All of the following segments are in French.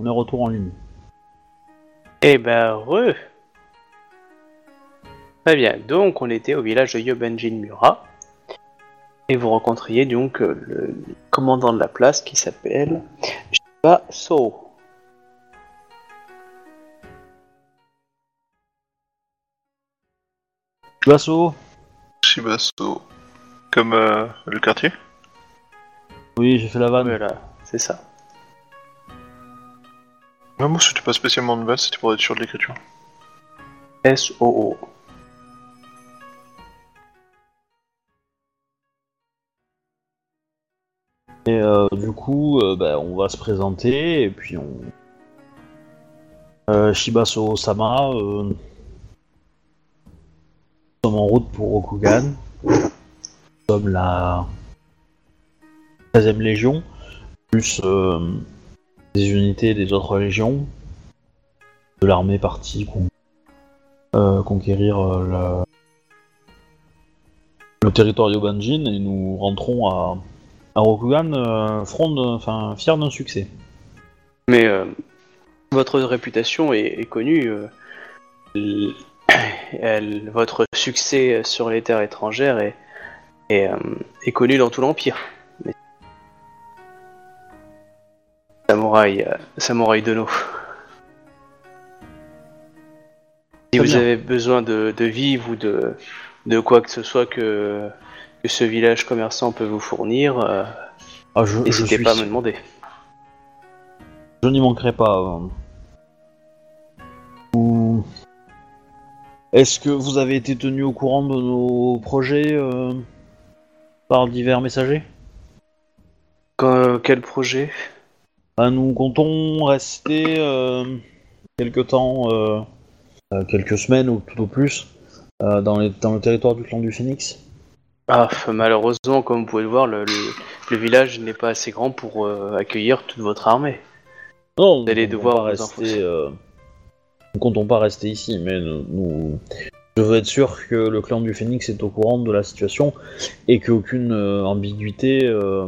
on est retour en ligne. Eh ben, re Très bien, donc on était au village de Yobanjin Mura. Et vous rencontriez donc euh, le commandant de la place qui s'appelle Shiba So. Basso Shibaso. Comme euh, le quartier? Oui, j'ai fait la vanne. Voilà, c'est ça. Non, moi c'était pas spécialement de base, c'était pour être sûr de l'écriture. S-O-O. Et euh, du coup, euh, bah, on va se présenter et puis on. Euh, Shibaso Sama, euh, nous sommes en route pour Rokugan. Nous sommes la 13e Légion, plus euh, des unités des autres légions, de l'armée partie euh, conquérir euh, le territoire Yobanjin et nous rentrons à, à Rokugan, euh, enfin, fier d'un succès. Mais votre réputation est, connue. votre succès sur les terres étrangères est connu dans tout l'Empire. Samouraï, euh, Samouraï de nous. Si vous bien. avez besoin de, de vivres ou de, de quoi que ce soit que, que ce village commerçant peut vous fournir, euh, Ah, je, je n'hésitez suis- pas à me demander. Je n'y manquerai pas. euh. Ou- Est-ce que vous avez été tenu au courant de nos projets euh, par divers messagers? Quand- quel projet? Ah, Nous comptons rester euh, quelque temps, euh, euh, quelques semaines ou tout au plus, dans, les- dans le territoire du clan du Phoenix. Ah, malheureusement, comme vous pouvez le voir, le, le- le village n'est pas assez grand pour accueillir toute votre armée. Non, Vous allez devoir rester. nous comptons pas rester ici, mais nous, nous- je veux être sûr que le clan du Phénix est au courant de la situation et qu'aucune euh, ambiguïté euh,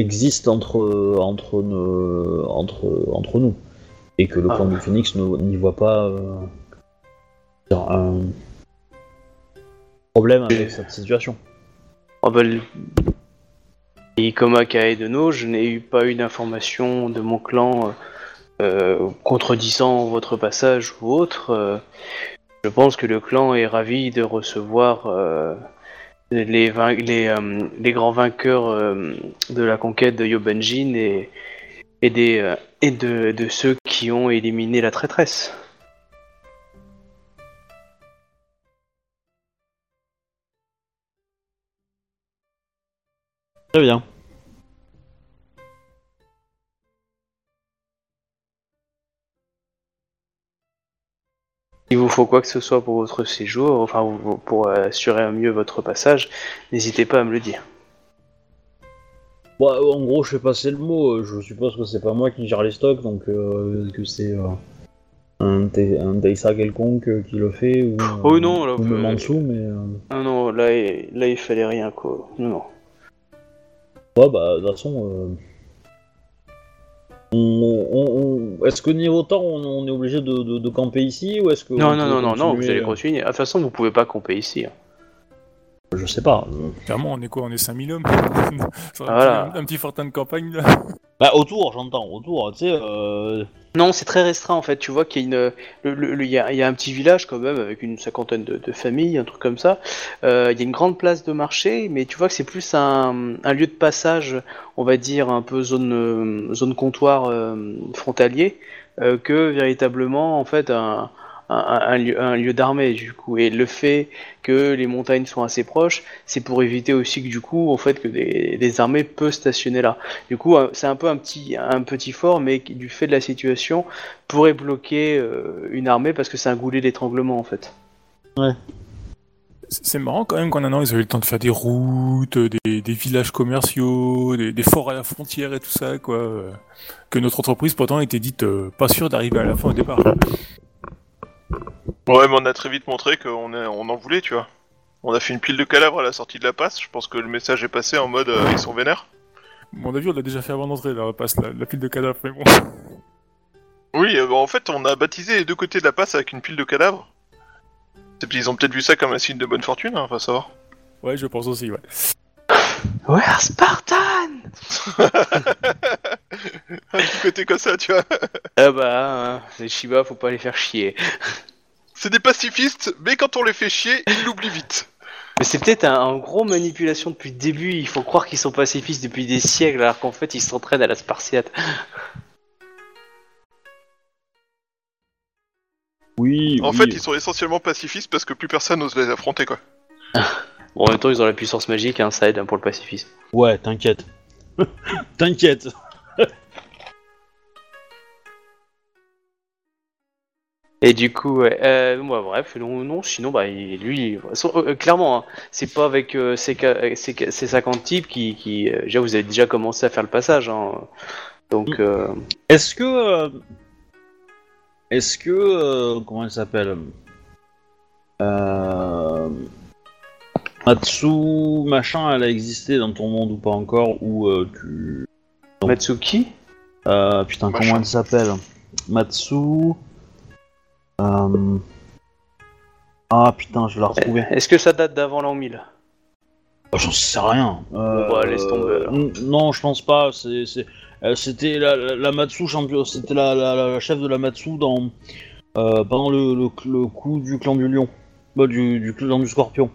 existe entre entre nos- entre entre nous et que le Ah. clan du Phénix n'y voit pas euh, un problème avec cette situation. Oh, Et comme à Kaedeno, je n'ai eu pas eu d'informations de mon clan euh, euh, contredisant votre passage ou autre. euh, je pense que le clan est ravi de recevoir euh, les grands vainqueurs euh, de la conquête de Yobanjin et, et, des, euh, et de, de ceux qui ont éliminé la traîtresse. Très bien. Il vous faut quoi que ce soit pour votre séjour, enfin pour assurer un mieux votre passage, n'hésitez pas à me le dire. Euh, en gros, je fais passer le mot. euh, Je suppose que c'est pas moi qui gère les stocks, donc euh, que c'est euh, un, un Deisa quelconque euh, qui le fait ou, Oh non, là, ou même en dessous, mais euh, Non, non, là, il- là il fallait rien quoi. Non, non. ouais, bah de toute façon, on- est-ce que niveau temps, on, on est obligé de, de- de camper ici ou est-ce que Non, on non, non, non, non, vous allez continuer. De toute façon, vous pouvez pas camper ici. hein. Je sais pas. Clairement, on est quoi On est 5000 hommes un, Voilà. petit, un petit fortin de campagne là. Bah autour, j'entends, autour, tu sais. Euh... Non, c'est très restreint en fait. Tu vois qu'il y a une, le- le- le- il y a, il y a un petit village quand même avec une cinquantaine de, de familles, un truc comme ça. Euh, il y a une grande place de marché, mais tu vois que c'est plus un, un lieu de passage, on va dire un peu zone euh, zone comptoir euh, frontalier, euh, que véritablement en fait un un, un lieu, un lieu d'armée du coup et le fait que les montagnes sont assez proches c'est pour éviter aussi que du coup en fait que des, des armées peuvent stationner là du coup, euh, c'est un peu un petit, un petit fort, mais qui, du fait de la situation, pourrait bloquer euh, une armée parce que c'est un goulet d'étranglement en fait. C'est c'est marrant quand même qu'en un an, ils ont eu le temps de faire des routes, des, des villages commerciaux, des, des forts à la frontière et tout ça, quoi. euh, Que notre entreprise, pourtant, était dite euh, pas sûre d'arriver à la fin au départ. Ouais, mais on a très vite montré qu'on est- on en voulait, tu vois. On a fait une pile de cadavres à la sortie de la passe, je pense que le message est passé en mode euh, ils sont vénères. Mon avis, on l'a déjà fait avant d'entrer, la passe, la, la pile de cadavres, mais bon. Oui, euh, bon, en fait, on a baptisé les deux côtés de la passe avec une pile de cadavres. Ils ont peut-être vu ça comme un signe de bonne fortune, hein, va savoir. Ouais, je pense aussi, ouais. Ouais, Spartan? Un petit côté comme ça, tu vois. Ah bah, hein, les Shiba, faut pas les faire chier. C'est des pacifistes, mais quand on les fait chier, ils l'oublient vite. Mais c'est peut-être un, un gros manipulation depuis le début. Il faut croire qu'ils sont pacifistes depuis des siècles, alors qu'en fait ils s'entraînent à la Spartiate. Oui, En oui. fait, ils sont essentiellement pacifistes parce que plus personne n'ose les affronter, quoi. Bon, en même temps, ils ont la puissance magique, hein, ça aide hein, pour le pacifisme. Ouais, t'inquiète. t'inquiète. Et du coup, ouais, euh, ouais, bref, non, non, sinon, bah, il- lui, il- son- euh, clairement, hein, c'est pas avec euh, ces, ca- ces, ca- ces 50 types qui, qui euh, déjà, vous avez déjà commencé à faire le passage, hein. Donc, Mm. euh, Est-ce que. euh, Est-ce que. euh, comment elle s'appelle euh, Matsu, machin, elle a existé dans ton monde ou pas encore Ou euh, tu. Matsuki Euh, putain, Machin. comment elle s'appelle? Matsu. euh, Ah putain, je vais la retrouver. Est-ce que ça date d'avant l'an 1000 Oh, J'en sais rien. Euh, Bon, bah, laisse tomber, Non, je pense pas. C'était la, la, la Matsu champion. C'était la, la, la chef de la Matsu dans euh, pendant le, le, le coup du clan du lion, Bah, du, du clan du scorpion.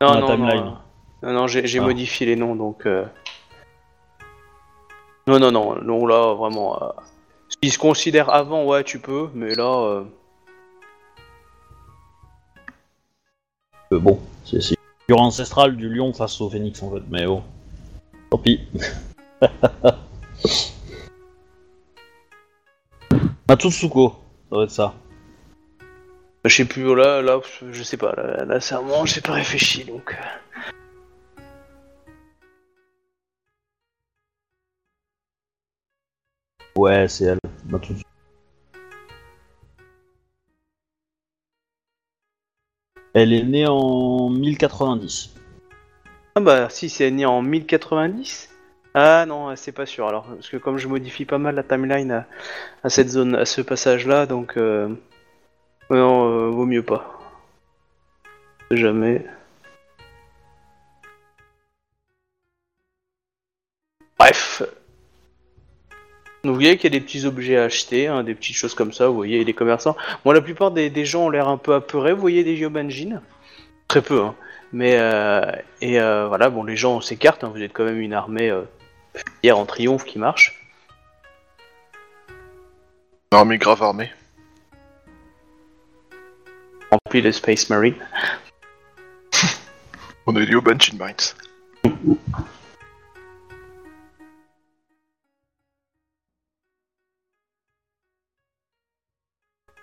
Non, non, non, non, non, j'ai Ah. modifié les noms, donc... euh, Non, non, non, non, là, vraiment... Euh... S'ils se considèrent avant, ouais, tu peux, mais là... euh, Euh, bon, c'est, c'est une figure ancestrale du lion face au phénix en fait. Mais bon, tant pis. Matsutsuko, ça va être ça. Je sais plus, là, là, je sais pas, là, là sincèrement, j'ai pas réfléchi, donc... euh. Ouais, c'est elle. Matsutsuko. Elle est née en 1090. Ah bah, si, c'est né en 1090 Ah non, c'est pas sûr, alors, parce que comme je modifie pas mal la timeline à, à cette zone, à ce passage-là, donc... Euh... Non, euh, vaut mieux pas. Jamais... Bref. Vous voyez qu'il y a des petits objets à acheter, hein, des petites choses comme ça, vous voyez, les commerçants. Bon, la plupart des, gens ont l'air un peu apeurés, vous voyez des Yobanjin Très peu, hein. Mais, euh, et euh, voilà, bon, les gens s'écartent, hein, vous êtes quand même une armée euh, fière en triomphe qui marche. Armée grave armée. Rempli de Space Marine. On a eu Banshin Mines.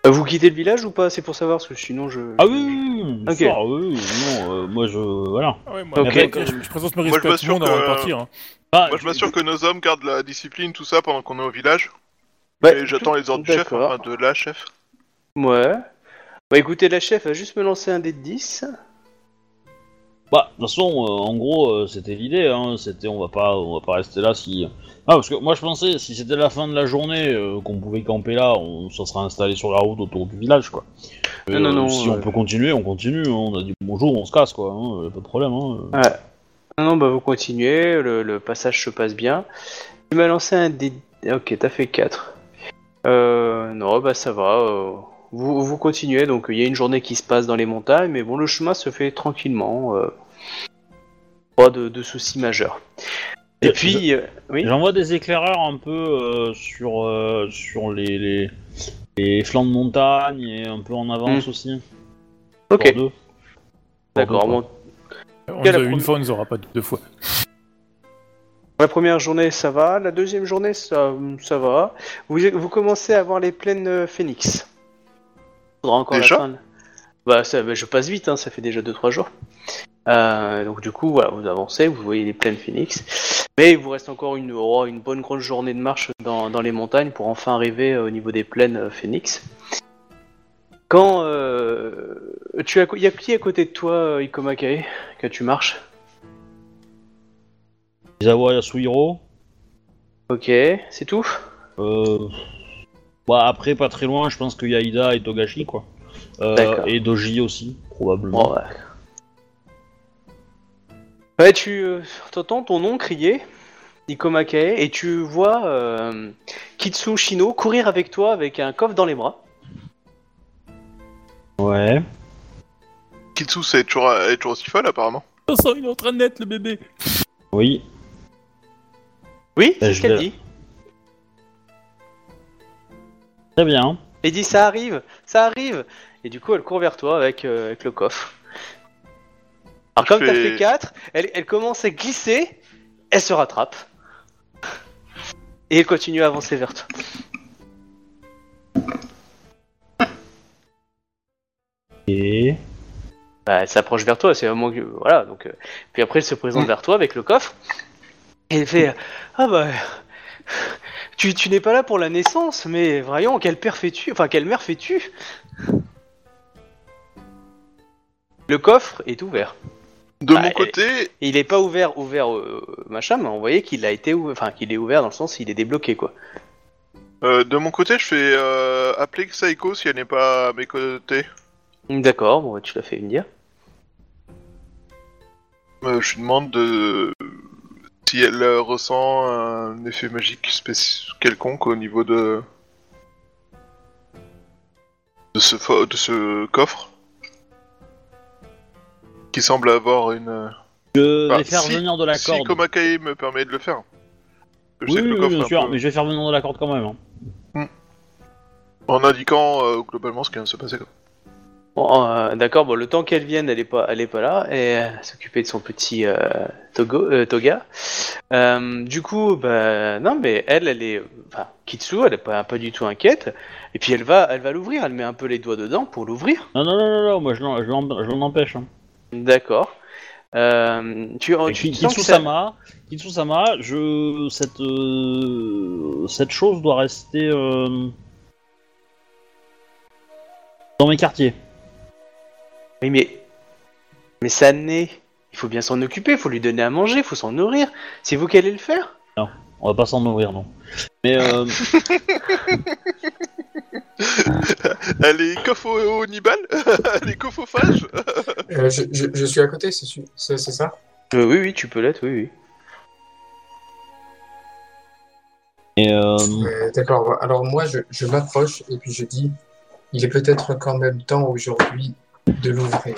Euh, vous quittez le village ou pas C'est pour savoir, parce que sinon je... Ah oui, oui, oui, Ok. ça, oui, oui, non, euh, moi je. Voilà. Ah ouais, moi, Ok. après, je, je présente mes je respects à tout le monde avant de que- partir. Hein. Ah, Moi, je m'assure que nos hommes gardent la discipline, tout ça, pendant qu'on est au village. Ouais, Et j'attends les ordres du chef, enfin de la chef. Ouais. Bah écoutez, la chef va juste me lancer un dé de 10. Bah, de toute façon, euh, en gros, euh, c'était l'idée, hein, c'était on va pas, on va pas rester là si. Ah, parce que moi je pensais, si c'était la fin de la journée, euh, qu'on pouvait camper là, on se serait installé sur la route autour du village, quoi. Non, non, non, Si euh. on peut continuer, on continue, hein, on a dit bonjour, on se casse, quoi, hein, pas de problème, hein. Ouais. Non, non, bah vous continuez, le, le passage se passe bien. Tu m'as lancé un dé... Ok, t'as fait 4. Euh... Non, bah ça va. Vous, vous continuez, donc il y a une journée qui se passe dans les montagnes, mais bon, le chemin se fait tranquillement. euh, Pas de, de soucis majeurs. Et puis... euh, Oui J'envoie des éclaireurs un peu euh, sur, euh, sur les, les, les flancs de montagne et un peu en avance aussi. Ok, Pour deux. Pour d'accord. deux, quoi. bon, On a eu une première- fois, on les aura pas deux fois. La première journée, ça va. La deuxième journée, ça, ça va. Vous, vous commencez à avoir les plaines euh, phénix. Faudra encore Déjà la fin. Bah, ça, bah, je passe vite, hein, ça fait déjà 2-3 jours. Euh, donc du coup, voilà, vous avancez, vous voyez les plaines phénix. Mais il vous reste encore une, oh, une bonne grosse journée de marche dans, dans les montagnes pour enfin arriver euh, au niveau des plaines euh, phénix. Quand euh, tu as, y a qui à côté de toi, Ikomakae, que tu marches? Izawa Yasuhiro. Ok, c'est tout? Euh... Bah, après, pas très loin, je pense qu'il y a Ida et Togashi, quoi. Euh, D'accord. et Doji aussi, probablement. Bon, ouais. Ouais, tu euh, t'entends ton nom crier, Nikomakae, et tu vois euh, Kitsu Shino courir avec toi avec un coffre dans les bras. Ouais. Kitsu, c'est toujours, elle est toujours aussi folle apparemment. Il est en train de naître, le bébé. Oui. Oui, Bah, c'est ce qu'elle dit. Très bien. Elle dit ça arrive, ça arrive. Et du coup, elle court vers toi avec, euh, avec le coffre. Alors Je comme t'as fais- fait 4, elle, elle commence à glisser, elle se rattrape. Et elle continue à avancer vers toi. Et... Bah, elle s'approche vers toi, c'est vraiment que... Voilà, donc... euh, Puis après, elle se présente vers toi avec le coffre. Et elle fait... Ah bah... Tu, tu n'es pas là pour la naissance, mais voyons, quel père fais-tu Enfin, quelle mère fais-tu? Le coffre est ouvert. De Bah, mon et- côté, Et il est pas ouvert, ouvert, euh, machin, mais on voyait qu'il a été ouvert, enfin, qu'il est ouvert dans le sens il est débloqué, quoi. euh, de mon côté, je fais euh, appeler Saiko si elle n'est pas à mes côtés. D'accord, bon, bah, tu l'as fait me dire. Euh, je lui demande de si elle euh, ressent un effet magique quelconque au niveau de de ce fo- de ce coffre? Qui semble avoir une. Je Bah, vais faire si- venir de la si corde. Komakae me permet de le faire. Je oui, sais que le oui, coffre bien sûr, peu- mais je vais faire venir de la corde quand même. hein. en indiquant euh, globalement ce qui vient de se passer. quoi. Bon, euh, d'accord, bon, le temps qu'elle vienne, elle est pas, elle est pas là, et euh, s'occuper de son petit euh, Togo, euh, Toga. Du coup, bah, non, mais elle, elle est, enfin, Kitsu, elle est pas, pas du tout inquiète, et puis elle va, elle va l'ouvrir, elle met un peu les doigts dedans pour l'ouvrir. Non, non, non, non, non, moi je l'en- empêche. Hein. D'accord. Euh, tu, tu Kitsu-sama, Kitsu-sama, je... Cette, euh, cette chose doit rester euh, dans mes quartiers. Oui, mais, mais ça naît. Il faut bien s'en occuper, il faut lui donner à manger, il faut s'en nourrir. C'est vous qui allez le faire? On va pas s'en nourrir, non. Mais euh, Elle est copho-nibale Elle est cophophage Euh, je, je, je suis à côté, c'est su- c'est c'est ça? Euh, Oui, oui, tu peux l'être, oui, oui. et, euh, Euh, D'accord, alors moi je, je m'approche et puis je dis il est peut-être quand même temps aujourd'hui de l'ouvrir.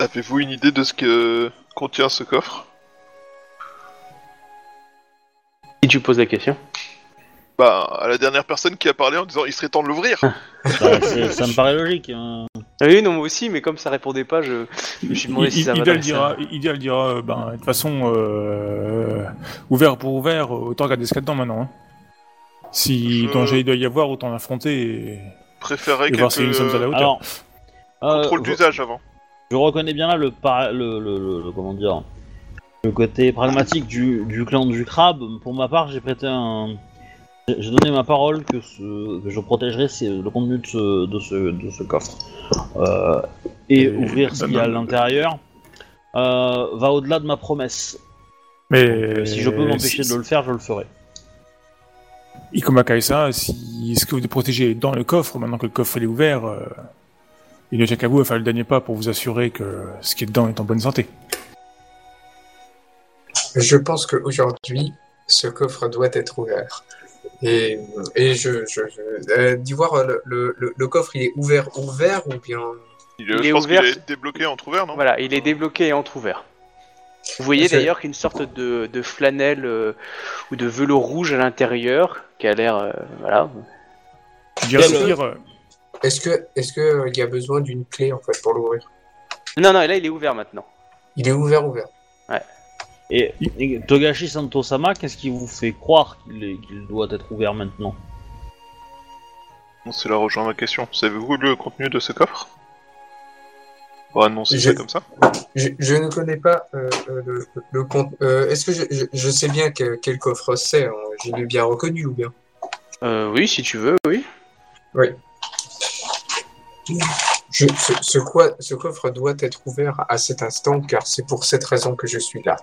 Avez-vous une idée de ce que contient ce coffre? Et tu poses la question? Bah, à la dernière personne qui a parlé en disant il serait temps de l'ouvrir. bah, c'est- ça me paraît logique. hein. Ah Oui, non, moi aussi, mais comme ça répondait pas, je, je me suis demandé Il- si ça le dira, Ida le dira, euh, ben, de toute façon, euh, ouvert pour ouvert, autant regarder ce qu'il y a dedans maintenant. hein. Si Je- danger il doit y avoir, autant l'affronter et, Préférerais et voir si nous sommes à la hauteur. Alors, euh, contrôles je, d'usage avant. je reconnais bien là le, par- le, le, le- le- comment dire, le côté pragmatique du, du clan du crabe. Pour ma part, j'ai prêté un, j'ai j'ai donné ma parole que, ce, que je protégerai c'est le contenu de ce, de ce, de ce coffre Euh, et, Et- ouvrir ce qu'il y a à bah, bah, l'intérieur. euh, va au-delà de ma promesse. Mais si je peux m'empêcher si- de le faire, je le ferai. Ikoma Kaisa, si ce que vous protégez est dans le coffre, maintenant que le coffre il est ouvert, euh, il ne tient qu'à vous à faire le dernier pas pour vous assurer que ce qui est dedans est en bonne santé. Je pense qu'aujourd'hui, ce coffre doit être ouvert. Et, et je, je, je euh, d'Ivoire, le, le, le, le coffre il est ouvert, ouvert ou bien? Il, Il je est pense ouvert. qu'il est débloqué entre ouvert, non? Voilà, il est débloqué et entrouvert. Vous voyez d'ailleurs qu'une sorte de, de flanelle euh, ou de velours rouge à l'intérieur, qui a l'air, euh, voilà. Euh, est-ce que est-ce que euh, il y a besoin d'une clé en fait pour l'ouvrir? Non, non, là il est ouvert maintenant. Il est ouvert, ouvert. Et, et Togashi Santosama, qu'est-ce qui vous fait croire qu'il est- qu'il doit être ouvert maintenant? Bon, C'est là rejoint ma question. Savez-vous le contenu de ce coffre? Pour annoncer Je- ça comme ça Je, je ne connais pas euh, euh, le, le compte. euh, Est-ce que je, je, je sais bien que, quel coffre c'est hein, Je l'ai bien reconnu ou bien? Euh, oui, si tu veux, oui. Oui. Je, ce, ce quoi- ce coffre doit être ouvert à cet instant car c'est pour cette raison que je suis là.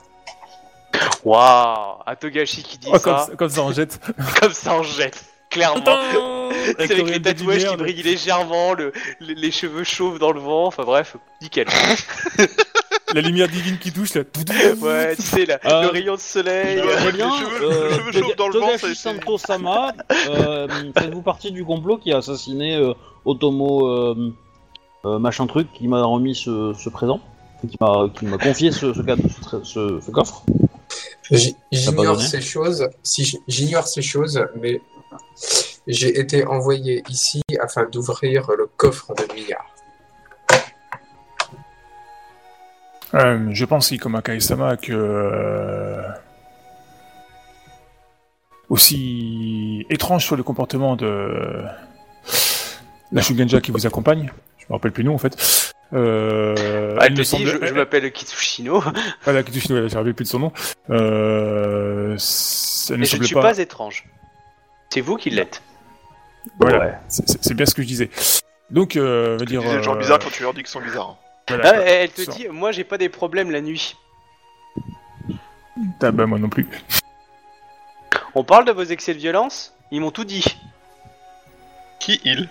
Waouh Un Togashi qui dit Oh, comme, ça, ça- comme ça en jette. comme ça on jette. Clairement. C'est avec les tatouages qui brillent légèrement, le, les, les cheveux chauves dans le vent, enfin bref, nickel. La lumière divine qui touche là. Ouais, tu sais, là, Euh, le rayon de soleil. Ouais, euh, Très bien. les cheveux- euh, cheveux chauves dans le vent, ça, c'est- Santo Sama, euh, faites-vous partie du complot qui a assassiné euh, Otomo euh, euh, machin truc qui m'a remis ce, ce présent, qui m'a qui m'a confié ce, ce, cadre- ce tra- ce- ce coffre? J'ignore ces choses, si j'ignore ces choses, mais j'ai été envoyé ici afin d'ouvrir le coffre de milliards. Euh, je pense, comme Akai-sama, que. euh, aussi étrange soit le comportement de. La Shugenja qui vous accompagne. Je me rappelle plus le nom en fait. Euh, Ah, elle me dit, je, semble- je m'appelle Kitsushino, Voilà, Kitushino, elle a servi plus de son nom. Euh, ne je ne suis pas. pas étrange. C'est vous qui l'êtes. Voilà, Ouais. c'est- bien ce que je disais. Donc, euh, veut Tu dire. dis des gens euh, bizarres quand tu leur dis qu'ils sont bizarres. voilà, Ah, quoi. elle te dit, moi j'ai pas des problèmes la nuit. Ah bah, moi non plus. On parle de vos excès de violence? Ils m'ont tout dit. Qui il?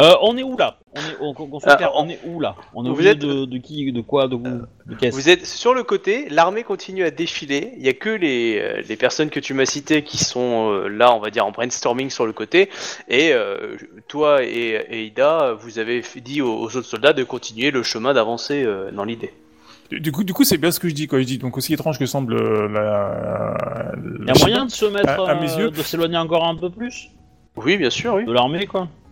Euh, on est où là? On est, on, qu'on soit Ah, clair, on- on est où là? On est au Vous milieu êtes- de, de qui, de quoi, de où, de qu'est-ce Vous êtes sur le côté, l'armée continue à défiler. Il y a que les, euh, les personnes que tu m'as citées qui sont euh, là, on va dire en brainstorming sur le côté. Et euh, toi et, et Ida, vous avez f- dit aux, aux autres soldats de continuer le chemin d'avancer euh, dans l'idée. Du- Du coup, du coup, c'est bien ce que je dis, quoi. Je dis donc aussi étrange que semble euh, la. Il y la a moyen de se mettre, à- à mes euh, yeux. de s'éloigner encore un peu plus? Oui, bien sûr, oui. de l'armée quoi Euh,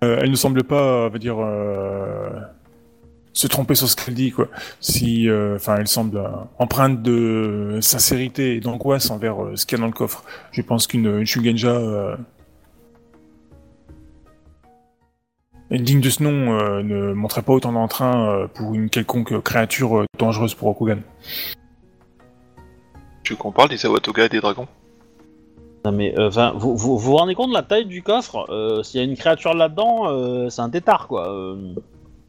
elle ne semble pas, on va dire, euh, se tromper sur ce qu'elle dit, quoi. Si, euh, enfin, elle semble euh, empreinte de sincérité et d'angoisse envers euh, ce qu'il y a dans le coffre. Je pense qu'une une Shugenja euh, digne de ce nom euh, ne montrerait pas autant d'entrain euh, pour une quelconque créature euh, dangereuse pour Rokugan. Tu qu'on parle des Sawatoga et des dragons? Non mais, euh, enfin, vous, vous vous rendez compte de la taille du coffre Euh, S'il y a une créature là-dedans, euh, c'est un tétard quoi. Euh,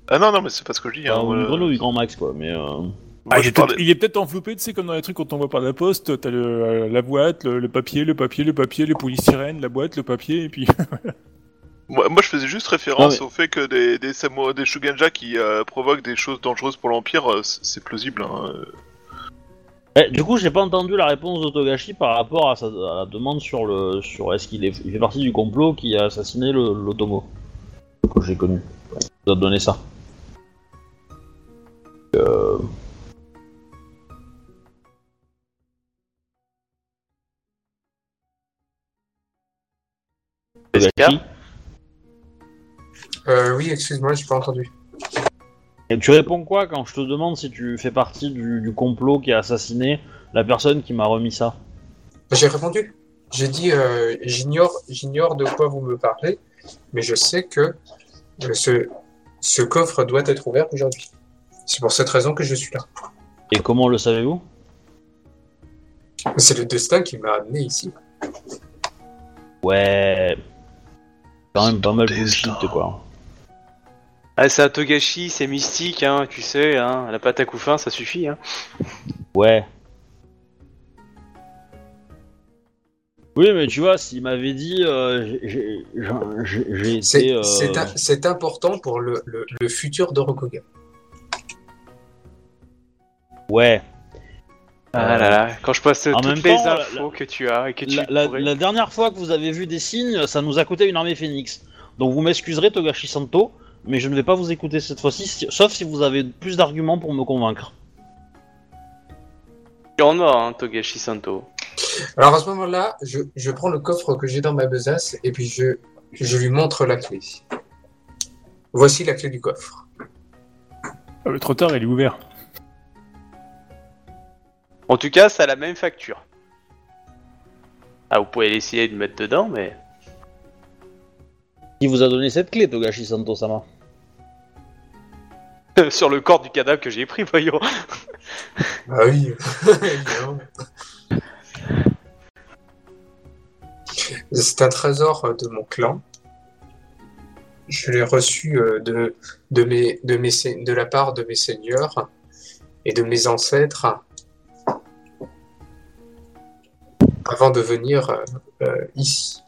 Ah non, non, mais c'est pas ce que je dis. Hein, une grenouille grand max quoi. Mais euh, moi, Ah, il, est peut-être- parlais- il est peut-être enveloppé, tu sais, comme dans les trucs quand on voit par la poste, t'as le, la boîte, le, le papier, le papier, le papier, le polystyrène, la boîte, le papier, et puis... Moi, moi, je faisais juste référence au fait que des, des, des Shugenja qui euh, provoquent des choses dangereuses pour l'Empire, c'est plausible. Hein. Eh, du coup, j'ai pas entendu la réponse de Togashi par rapport à, sa, à la demande sur le, sur est-ce qu'il est, il fait partie du complot qui a assassiné l'Otomo que j'ai connu. Il nous a donné ça. Euh. Euh, oui, excuse-moi, j'ai pas entendu. Et tu réponds quoi quand je te demande si tu fais partie du, du complot qui a assassiné la personne qui m'a remis ça J'ai répondu. J'ai dit, euh, j'ignore, j'ignore de quoi vous me parlez, mais je sais que euh, ce, ce coffre doit être ouvert aujourd'hui. C'est pour cette raison que je suis là. Et comment le savez-vous? C'est le destin qui m'a amené ici. Ouais. Quand même pas mal bullshit quoi. Ah, c'est un Togashi, c'est mystique, hein, tu sais, hein, la pâte à couffin, ça suffit. Hein. Ouais. Oui, mais tu vois, s'il m'avait dit, euh, j'ai- j'ai j'ai- j'ai C'est été. euh, c'est un- c'est important pour le, le, le futur de Rokugan. Ouais. Ah là là, quand je passe en toutes même les temps, la- infos que tu as et que tu La, la- pourrais- la dernière fois que vous avez vu des signes, ça nous a coûté une armée phénix. Donc vous m'excuserez, Togashi Santo, mais je ne vais pas vous écouter cette fois-ci, si- sauf si vous avez plus d'arguments pour me convaincre. Tu en as, hein, Togashi Santo. Alors à ce moment-là, je, je prends le coffre que j'ai dans ma besace et puis je, je lui montre la clé. Voici la clé du coffre. Ah, mais trop tard, il est ouvert. En tout cas, ça a la même facture. Ah, vous pouvez essayer de mettre dedans, mais... Qui vous a donné cette clé, Togashi Santo Sama Sur le corps du cadavre que j'ai pris, voyons. Ah oui, évidemment. C'est un trésor de mon clan. je l'ai reçu euh, de, de, mes, de, mes, de la part de mes seigneurs et de mes ancêtres avant de venir euh, euh, ici.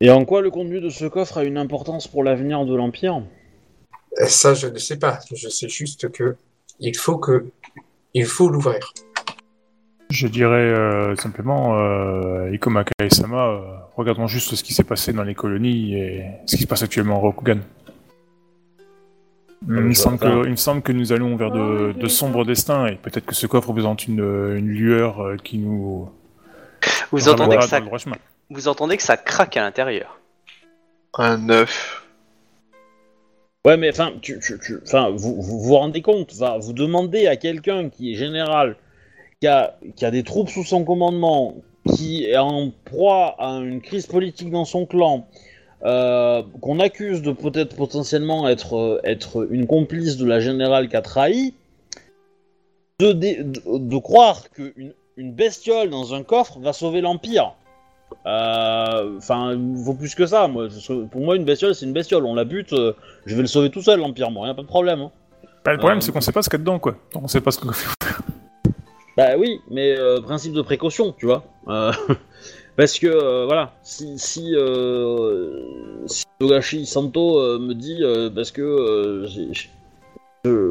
Et en quoi le contenu de ce coffre a une importance pour l'avenir de l'Empire? Euh, Ça, je ne sais pas. Je sais juste que il faut que il faut l'ouvrir. Je dirais euh, simplement, euh, Ikomaka et Sama, euh, regardons juste ce qui s'est passé dans les colonies et ce qui se passe actuellement en Rokugan. Il me, semble que, il me semble que nous allons vers de, de sombres destins et peut-être que ce coffre représente une, une lueur euh, qui nous Vous entendez, que ça, vous entendez que ça craque à l'intérieur. Un 9. Ouais, mais enfin, tu, tu, tu- vous, vous vous rendez compte, vous demandez à quelqu'un qui est général, qui a, qui a des troupes sous son commandement, qui est en proie à une crise politique dans son clan, euh, qu'on accuse de peut-être potentiellement être, euh, être une complice de la générale qui a trahi, de, de, de croire qu'une une bestiole dans un coffre va sauver l'Empire. Euh, Enfin, il faut plus que ça. Moi, pour moi, une bestiole, c'est une bestiole. On la bute, euh, je vais le sauver tout seul, l'Empire. Moi, y a pas de problème. hein. Bah, le problème, Euh, c'est qu'on sait pas ce qu'il y a dedans, quoi. On sait pas ce qu'on fait. Bah oui, mais euh, principe de précaution, tu vois. Euh, parce que, euh, voilà, si, si, euh, si Togashi Santo euh, me dit, euh, parce que euh, j'ai- euh,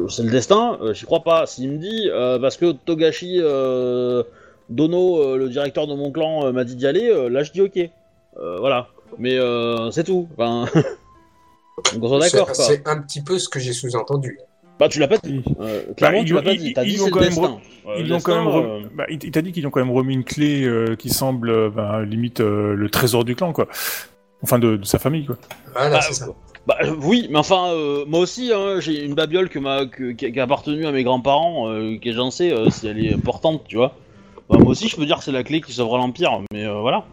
c'est le destin, euh, j'y crois pas. S'il me dit, euh, parce que Togashi euh, Dono, euh, le directeur de mon clan, euh, m'a dit d'y aller, euh, là je dis ok. Euh, voilà. Mais euh, c'est tout. Enfin... Donc on soit C'est d'accord, c'est un petit peu ce que j'ai sous-entendu. Bah tu l'as pas dit. Ils Euh, clairement, Bah, tu l'as pas dit. T'as ils- dit c'est le quand même destin. Euh, Ils le l'ont quand même destin, re- euh, bah, il t'a dit qu'ils ont quand même remis une clé euh, qui semble euh, bah, limite euh, le trésor du clan, quoi. Enfin, de, de sa famille, quoi. Voilà, Bah, c'est ça. Bah euh, oui, mais enfin, euh, moi aussi, hein, j'ai une babiole que m'a, que- qui, a, qui a appartenu à mes grands-parents, euh, que j'en sais euh, si elle est importante, tu vois. Bah, moi aussi, je peux dire que c'est la clé qui sauvera l'Empire, mais euh, voilà.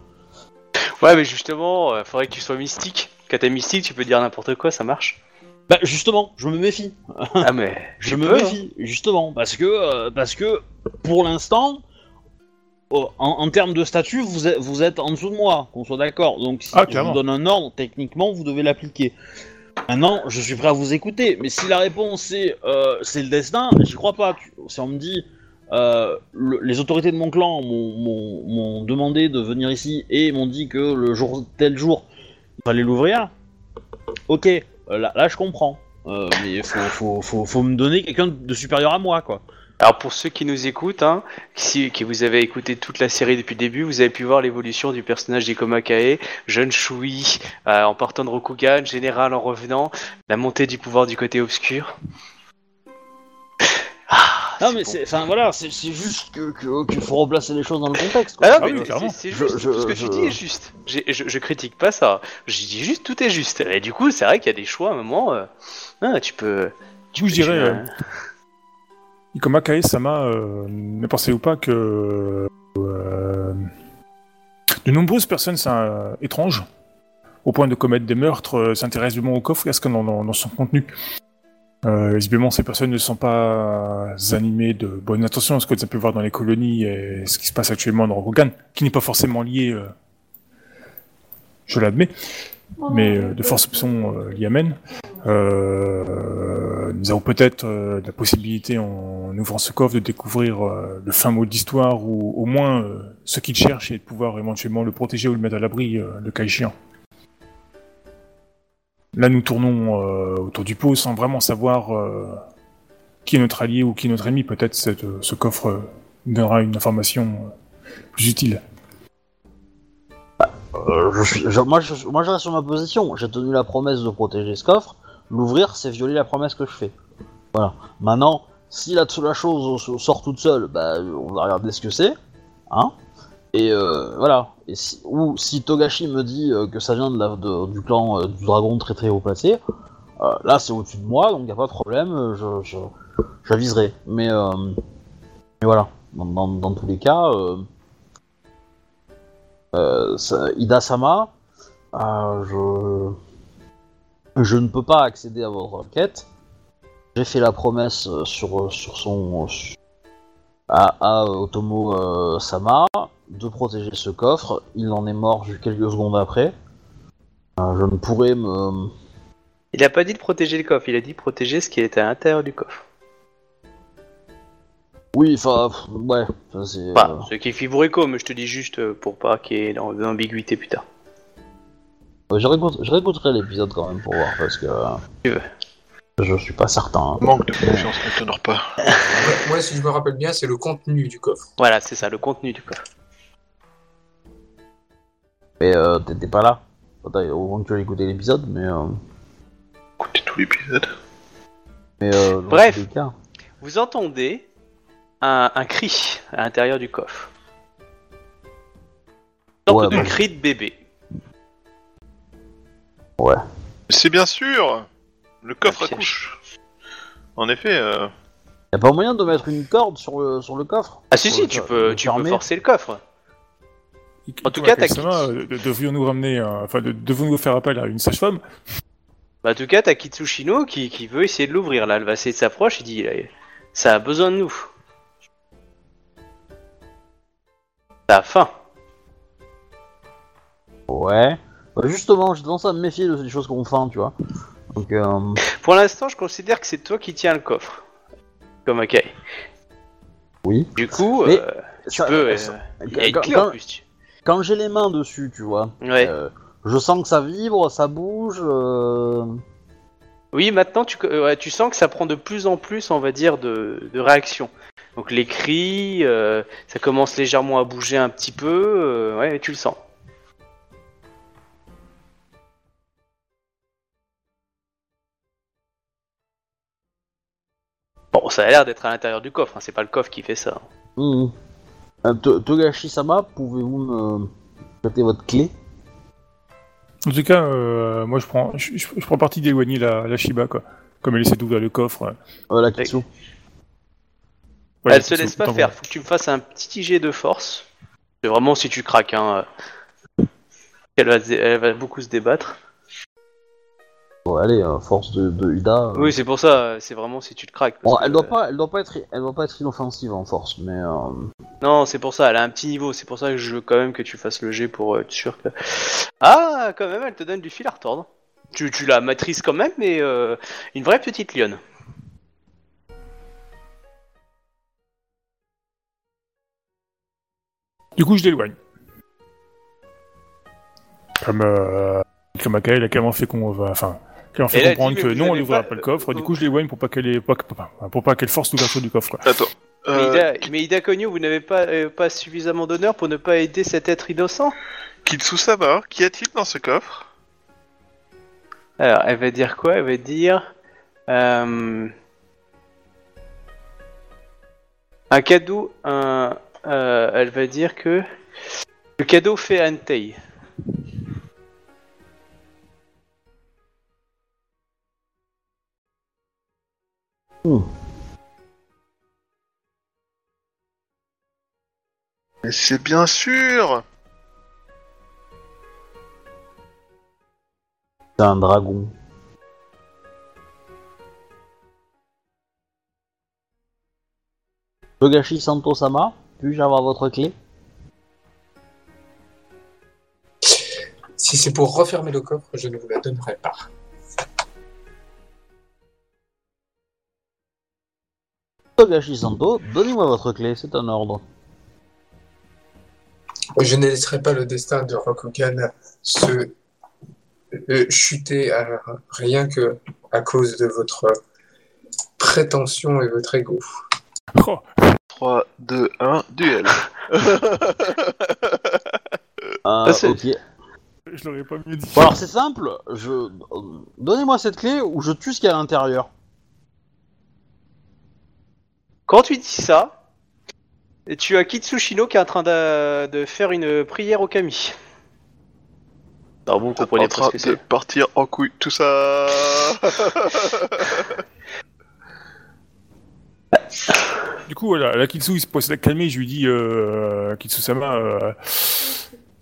Ouais, mais justement, euh, faudrait que tu sois mystique. Quand t'es mystique, tu peux dire n'importe quoi, ça marche. Bah justement, je me méfie. ah, mais Je tu me peux, hein. méfie, justement, parce que, euh, parce que pour l'instant, en, en termes de statut, vous êtes, vous êtes en dessous de moi, qu'on soit d'accord. Donc si Ah, je vous donne un ordre, techniquement, vous devez l'appliquer. Maintenant, je suis prêt à vous écouter, mais si la réponse est euh, c'est le destin, j'y crois pas. Tu- Si on me dit euh, le- les autorités de mon clan m'ont- demandé de venir ici et m'ont dit que le jour tel jour il fallait l'ouvrir, ok, euh, là, là je comprends. Euh, mais faut, faut, faut, faut me donner quelqu'un de supérieur à moi, quoi. Alors pour ceux qui nous écoutent, hein, si, qui vous avez écouté toute la série depuis le début, vous avez pu voir l'évolution du personnage d'Ikoma Kae, jeune Shui, euh, en partant de Rokugan, général en revenant, la montée du pouvoir du côté obscur. Ah, Non, c'est mais bon. c'est, enfin voilà, c'est c'est juste que, que- qu'il faut replacer les choses dans le contexte. quoi. Ah non, Ah mais oui, c'est- clairement. c'est Je- juste, je- tout ce que je- tu dis est juste. Je, je critique pas ça. Je dis juste tout est juste. Et du coup, c'est vrai qu'il y a des choix à un moment. euh, ah, tu peux. Tu je dirais, tu- euh, Ikoma Kae Sama, euh, ne pensez-vous pas que euh, de nombreuses personnes euh, étranges, au point de commettre des meurtres, euh, s'intéressent du moins au coffre et à ce a dans, dans- son contenu. Visiblement, ces personnes ne sont pas animées de bonnes intentions, ce que tu as pu voir dans les colonies et ce qui se passe actuellement dans Rogan, qui n'est pas forcément lié, je l'admets, mais euh, de forts soupçons euh, l'y amènent. Euh, nous avons peut-être la possibilité, en ouvrant ce coffre, de découvrir le fin mot de l'histoire, ou au moins ce qu'il cherche, et de pouvoir éventuellement le protéger ou le mettre à l'abri, le cas échéant. Là, nous tournons euh, autour du pot sans vraiment savoir euh, qui est notre allié ou qui est notre ennemi. Peut-être euh, ce coffre nous donnera une information plus utile. Euh, moi, je, reste sur ma position. J'ai tenu la promesse de protéger ce coffre. L'ouvrir, c'est violer la promesse que je fais. Voilà. Maintenant, si la, la chose sort toute seule, bah, on va regarder ce que c'est. Hein Et euh, voilà. Ou si Togashi me dit euh, que ça vient de la, du clan du dragon très très haut placé, là c'est au-dessus de moi, donc y a pas de problème, j'aviserai. Mais, mais voilà. Dans tous les cas. Euh, Ida Sama, euh, je... ne peux pas accéder à votre requête. J'ai fait la promesse euh, sur, son. à, Otomo Sama de protéger ce coffre. Il en est mort quelques secondes après. Je ne pourrais me. Il a pas dit de protéger le coffre, il a dit protéger ce qui était à l'intérieur du coffre. Oui, enfin, ouais, ça c'est. Enfin, euh, ce qui est fiborico, mais je te dis juste euh, pour pas qu'il y ait d'am- d'ambiguïté plus tard. euh, je, réécoute- je réécouterai l'épisode quand même pour voir parce que. euh, Tu veux. Je suis pas certain. hein. Manque de confiance ne t'honore pas. Moi, si je me rappelle bien, c'est le contenu du coffre. Voilà, c'est ça, le contenu du coffre. Mais euh, t'étais pas là. Attends, au moins que tu as écouté l'épisode, mais. euh, Écoutez tout l'épisode. mais euh, dans Bref. tous les cas. Vous entendez un, un cri à l'intérieur du coffre. Une sorte Ouais, de bah. cri de bébé. C'est bien sûr Le coffre à piège. couche. En effet, euh, Y a pas moyen de mettre une corde sur le, sur le coffre Ah si si, le tu peux, le tu peux fermer forcer le coffre. En tout cas, t'as euh, de- devrions-nous ramener, euh, enfin, de- devons-nous faire appel à une sage-femme Bah, en tout cas, t'as Kitsushino qui, qui veut essayer de l'ouvrir là. Elle va essayer de s'approcher. Il dit, ça a besoin de nous. A faim. Ouais. Bah, justement, j'ai tendance à me méfier de ces choses qu'on fait, tu vois. Donc, euh, Pour l'instant, je considère que c'est toi qui tiens le coffre. Comme Akai. oui. Du coup, Mais euh, tu Ça- peux. euh, ça- Il y a une quand- en quand- plus. tu- Quand j'ai les mains dessus, tu vois, Ouais. euh, je sens que ça vibre, ça bouge. euh, Oui, maintenant tu, euh, ouais, tu sens que ça prend de plus en plus, on va dire, de, de réaction. Donc les cris, euh, ça commence légèrement à bouger un petit peu, euh, ouais, tu le sens. Bon, ça a l'air d'être à l'intérieur du coffre, hein, c'est pas le coffre qui fait ça. hum. Euh, To- Togashi-sama, pouvez-vous me prêter votre clé? En tout cas, euh, moi je prends, je, je- je prends parti d'éloigner la, la Shiba, quoi. Comme elle essaie d'ouvrir le coffre. euh, La Kitsu. Ouais, Elle se laisse pas faire, faut que tu me fasses un petit jet de force. C'est vraiment si tu craques, hein. euh, Elle va, se dé- elle va beaucoup se débattre. Bon, allez, euh, force de, de Ida. euh. Oui, c'est pour ça, c'est vraiment si tu te craques. parce Bon, que, elle doit euh, pas, elle doit pas être, elle doit pas être inoffensive en force, mais euh, Non, c'est pour ça, elle a un petit niveau, c'est pour ça que je veux quand même que tu fasses le jet pour euh, être sûr que. Ah, quand même, elle te donne du fil à retordre. Tu, tu la maîtrises quand même, mais euh, une vraie petite lionne. Du coup, je l'éloigne. Comme, euh, comme Akai, elle a carrément fait qu'on va, enfin, en fait elle comprendre dit, que mais vous non, on avez n'ouvrira pas- pas le coffre. Du coup, je l'éloigne pour pas qu'elle ait, pas, pas- pas- pour pas qu'elle force l'ouverture du coffre, quoi. attends. Mais Euh, Ida, mais Ida Cogno, vous n'avez pas, euh, pas suffisamment d'honneur pour ne pas aider cet être innocent? Kitsusama, qu'y a-t-il dans ce coffre? Alors, elle va dire quoi? Elle va dire. euh, un cadeau. Un, euh, elle va dire que. Le cadeau fait Antei. Mais c'est bien sûr c'est un dragon. Togashi Santo-sama, puis-je avoir votre clé? Si c'est pour refermer le coffre, je ne vous la donnerai pas. Togashi Santo, donnez-moi votre clé, c'est un ordre. Je ne laisserai pas le destin de Rokugan se euh, chuter à rien que à cause de votre prétention et votre ego. Oh, 3, 2, 1, duel. Ah, c'est- ok. je l'aurais pas mieux dit. Bon, alors c'est simple, je... euh, donnez-moi cette clé ou je tue ce qu'il y a à l'intérieur. Quand tu dis ça, et tu as Kitsushino qui est en train de, de faire une prière au kami. Alors vous comprenez en pas train ce que de c'est. partir en couille, tout ça. Du coup, la Kitsu, il se pose la calmer, je lui dis, euh, Kitsu-sama, euh,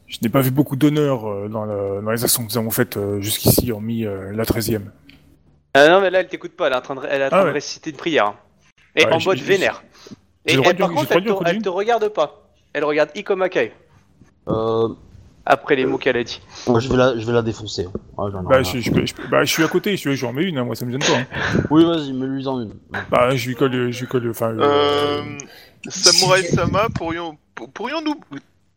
je n'ai pas vu beaucoup d'honneur euh, dans, le- dans les actions que nous avons faites euh, jusqu'ici, hormis euh, la 13e. Ah non, mais là, elle t'écoute pas, elle est en train de, elle est en train Ah de ouais. réciter une prière. Et Ouais, en mode vénère. Et elle, par contre, elle te, elle te regarde pas. Elle regarde Ikomakai, Euh, après les mots qu'elle a dit. moi, je vais la, je vais la défoncer. Ah, j'en ai Bah, rien à je, je, foutre. je- bah, je suis à côté, je, je lui en mets une, hein, moi ça me gêne pas. hein. Oui, vas-y, mets-lui en une. Bah, je lui colle, je lui colle, enfin. Euh, euh, Samurai Sama, pourrions, pour- pourrions-nous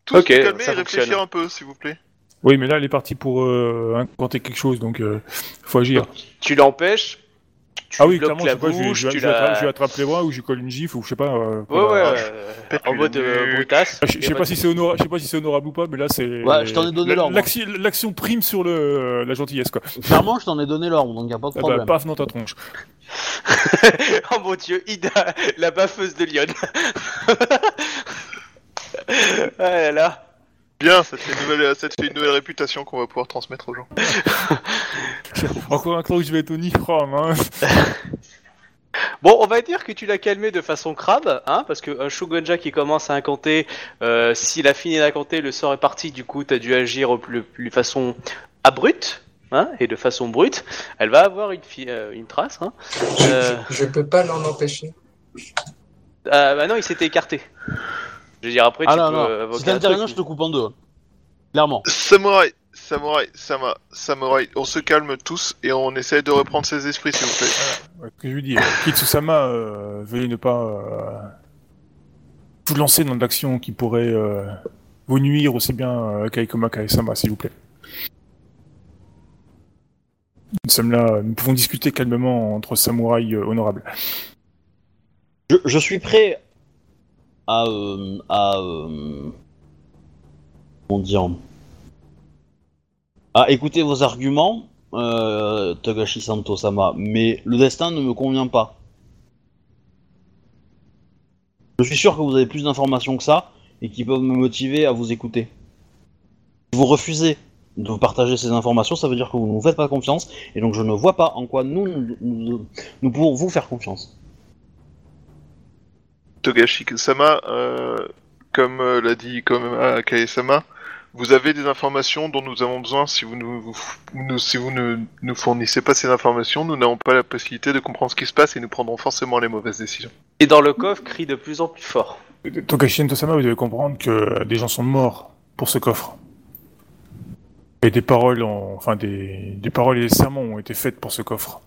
tous Ok, nous calmer ça et réfléchir fonctionne. un peu, s'il vous plaît? Oui, mais là, elle est partie pour euh, inventer quelque chose, donc euh, faut agir. Tu l'empêches, tu Ah oui, bloques clairement, la quoi, je, bouche, je, lui- tu je la... je attrape les bras ou je lui colle une gifle ou je sais pas. euh, Ouais, ouais, Ah, euh, en mode euh, brutasse. Ah, Je, je sais pas si c'est honora- je sais pas si c'est honorable ou pas, mais là c'est. Ouais, je t'en ai donné l'ordre. L'action prime sur le la gentillesse quoi. Clairement, je t'en ai donné l'ordre, donc y a pas de Ah bah, problème. paf dans ta tronche. oh mon dieu, Ida, la baffeuse de Lyon. ah là là. Bien, ça te, fait une nouvelle, ça te fait une nouvelle réputation qu'on va pouvoir transmettre aux gens. Encore un temps que je vais être au Nicrom, hein. Bon, on va dire que tu l'as calmé de façon crabe, hein, parce que un Shogunja qui commence à incanter, euh, s'il a fini d'incanter, le sort est parti, du coup, t'as dû agir plus, plus façon abrupte, hein, et de façon brute. Elle va avoir une, fi- euh, une trace, hein. Je, Euh. je, je peux pas l'en empêcher. Ah, bah non, il s'était écarté. Je veux dire, après, Ah tu non, peux non. invoquer Si un t'interviens, truc, je te coupe en deux. hein. Clairement. Samouraï, samouraï, sama, samouraï, on se calme tous et on essaie de reprendre ses esprits, s'il vous plaît. Ouais, ce que je lui dis, euh, Kitsusama, euh, veuillez ne pas euh, vous lancer dans de l'action qui pourrait euh, vous nuire aussi bien euh, qu'Aikoma Kaesama, s'il vous plaît. Nous sommes là, nous pouvons discuter calmement entre samouraïs euh, honorables. Je, je suis prêt à. euh, euh, comment dire À écouter vos arguments, euh, Togashi Santo-sama, mais le destin ne me convient pas. Je suis sûr que vous avez plus d'informations que ça et qui peuvent me motiver à vous écouter. Si vous refusez de partager ces informations, ça veut dire que vous ne nous faites pas confiance et donc je ne vois pas en quoi nous pouvons vous faire confiance. Togashi Sama, euh, comme euh, l'a dit comme Kae-sama, vous avez des informations dont nous avons besoin. Si vous, nous, vous- nous- si vous ne nous fournissez pas ces informations, nous n'avons pas la possibilité de comprendre ce qui se passe et nous prendrons forcément les mauvaises décisions. Et dans le coffre, crie de plus en plus fort. Togashi Ntosama, vous devez comprendre que des gens sont morts pour ce coffre. Et des paroles, en- enfin des, des paroles et des sermons ont été faites pour ce coffre.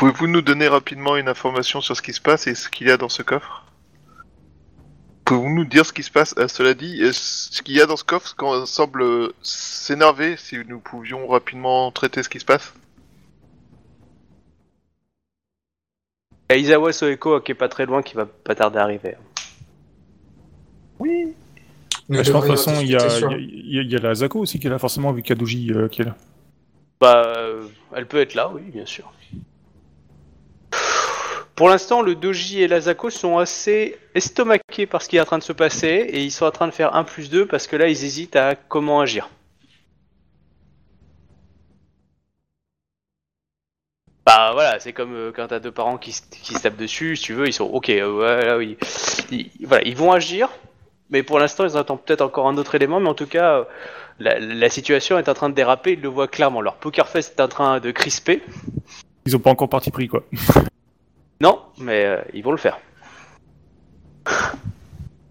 Pouvez-vous nous donner rapidement une information sur ce qui se passe et ce qu'il y a dans ce coffre? Pouvez-vous nous dire ce qui se passe? Euh, Cela dit, euh, ce qu'il y a dans ce coffre quand- semble euh, s'énerver si nous pouvions rapidement traiter ce qui se passe? Il y a Isawa Soeko qui est pas très loin, qui va pas tarder à arriver. Nous Bah, je pense de toute façon, il y, a, discuter sur- il y a- il y a la Zako aussi qui est là, forcément, vu Kadoji euh, qui est là. Bah, euh, elle peut être là, oui, bien sûr. Pour l'instant, le Doji et la Zako sont assez estomaqués par ce qui est en train de se passer et ils sont en train de faire 1 plus 2 parce que là, ils hésitent à comment agir. Bah voilà, c'est comme euh, quand t'as deux parents qui, se- qui se tapent dessus, si tu veux, ils sont ok, euh, ouais, là, oui. Ils, voilà, ils vont agir, mais pour l'instant, ils attendent peut-être encore un autre élément, mais en tout cas, euh, la, la situation est en train de déraper, ils le voient clairement. Leur poker face est en train de crisper. Ils ont pas encore parti pris, quoi. Non, mais euh, ils vont le faire.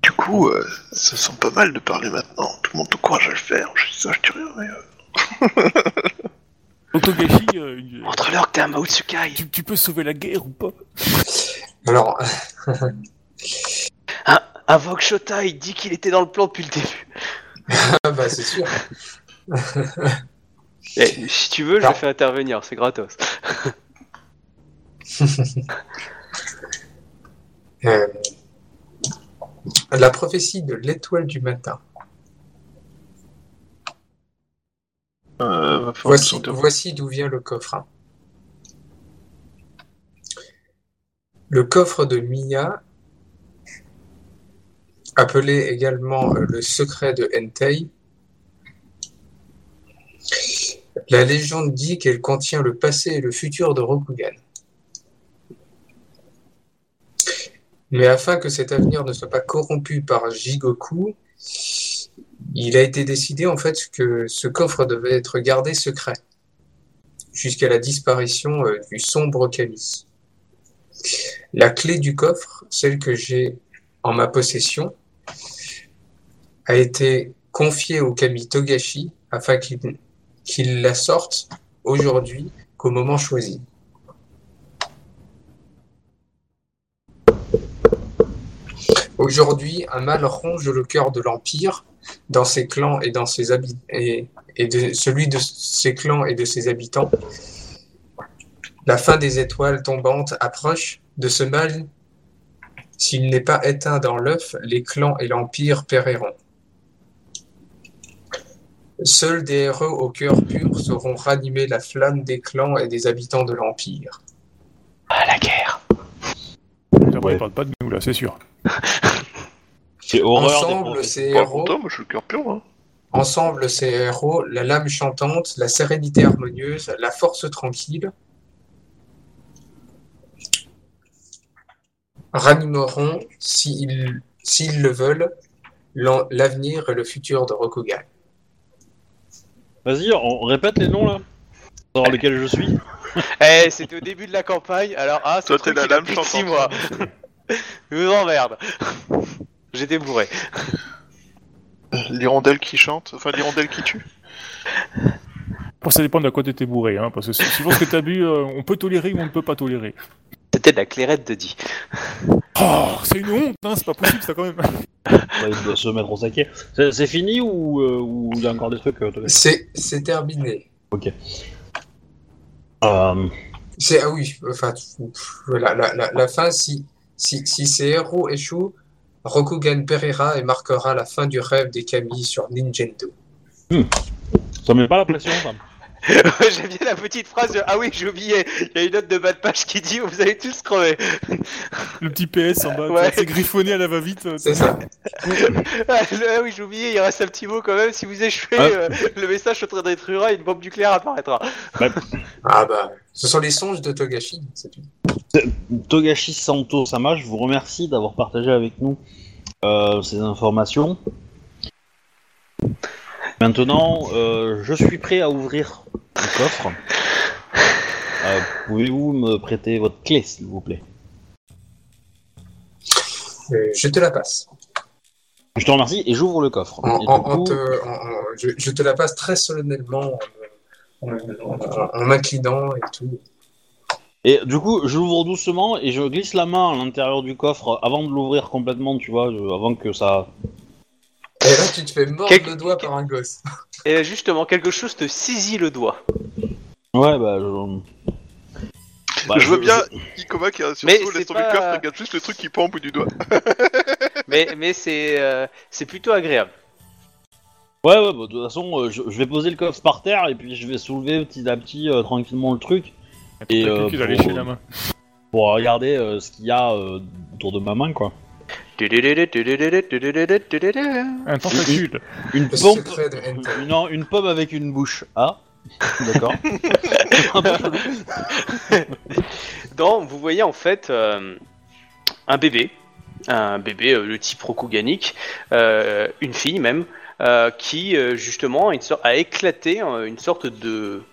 Du coup, euh, ça sent pas mal de parler maintenant. Tout le monde t'encourage à le faire. Je ça, je dis rien, mais... euh, euh, que t'es un Maotsukai. tu, tu peux sauver la guerre ou pas Alors, Invoque Shota, il dit qu'il était dans le plan depuis le début. ah bah c'est sûr. Eh, si tu veux, je le fais intervenir, c'est gratos. Euh, la prophétie de l'étoile du matin. euh, Voici, d'où vient le coffre. hein. Le coffre de Miya, appelé également euh, le secret de Entei, la légende dit qu'elle contient le passé et le futur de Rokugan. Mais afin que cet avenir ne soit pas corrompu par Jigoku, il a été décidé en fait que ce coffre devait être gardé secret. jusqu'à la disparition euh, du sombre Camille. La clé du coffre, celle que j'ai en ma possession, a été confiée au Kami Togashi afin qu'il la sorte aujourd'hui qu'au moment choisi. Aujourd'hui, un mal ronge le cœur de l'Empire dans ses clans et dans ses habitants et, et de celui de ses clans et de ses habitants. La fin des étoiles tombantes approche de ce mal. S'il n'est pas éteint dans l'œuf, les clans et l'Empire périront. Seuls des héros au cœur pur sauront ranimer la flamme des clans et des habitants de l'Empire. Ah, la guerre. Après, Ouais. il parle pas de nous là, c'est sûr. C'est horreur Ensemble, ces héros, content, moi je suis le cœur pur. Hein. ensemble, ces héros, la lame chantante, la sérénité harmonieuse, la force tranquille, ranimeront, s'ils s'ils le veulent, l'en- l'avenir et le futur de Rokugan. Vas-y, on répète les noms là. Savoir lequel je suis. Eh, c'était au début de la campagne, alors ah, Toi, ce t'es truc, la lame six chantante. mois. Je vous emmerde. J'étais bourré. L'hirondelle qui chante, enfin l'hirondelle qui tue. Pour ça dépend de quoi t'étais bourré, hein, parce que suivant ce que t'as bu, euh, on peut tolérer ou on ne peut pas tolérer. C'était de la clairette de dit. Oh, c'est une honte, hein, c'est pas possible ça quand même. Ouais, il doit se mettre au saquet. C'est c'est fini ou euh, ou il y a encore des trucs euh, C'est c'est terminé. Euh, C'est ah oui, enfin pff, voilà la, la, la fin si si ces héros échouent, Rokugan périra et marquera la fin du rêve des Kami sur Nintendo. Ça met pas la pression. J'aime bien la petite phrase de Ah oui, j'ai oublié. Il y a une note de bas de page qui dit Vous allez tous crever. Le petit PS en bas, Ouais. c'est griffonné à la va-vite. euh, C'est ça. ah ah oui, j'ai oublié, il reste un petit mot quand même. Si vous échouez, Ah. euh, le message se détruira et une bombe nucléaire apparaîtra. Ah bah, ce sont les songes de Togashi, c'est tout. Togashi Santo Sama, je vous remercie d'avoir partagé avec nous euh, ces informations. Maintenant, euh, je suis prêt à ouvrir le coffre. Euh, Pouvez-vous me prêter votre clé, s'il vous plaît? Euh, je te la passe. Je te remercie et j'ouvre le coffre. En, Et en- du en coup, te- en- en- je, je te la passe très solennellement en, en- en- en m'inclinant et tout. Et du coup, je l'ouvre doucement et je glisse la main à l'intérieur du coffre avant de l'ouvrir complètement, tu vois, je- avant que ça. Et là, tu te fais mordre Quel- le doigt par un gosse. Et justement, quelque chose te saisit le doigt. Ouais, bah. Je, Bah, je veux bien Ikoma qui a surtout Mais laisse c'est tomber pas- le coffre, regarde juste le truc qui pend au bout du doigt. mais mais c'est euh, c'est plutôt agréable. Ouais, ouais, bah, de toute façon, euh, je, je vais poser le coffre par terre et puis je vais soulever petit à petit euh, tranquillement le truc Et, Et euh, d'aller pour- lécher la main. pour regarder euh, ce qu'il y a euh, autour de ma main, quoi. Un tentacule. Une pompe. secret de Hentai. Non, une pomme avec une bouche. Ah, d'accord. Donc, vous voyez en fait euh, un bébé, un bébé euh, le type rokuganique, euh, une fille même, euh, qui euh, justement a, une sorte- a éclaté euh, une sorte de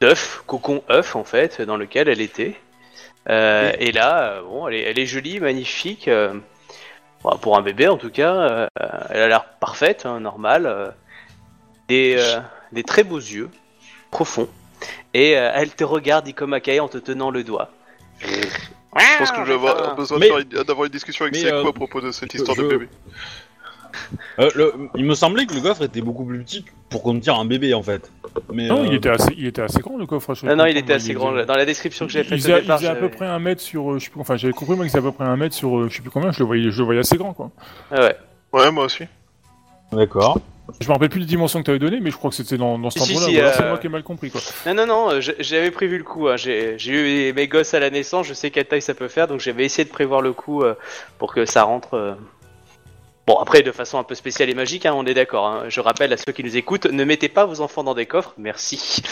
d'œuf, cocon œuf en fait, dans lequel elle était. Euh, Et là, euh, bon, elle est, elle est jolie, magnifique. euh, bon, pour un bébé en tout cas, euh, elle a l'air parfaite, hein, normale. euh, des, euh, des très beaux yeux, profonds. Et euh, elle te regarde, Ikomakai, en te tenant le doigt. Je pense que je vais avoir besoin faire une- d'avoir une discussion avec Seiko euh, à propos de cette histoire je- de bébé. Euh, le- il me semblait que le coffre était beaucoup plus petit pour contenir un bébé en fait. Mais Non, euh, il était assez, il était assez grand le coffre. je Non, non, crois. il était assez grand. Dans la description que j'ai faite il départ, faisait à peu j'avais- près un mètre sur, euh, je sais plus, enfin j'avais compris moi qu'il faisait à peu près un mètre sur, euh, je sais plus combien, je le voyais, je le voyais assez grand quoi. Ah ouais. Ouais, moi aussi. D'accord. Je me rappelle plus les dimensions que tu avais données, mais je crois que c'était dans, dans cet Si, endroit-là. si, Voilà, euh, C'est moi qui ai mal compris quoi. Non, non, non, euh, j'avais prévu le coup. hein. J'ai j'ai eu mes gosses à la naissance, je sais quelle taille ça peut faire, donc j'avais essayé de prévoir le coup euh, pour que ça rentre. Bon, après, de façon un peu spéciale et magique, hein, on est d'accord. hein. Je rappelle à ceux qui nous écoutent, ne mettez pas vos enfants dans des coffres, merci.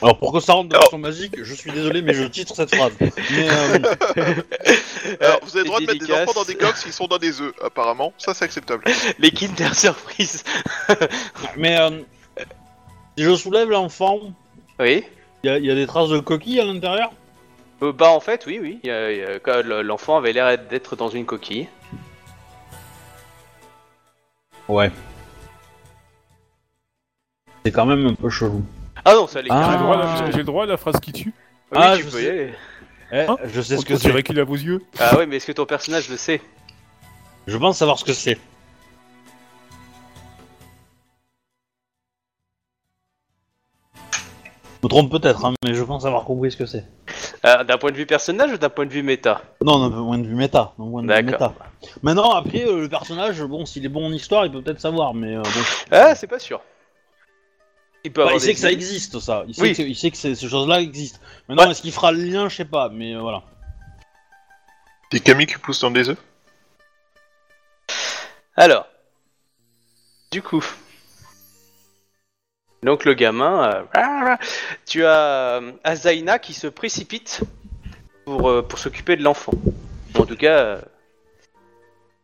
Alors pour que ça rentre de façon magique, je suis désolé mais je titre cette phrase. Mais euh, Alors, vous avez le droit de mettre des dédicace. enfants dans des coffres s'ils sont dans des œufs, apparemment. Ça, c'est acceptable. Les Kinder Surprise. mais euh, si je soulève l'enfant, Oui. Il y, a- il y a des traces de coquilles à l'intérieur? Euh, bah en fait, oui, oui. il y a- il y a- quand le- L'enfant avait l'air d'être dans une coquille. Ouais. C'est quand même un peu chelou. Ah non, ça allait Ah. J'ai le droit à la- j'ai le droit à la phrase qui tue Oui, Ah, tu je peux y sais. aller. Eh, Hein je sais ce On que c'est. dirait qu'il a vos yeux. Ah ouais, mais est-ce que ton personnage le sait Je pense savoir ce que c'est. Je me trompe peut-être, hein, mais je pense avoir compris ce que c'est. Euh, D'un point de vue personnage ou d'un point de vue méta Non, d'un point de vue méta. d'un point de vue D'accord. méta. Maintenant, après, euh, le personnage, bon, s'il est bon en histoire, il peut peut-être savoir, mais euh, bon. Ah, c'est pas sûr. Il peut Bah, avoir il sait que ça existe, ça. Il sait, Oui. que, il sait que ces, ces choses-là existent. Maintenant, Ouais. est-ce qu'il fera le lien? Je sais pas, mais euh, voilà. Des Camille qui poussent dans des œufs? Alors, du coup, donc le gamin, euh, tu as euh, Azaina qui se précipite pour, euh, pour s'occuper de l'enfant. En tout cas, euh,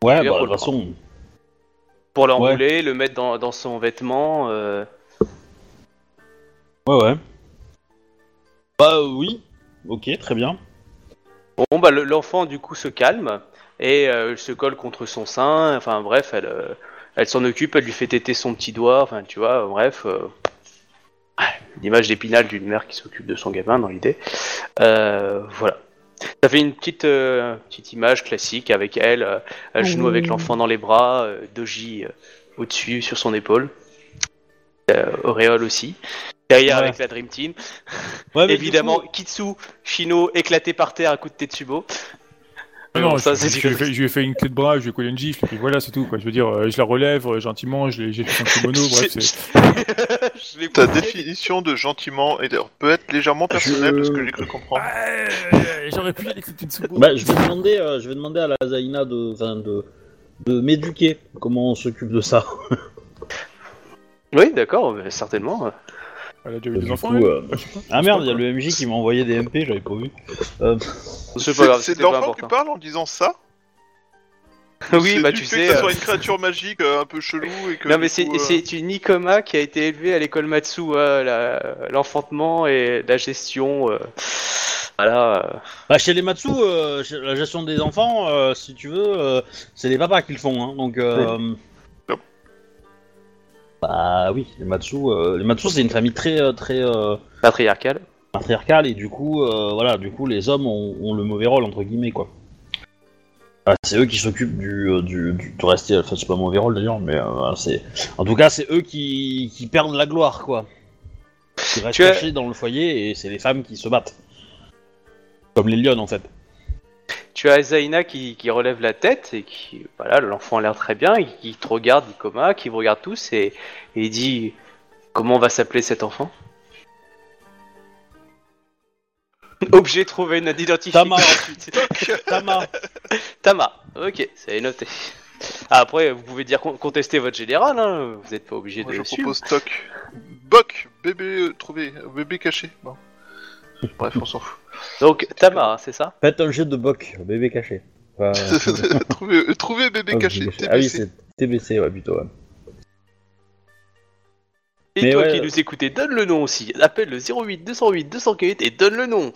Ouais, bah, toute le façon. pour l'enrouler, le mettre dans, dans son vêtement. Ouais, ouais. Bah, oui. Ok, très bien. Bon, bah le- l'enfant du coup se calme et elle se colle contre son sein. Enfin bref, elle, elle s'en occupe, elle lui fait téter son petit doigt. Enfin, tu vois, bref. euh, L'image d'épinal d'une mère qui s'occupe de son gamin dans l'idée. Euh, voilà. Ça fait une petite, euh, petite image classique avec elle, euh, à genoux avec l'enfant dans les bras, euh, Doji euh, au-dessus sur son épaule. Euh, Auréole aussi. Derrière Ouais. avec la Dream Team. Ouais, Évidemment, coup- Kitsu, Shino éclaté par terre à coup de Tetsubo. Ah non, bon, ça, je, c'est je, je lui ai fait, je lui ai fait une clé de bras, je lui ai collé une gifle, et puis voilà, c'est tout. Quoi. Je veux dire, euh, je la relève euh, gentiment, je l'ai- j'ai fait son kimono, bref, c'est... Je Ta définition de gentiment et peut être légèrement personnelle de ce que j'ai cru comprendre. Ouais, J'aurais pu aller cette Tsubo. Bah, je vais demander, euh, je vais demander à la Zaina de, de, de m'éduquer. Comment on s'occupe de ça. Oui, d'accord, mais certainement. Elle a déjà eu des Du enfants, coup, elle euh. Ah merde, il y a le MJ qui m'a envoyé des MP, j'avais pas vu. Euh, C'est pas grave, C'est c'était pas l'enfant qui important. parle en disant ça oui, C'est bah du tu fait sais. que ça euh, soit une créature magique euh, un peu chelou et que. Non du mais c'est coup, euh, c'est une Nikoma qui a été élevée à l'école Matsuwa, la- l'enfantement et la gestion. euh, Voilà. euh. Bah, chez les Matsu, euh, chez la gestion des enfants, euh, si tu veux, euh, c'est les papas qui le font. Hein, donc, euh. Bah oui, les Matsu, euh, les Matsu, c'est une famille très, euh, très euh, Patriarcal. patriarcale et du coup, euh, voilà, du coup, les hommes ont, ont le mauvais rôle entre guillemets quoi. Ah, c'est eux qui s'occupent du, euh, du, du, du rester. Enfin, c'est pas mauvais rôle d'ailleurs, mais euh, c'est. En tout cas, c'est eux qui, qui perdent la gloire quoi. Ils restent Tu as- cachés dans le foyer et c'est les femmes qui se battent. Comme les lions en fait. Tu as Zaina qui, qui relève la tête et qui, voilà, l'enfant a l'air très bien, et qui te regarde, Nikoma, qui vous regarde tous et, et il dit comment va s'appeler cet enfant? Objet trouvé, non identifié. Tama. ensuite. Tama. Tama. Ok, c'est noté. Ah, après, vous pouvez dire con- contester votre général, hein. Vous n'êtes pas obligé Moi, de je le suivre. propose Toc. Boc Bébé euh, trouvé. Bébé caché. Bon. Bref, on s'en fout. Donc Tama, hein, c'est ça? Faites un jet de boc, bébé caché. Enfin, euh, trouver bébé oh, caché. caché. Ah oui, TBC. c'est TBC, ouais, plutôt. ouais. Et Mais toi ouais, qui euh, nous écoutez, donne le nom aussi. Appelle le 08 208 248 et donne le nom.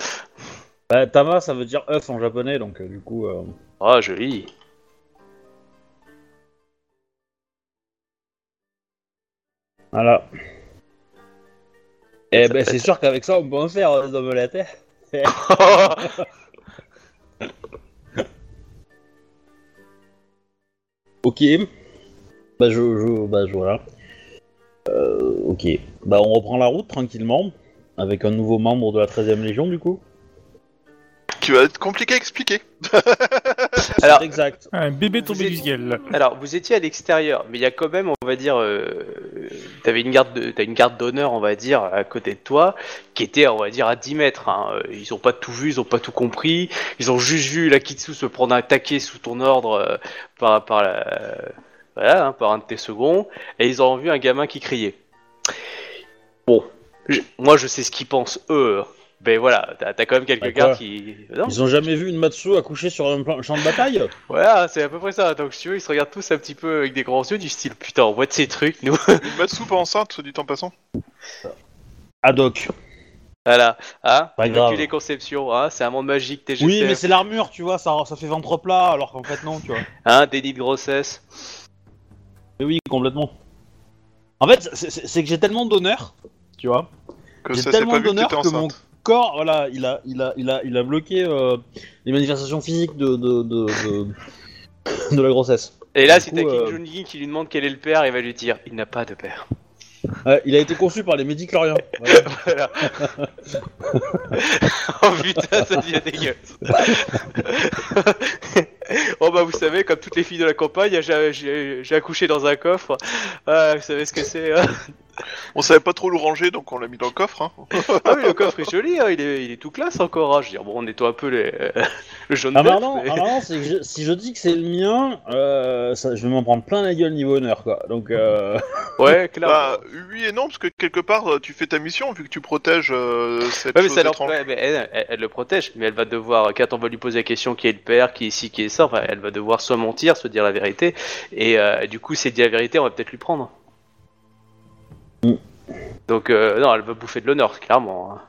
Bah, Tama, ça veut dire œuf en japonais, donc euh, du coup. euh, Oh, joli. Voilà. Eh ben, c'est sûr qu'avec ça, on peut en faire euh, des omelettes. Ok. Bah, je, je, bah, voilà. Euh, ok. Bah, on reprend la route tranquillement. Avec un nouveau membre de la 13ème Légion, du coup. Qui va être compliqué à expliquer. Alors- exact. Un bébé tombé du ciel. Alors, vous étiez à l'extérieur, mais il y a quand même, on va dire, euh, t'avais une garde, de- t'as une garde d'honneur, on va dire, à côté de toi, qui était, on va dire, à 10 mètres. hein. Ils ont pas tout vu, ils ont pas tout compris. Ils ont juste vu la Kitsu se prendre un taquet sous ton ordre euh, par, par la, voilà, hein, par un de tes seconds, et ils ont vu un gamin qui criait. Bon, je- moi je sais ce qu'ils pensent eux. Ben voilà, t'as quand même quelques Bah, gardes qui. Non Ils ont jamais vu une Matsu accoucher sur un plan- champ de bataille? Voilà, c'est à peu près ça. Donc, si tu veux, ils se regardent tous un petit peu avec des grands yeux du style Putain, on voit de ces trucs, nous. Une Matsu pas enceinte, dit en passant. Ad hoc. Voilà, hein Pas grave. Immaculée conception, hein? C'est un monde magique, TGCF. Oui, mais c'est l'armure, tu vois, ça, ça fait ventre plat, alors qu'en fait non, tu vois. Hein, délit de grossesse. Mais oui, complètement. En fait, c'est- que j'ai tellement d'honneur, tu vois. Que J'ai tellement que d'honneur que mon enceinte. Corps, voilà, il a, il a, il a, il a bloqué euh, les manifestations physiques de, de, de, de, de la grossesse. Et là, Du si t'as Jong-un qui lui demande quel est le père, il va lui dire il n'a pas de père. Ouais, il a été conçu par les médicloriens. Voilà. oh putain, ça devient dégueulasse. oh bah vous savez, comme toutes les filles de la campagne, j'ai accouché dans un coffre. Ah, vous savez ce que c'est hein On savait pas trop le ranger, donc on l'a mis dans le coffre. Hein. Ah oui, le coffre est joli, hein, il, est, il est tout classe encore. Hein. Je veux dire, bon, on nettoie un peu les, le jaune Ah bah non, mais- ah non, c'est que je- si je dis que c'est le mien, euh, ça, je vais m'en prendre plein la gueule niveau honneur, quoi. Donc, euh... Ouais, clairement. Bah, oui et non, parce que quelque part, euh, tu fais ta mission, vu que tu protèges euh, cette Ouais, mais chose ça leur- étrange. ouais, mais elle, elle- elle le protège, mais elle va devoir, quand on va lui poser la question qui est le père, qui est ici, qui est ça, enfin, elle va devoir soit mentir, soit dire la vérité, et euh, du coup, si elle dit la vérité, on va peut-être lui prendre. Mm. Donc, euh, non, elle va bouffer de l'honneur, clairement. hein.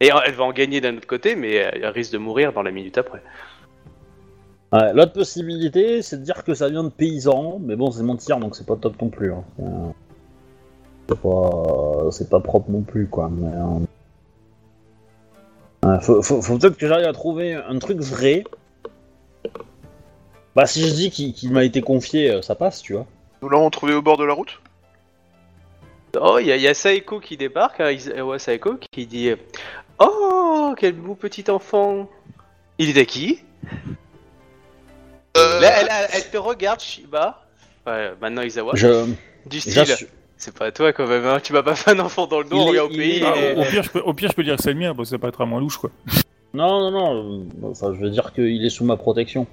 Et elle va en gagner d'un autre côté, mais elle risque de mourir dans la minute après. ouais, l'autre possibilité, c'est de dire que ça vient de paysans, mais bon, c'est mentir, donc c'est pas top non plus. hein. C'est- pas, c'est pas propre non plus, quoi. Mais, euh, ouais, faut, faut- faut peut-être que j'arrive à trouver un truc vrai. Bah, si je dis qu'il qu'il m'a été confié, euh, ça passe, tu vois. Nous l'avons trouvé au bord de la route? Oh, il y, a- il y a Saeko qui débarque, hein, ouais, Saeko qui dit Oh, quel beau petit enfant Il est à qui? Euh, Là, elle, elle- elle te regarde, Shiba. Ouais, maintenant Isawa. Je, Du style, c'est pas toi quand même, hein. tu m'as pas fait un enfant dans le dos, au pays. est- Ah, et- au, au pire, je peux, au pire, je peux dire que c'est le mien, parce que ça peut être à moins louche, quoi. Non, non, non, euh, enfin, je veux dire qu'il est sous ma protection.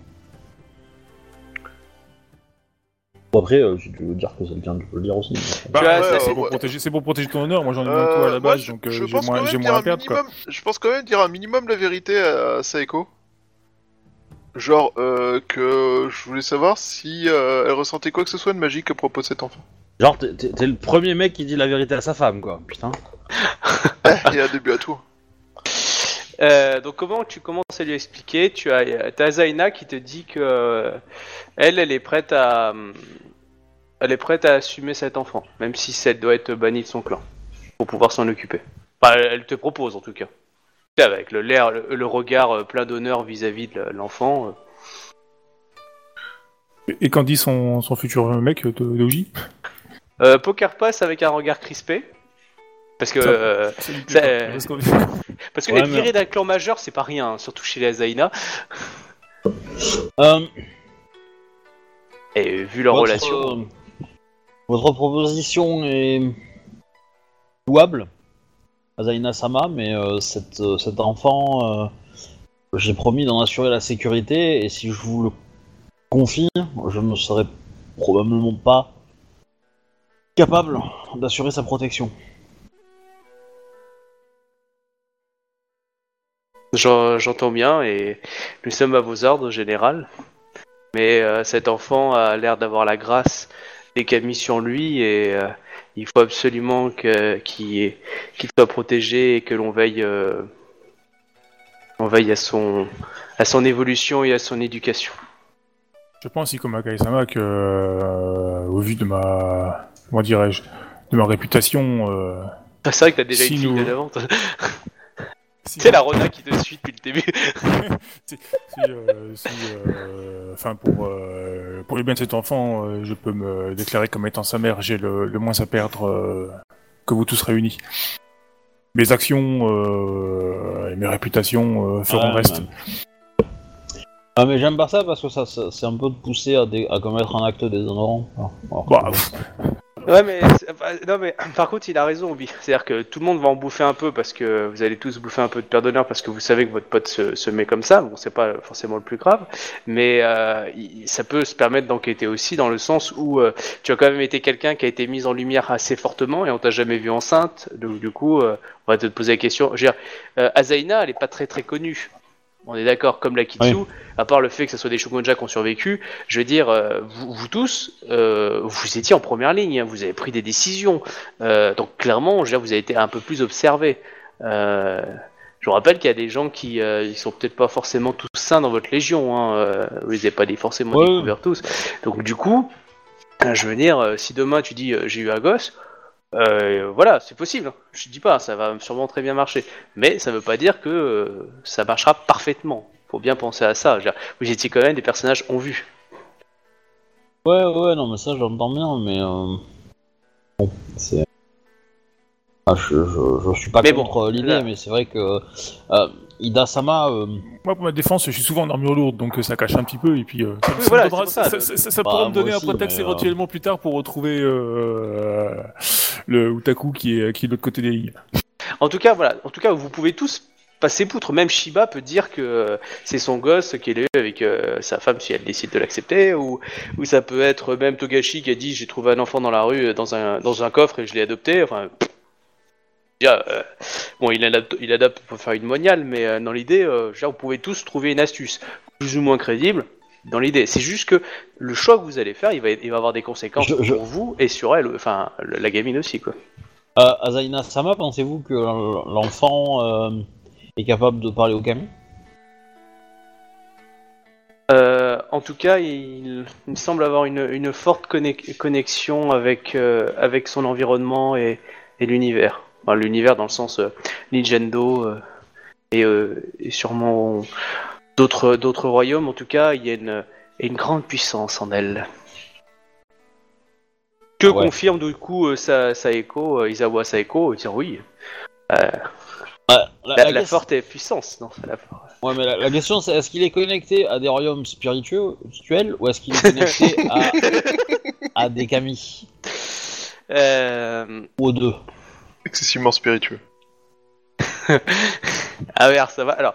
Bon, après, euh, si tu veux dire que c'est le tien, tu peux le dire aussi. mais- Bah, Tu vois, ouais, ça, c'est pour, ouais. protéger, c'est pour protéger ton honneur. Moi, j'en ai moins que Euh, toi à la moi, base, je- donc euh, je j'ai pense moins, j'ai moins à perdre, quoi. minimum. Je pense quand même dire un minimum la vérité à Saeko. Genre euh, que je voulais savoir si euh, elle ressentait quoi que ce soit de magique à propos de cet enfant. Genre, t'es- t'es t'es le premier mec qui dit la vérité à sa femme, quoi. Putain. Et un début à tout. Euh, donc comment tu commences à lui expliquer Tu as Zaina qui te dit que euh, elle, elle est prête à, hum, elle est prête à assumer cet enfant, même si elle doit être bannie de son clan pour pouvoir s'en occuper. Enfin, elle- te propose en tout cas. Avec le, l'air, le, le regard euh, plein d'honneur vis-à-vis de l'enfant. euh. Et quand dit son, son futur mec, de Doji Euh, poker pass avec un regard crispé. Parce que, Ça- euh, Ça, euh, parce que Ouais, être mais- viré d'un clan majeur, c'est pas rien, hein, surtout chez les Zaina. Euh, Et vu leur votre, relation. euh, votre proposition est louable, Azaina Sama, mais euh, cet, euh, cet enfant, euh, j'ai promis d'en assurer la sécurité, et si je vous le confie, je ne serai probablement pas capable d'assurer sa protection. J'entends bien et nous sommes à vos ordres, général. Mais euh, cet enfant a l'air d'avoir la grâce des Camis sur lui et euh, il faut absolument qu'il soit protégé et que l'on veille, euh, on veille à son, à son évolution et à son éducation. Je pense, aussi comme Akai-sama, que, au vu de ma, comment dirais-je, de ma réputation, Ah, C'est vrai que t'as déjà Si une fille nous- C'est la Rona qui te suit depuis le début. si, euh, si, euh, enfin pour euh, pour le bien de cet enfant, euh, je peux me déclarer comme étant sa mère. J'ai le, le moins à perdre euh, que vous tous réunis. Mes actions euh, et mes réputations euh, feront le reste. Ah mais j'aime pas ça parce que ça, ça- c'est un peu de pousser à, dé- à commettre un acte déshonorant. Alors, alors Bah, Ouais, mais, non, mais par contre, il a raison, Obi. C'est-à-dire que tout le monde va en bouffer un peu parce que vous allez tous bouffer un peu de père d'honneur parce que vous savez que votre pote se, met comme ça. Bon, c'est pas forcément le plus grave, mais euh, ça peut se permettre d'enquêter aussi dans le sens où euh, tu as quand même été quelqu'un qui a été mis en lumière assez fortement et on t'a jamais vu enceinte. Donc, du coup, euh, on va te poser la question. Je veux dire, euh, Azaina, elle est pas très très connue. On est d'accord, comme la Kitsu, à part le fait que ce soit des Shogunja qui ont survécu, je veux dire, euh, vous, vous tous, euh, vous étiez en première ligne, hein, vous avez pris des décisions, euh, donc clairement, je veux dire, vous avez été un peu plus observé. Je vous rappelle qu'il y a des gens qui ils sont peut-être pas forcément tous sains dans votre légion, hein, vous les avez pas forcément Ouais. découverts tous. Donc du coup, je veux dire, si demain tu dis j'ai eu un gosse, euh, voilà, c'est possible. Je dis pas, ça va sûrement très bien marcher, mais ça veut pas dire que euh, ça marchera parfaitement. Faut bien penser à ça. Vous étiez quand même des personnages ont vu. Ouais, ouais, non, mais ça j'entends bien, mais. euh, Bon, c'est. Ah, je, je, je suis pas Mais bon, contre l'idée, là- mais c'est vrai que. Euh, Ida Sama. euh, Moi, pour ma défense, je suis souvent en armure lourde, donc ça cache un petit peu, et puis euh, ça, Oui, ça voilà, me donnera- ça, ça- le- ça- ça- ça Bah, pourra me donner un prétexte euh, éventuellement plus tard pour retrouver euh, le Utaku qui est, qui de l'autre côté des lignes. En tout cas, voilà. En tout cas, vous pouvez tous passer poutre. Même Shiba peut dire que c'est son gosse qui est là avec euh, sa femme si elle décide de l'accepter, ou, ou ça peut être même Togashi qui a dit j'ai trouvé un enfant dans la rue euh, dans un dans un coffre et je l'ai adopté. Euh, bon, il adapte, il adapte pour faire une moniale, mais dans l'idée, vous pouvez tous trouver une astuce plus ou moins crédible. Dans l'idée, c'est juste que le choix que vous allez faire, il va, il va avoir des conséquences Je- je- pour vous et sur elle, enfin la gamine aussi, quoi. euh, Azaina Sama, pensez-vous que l'enfant euh, est capable de parler au Kami Euh, en tout cas, il, il me semble avoir une, une forte conne- connexion avec, euh, avec son environnement et, et l'univers. Enfin, l'univers dans le sens euh, Nintendo euh, et, euh, et sûrement d'autres d'autres royaumes. En tout cas, il y a une, une grande puissance en elle. Que Ouais. confirme du coup euh, Sa- Saeko, euh, Isawa Saeko, dire oui. Euh, Ouais, la, la, la la question- forte est puissance, non ouais, mais la, la question c'est est-ce qu'il est connecté à des royaumes spirituels ou est-ce qu'il est connecté à, à des Kami Euh, Ou aux deux? Excessivement spiritueux. Ah ouais, alors ça va. Alors,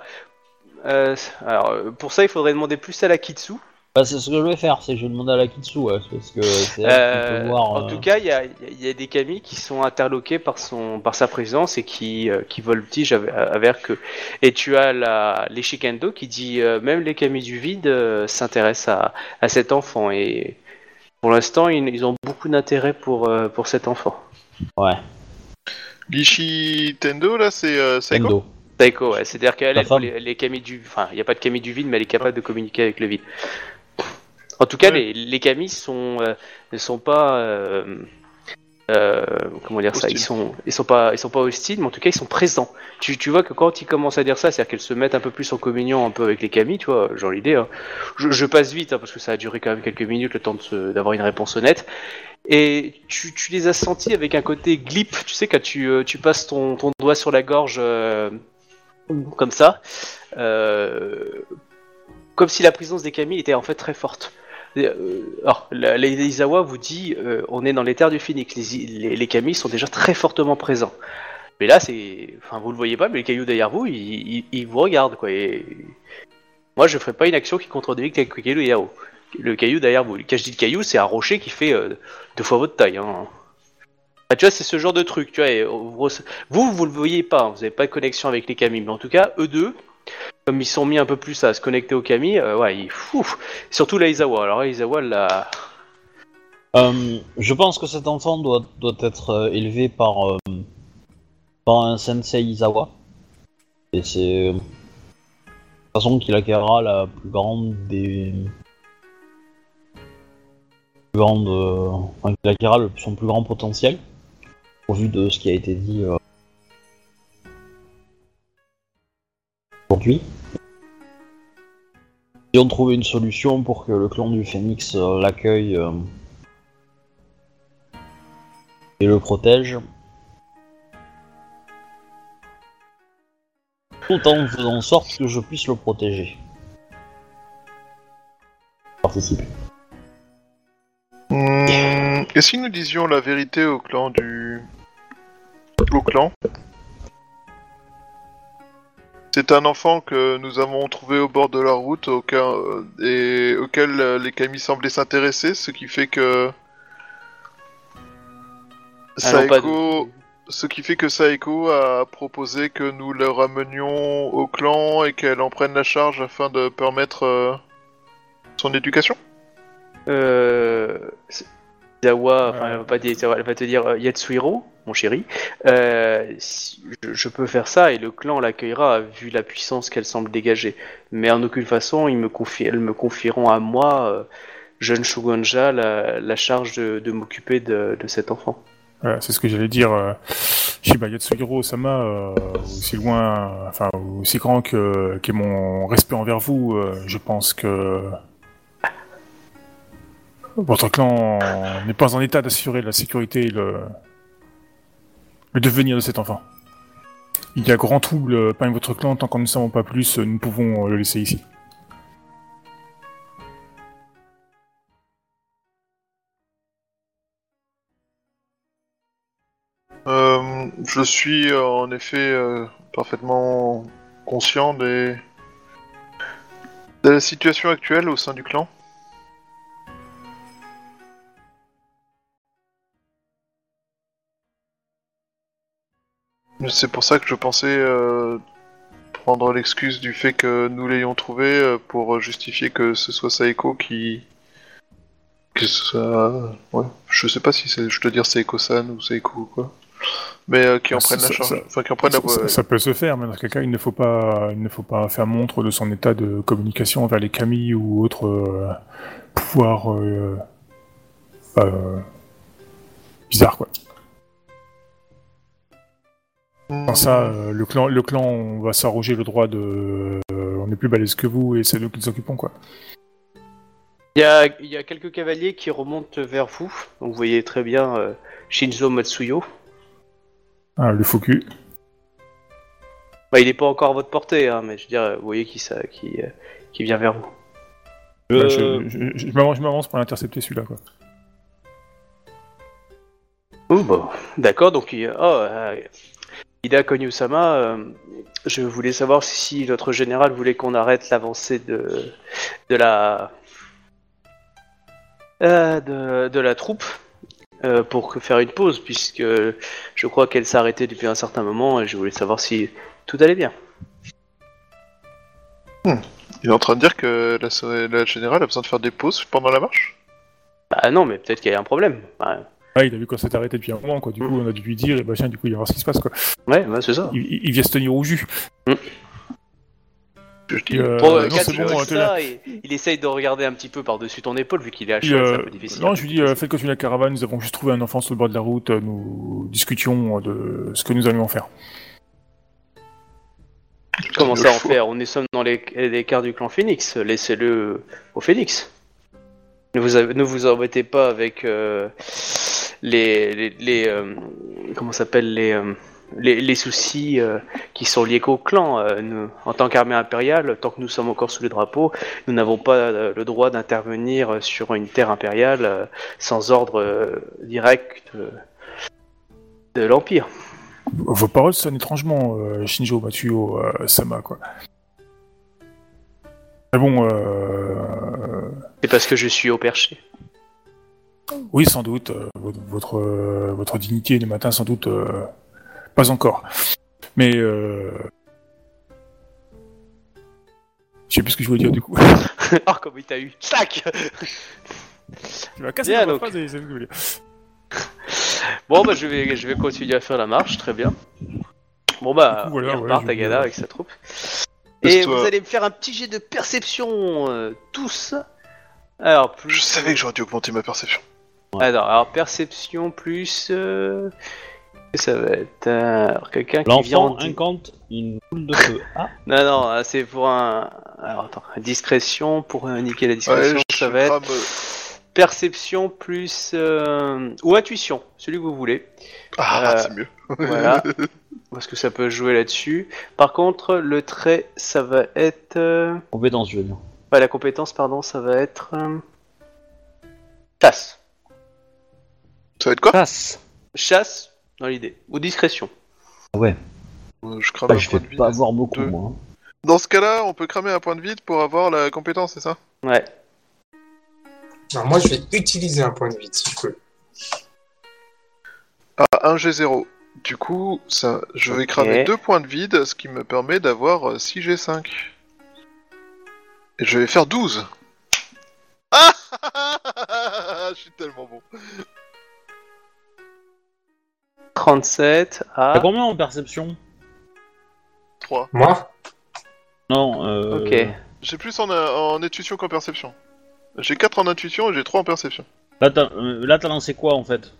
euh, alors euh, pour ça, il faudrait demander plus à la Kitsu. bah, C'est ce que je vais faire, c'est que je vais demander à la Kitsu, ouais, parce que c'est Euh, peut voir. en euh, tout cas, il y a, il y a des Kami qui sont interloqués par son, par sa présence et qui, euh, qui voltigent avec, que. Et tu as la, les Shikendo qui dit euh, même les Kami du vide euh, s'intéressent à, à cet enfant et pour l'instant, ils, ils ont beaucoup d'intérêt pour, euh, pour cet enfant. Ouais, Lishi Tendo, là, c'est euh, Ouais. C'est-à-dire qu'elle, elle femme. les, les Kami du, enfin, il n'y a pas de Kami du vide, mais elle est capable de communiquer avec le vide. En tout cas, Ouais. les, les Kami sont, euh, ne sont pas, euh, euh, comment dire ça, Hostiles. ils sont, ils sont pas, ils sont pas hostiles, mais en tout cas, ils sont présents. Tu, tu vois que quand ils commencent à dire ça, c'est-à-dire qu'elles se mettent un peu plus en communion un peu avec les Kami, tu vois, genre l'idée. hein. Je, je passe vite hein, parce que ça a duré quand même quelques minutes le temps d'avoir une réponse honnête. Et tu, tu les as sentis avec un côté glip, tu sais, quand tu, euh, tu passes ton, ton doigt sur la gorge euh, comme ça, euh, comme si la présence des Kami était en fait très forte. Euh, alors, Izawa vous dit, euh, on est dans les terres du Phoenix, les, les, Kami sont déjà très fortement présents. Mais là, c'est, enfin, vous le voyez pas, mais les cailloux derrière vous, ils, vous regardent, quoi. Et moi, je ferai pas une action qui contredit le caillou derrière vous. Le caillou derrière vous. Quand je dis le caillou, c'est un rocher qui fait deux fois votre taille. Hein. Ah, tu vois, c'est ce genre de truc, tu vois. et, vous, vous, le voyez pas, hein, vous avez pas de connexion avec les Kami, mais en tout cas, eux deux, comme ils sont mis un peu plus à se connecter aux Kami, euh, ouais, ils, surtout la Izawa. Alors, la Izawa, la, Euh, je pense que cet enfant doit, doit être euh, élevé par, euh, par un sensei Izawa. Et c'est euh, de toute façon qu'il acquérera la plus grande des. plus grande. enfin, qu'il acquérera son plus grand potentiel. Vu de ce qui a été dit euh, aujourd'hui. Si on trouvait une solution pour que le clan du Phénix euh, l'accueille. euh, et le protège. Tout en faisant en sorte que je puisse le protéger. Participe. Hmm, Et si nous disions la vérité au clan du... Au clan C'est un enfant que nous avons trouvé au bord de la route auquel, euh, et auquel euh, les Kami semblaient s'intéresser, ce qui fait que... Ah Saeko... Ce qui fait que Saeko a proposé que nous le ramenions au clan et qu'elle en prenne la charge afin de permettre euh, son éducation. Euh, Zawa, enfin, elle va pas dire Zawa, elle va te dire euh, Yatsuhiro, mon chéri. Euh, si- je, je peux faire ça et le clan l'accueillera vu la puissance qu'elle semble dégager. Mais en aucune façon, ils me elles me confieront à moi, euh, jeune Shogunja, la, la charge de, de m'occuper de, de cet enfant. Voilà, c'est ce que j'allais dire. Euh, Shiba Yatsuhiro Sama, euh, aussi loin, enfin aussi grand que qu'est mon respect envers vous, euh, je pense que votre clan n'est pas en état d'assurer la sécurité et le le devenir de cet enfant. Il y a grand trouble parmi votre clan, tant qu'on ne savons pas plus, nous pouvons le laisser ici. Euh, je suis euh, en effet euh, parfaitement conscient des... de la situation actuelle au sein du clan. C'est pour ça que je pensais euh, prendre l'excuse du fait que nous l'ayons trouvé euh, pour justifier que ce soit Saeko qui... Que ce soit... Ouais, je sais pas si c'est... je dois dire Saeko-san ou Saeko ou quoi. Mais euh, qui en Ça- prennent la ça- charge. ça- Enfin, qui en prennent la... Ça, ça- ça peut se faire, mais dans quel cas, il ne faut pas, il ne faut pas faire montre de son état de communication vers les Kami ou autres euh, pouvoirs euh, euh, bizarres, quoi. Sans ça, euh, le clan, le clan, on va s'arroger le droit de, euh, on est plus balèze que vous et c'est nous qui nous occupons, quoi. Il y a, il y a quelques cavaliers qui remontent vers vous. Donc vous voyez très bien euh, Shinzo Matsuyo. Ah, le faux cul. Bah, il n'est pas encore à votre portée, hein, mais je veux dire, vous voyez qui, ça, qui, euh, qui vient vers vous. Bah, je, je- je m'avance je m'avance pour l'intercepter celui-là, quoi. Oh, bon. D'accord, donc il- oh, euh, Ida Konyu-sama, euh, je voulais savoir si notre général voulait qu'on arrête l'avancée de, de la euh, de, de la troupe euh, pour faire une pause, puisque je crois qu'elle s'est arrêtée depuis un certain moment et je voulais savoir si tout allait bien. Il est en train de dire que la, la générale a besoin de faire des pauses pendant la marche? Bah non, mais peut-être qu'il y a un problème. Bah, Ah, il a vu qu'on s'était arrêté depuis un moment, quoi. Du coup, on a dû lui dire, et bah tiens, du coup, il va voir ce qui se passe, quoi. ouais, bah, c'est ça. Il, vient se tenir au jus. Je dis, Euh, non, euh, c'est Kat, bon, il, t'es là. ça, et il essaye de regarder un petit peu par-dessus ton épaule vu qu'il est à cheval, c'est euh, un peu difficile. non, je lui dis, euh, faites continuer la caravane, nous avons juste trouvé un enfant sur le bord de la route, euh, nous discutions euh, de ce que nous allions en faire. Comment ça en faire? On est sommes dans les, les quarts du clan Phoenix. Laissez-le au Phoenix. Ne vous, av- ne vous embêtez pas avec euh, les, les, les, euh, comment ça s'appelle les, euh, les, les soucis euh, qui sont liés qu'au clan. Nous, en tant qu'armée impériale, tant que nous sommes encore sous le drapeau, nous n'avons pas le droit d'intervenir sur une terre impériale sans ordre direct de l'Empire. Vos paroles sonnent étrangement, Shinjo Matsuo Sama, quoi. Mais bon. C'est parce que je suis au perché. Oui, sans doute, euh, votre, votre, euh, votre dignité le matin, sans doute, euh, pas encore. Mais, euh... Je sais plus ce que je voulais dire, du coup. oh, comme il t'a eu. Tchac tu m'as cassé ma donc. phrase et c'est ce que je voulais dire. Bon, bah, je vais, je vais continuer à faire la marche, très bien. Bon, bah, Du coup, voilà, il ouais, repart je- Tagada avec sa troupe. Et vous allez me faire un petit jet de perception, euh, tous. Alors, plus. Je savais que j'aurais dû augmenter ma perception. Alors, alors, perception plus. euh, Ça va être. euh, alors, quelqu'un qui vient. L'enfant une boule de feu. Ah, Non, non, euh, c'est pour un. Alors, attends, discrétion, pour euh, niquer la discrétion, Ouais, ça va être. Perception plus. euh, Ou intuition, celui que vous voulez. Ah, Euh, c'est mieux. Voilà. Parce que ça peut jouer là-dessus. Par contre, le trait, ça va être. compétence, je veux dire. Pas la compétence, pardon, ça va être. euh, Chasse. Ça va être quoi Passe Chasse, dans l'idée. Ou discrétion. Ah ouais, Euh, Je crame bah, un je point fais de vie. pas avoir beaucoup, deux. moi. Dans ce cas-là, on peut cramer un point de vide pour avoir la compétence, c'est ça Ouais. Alors moi, je vais utiliser un point de vide si je peux. Ah, 1 G0. Du coup, ça, je vais Ok. cramer deux points de vide, ce qui me permet d'avoir euh, 6 G5. Et je vais faire 12. Ah Je suis tellement bon. 37 T'as à... combien en perception 3. Moi Non, euh... Ok. J'ai plus en, en intuition qu'en perception. J'ai 4 en intuition et j'ai 3 en perception. Là, t'as euh, là, t'as lancé quoi en fait?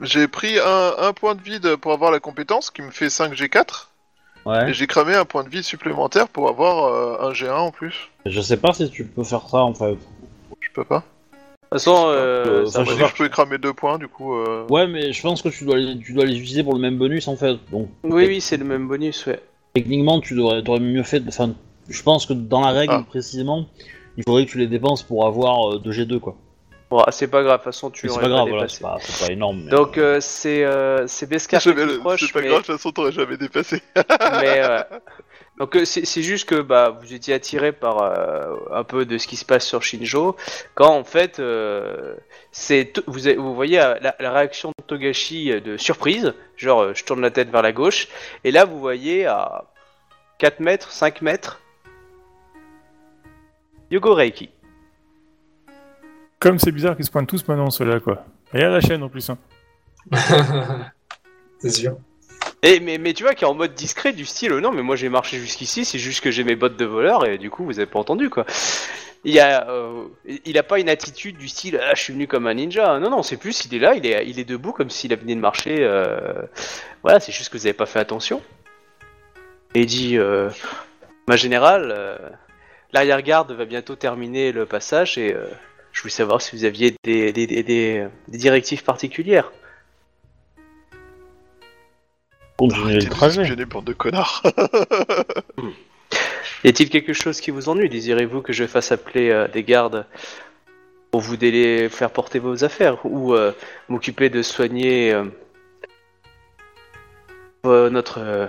J'ai pris un, un point de vide pour avoir la compétence qui me fait 5 G4 Ouais. et j'ai cramé un point de vide supplémentaire pour avoir euh, un G1 en plus. Je sais pas si tu peux faire ça en fait. Je peux pas. De toute façon, euh, Euh, ça je dit que je pouvais cramer 2 points du coup. euh, Ouais, mais je pense que tu dois les, tu dois les utiliser pour le même bonus en fait. Donc Oui, oui, c'est le même bonus, ouais. techniquement, tu devrais, t'aurais mieux fait. Enfin, je pense que dans la règle Ah. précisément, il faudrait que tu les dépenses pour avoir euh, 2G2 quoi. Bon, ah, c'est pas grave, de toute façon, tu l'aurais pas grave, voilà, dépassé. c'est pas, énorme. mais- Donc, euh, c'est euh, c'est Beskar qui C'est pas mais... grave, de toute façon t'aurais jamais dépassé. mais, euh, donc euh, c'est juste que bah vous étiez attiré par euh, un peu de ce qui se passe sur Shinjo quand en fait euh, c'est vous, avez- vous voyez la, la réaction de Togashi de surprise genre je tourne la tête vers la gauche et là vous voyez à 4 mètres 5 mètres Yogo Reiki Comme c'est bizarre qu'ils se pointent tous maintenant, ceux-là, quoi. Et à la chaîne en plus. Hein. C'est sûr. Mais, tu vois qui est en mode discret du style non mais moi j'ai marché jusqu'ici c'est juste que j'ai mes bottes de voleur et du coup vous avez pas entendu quoi. Il a euh, il a pas une attitude du style ah, je suis venu comme un ninja. Non non c'est plus il est là il est il est debout comme s'il venait de marcher euh, voilà c'est juste que vous avez pas fait attention. Et il dit euh, ma générale l'arrière-garde va bientôt terminer le passage et je voulais savoir si vous aviez des- des directives particulières Continuer Arrêtez le trajet. espionner, bande de connards. Y a-t-il quelque chose qui vous ennuie? Désirez-vous que je fasse appeler euh, des gardes pour vous délai faire porter vos affaires ou euh, m'occuper de soigner euh, notre euh,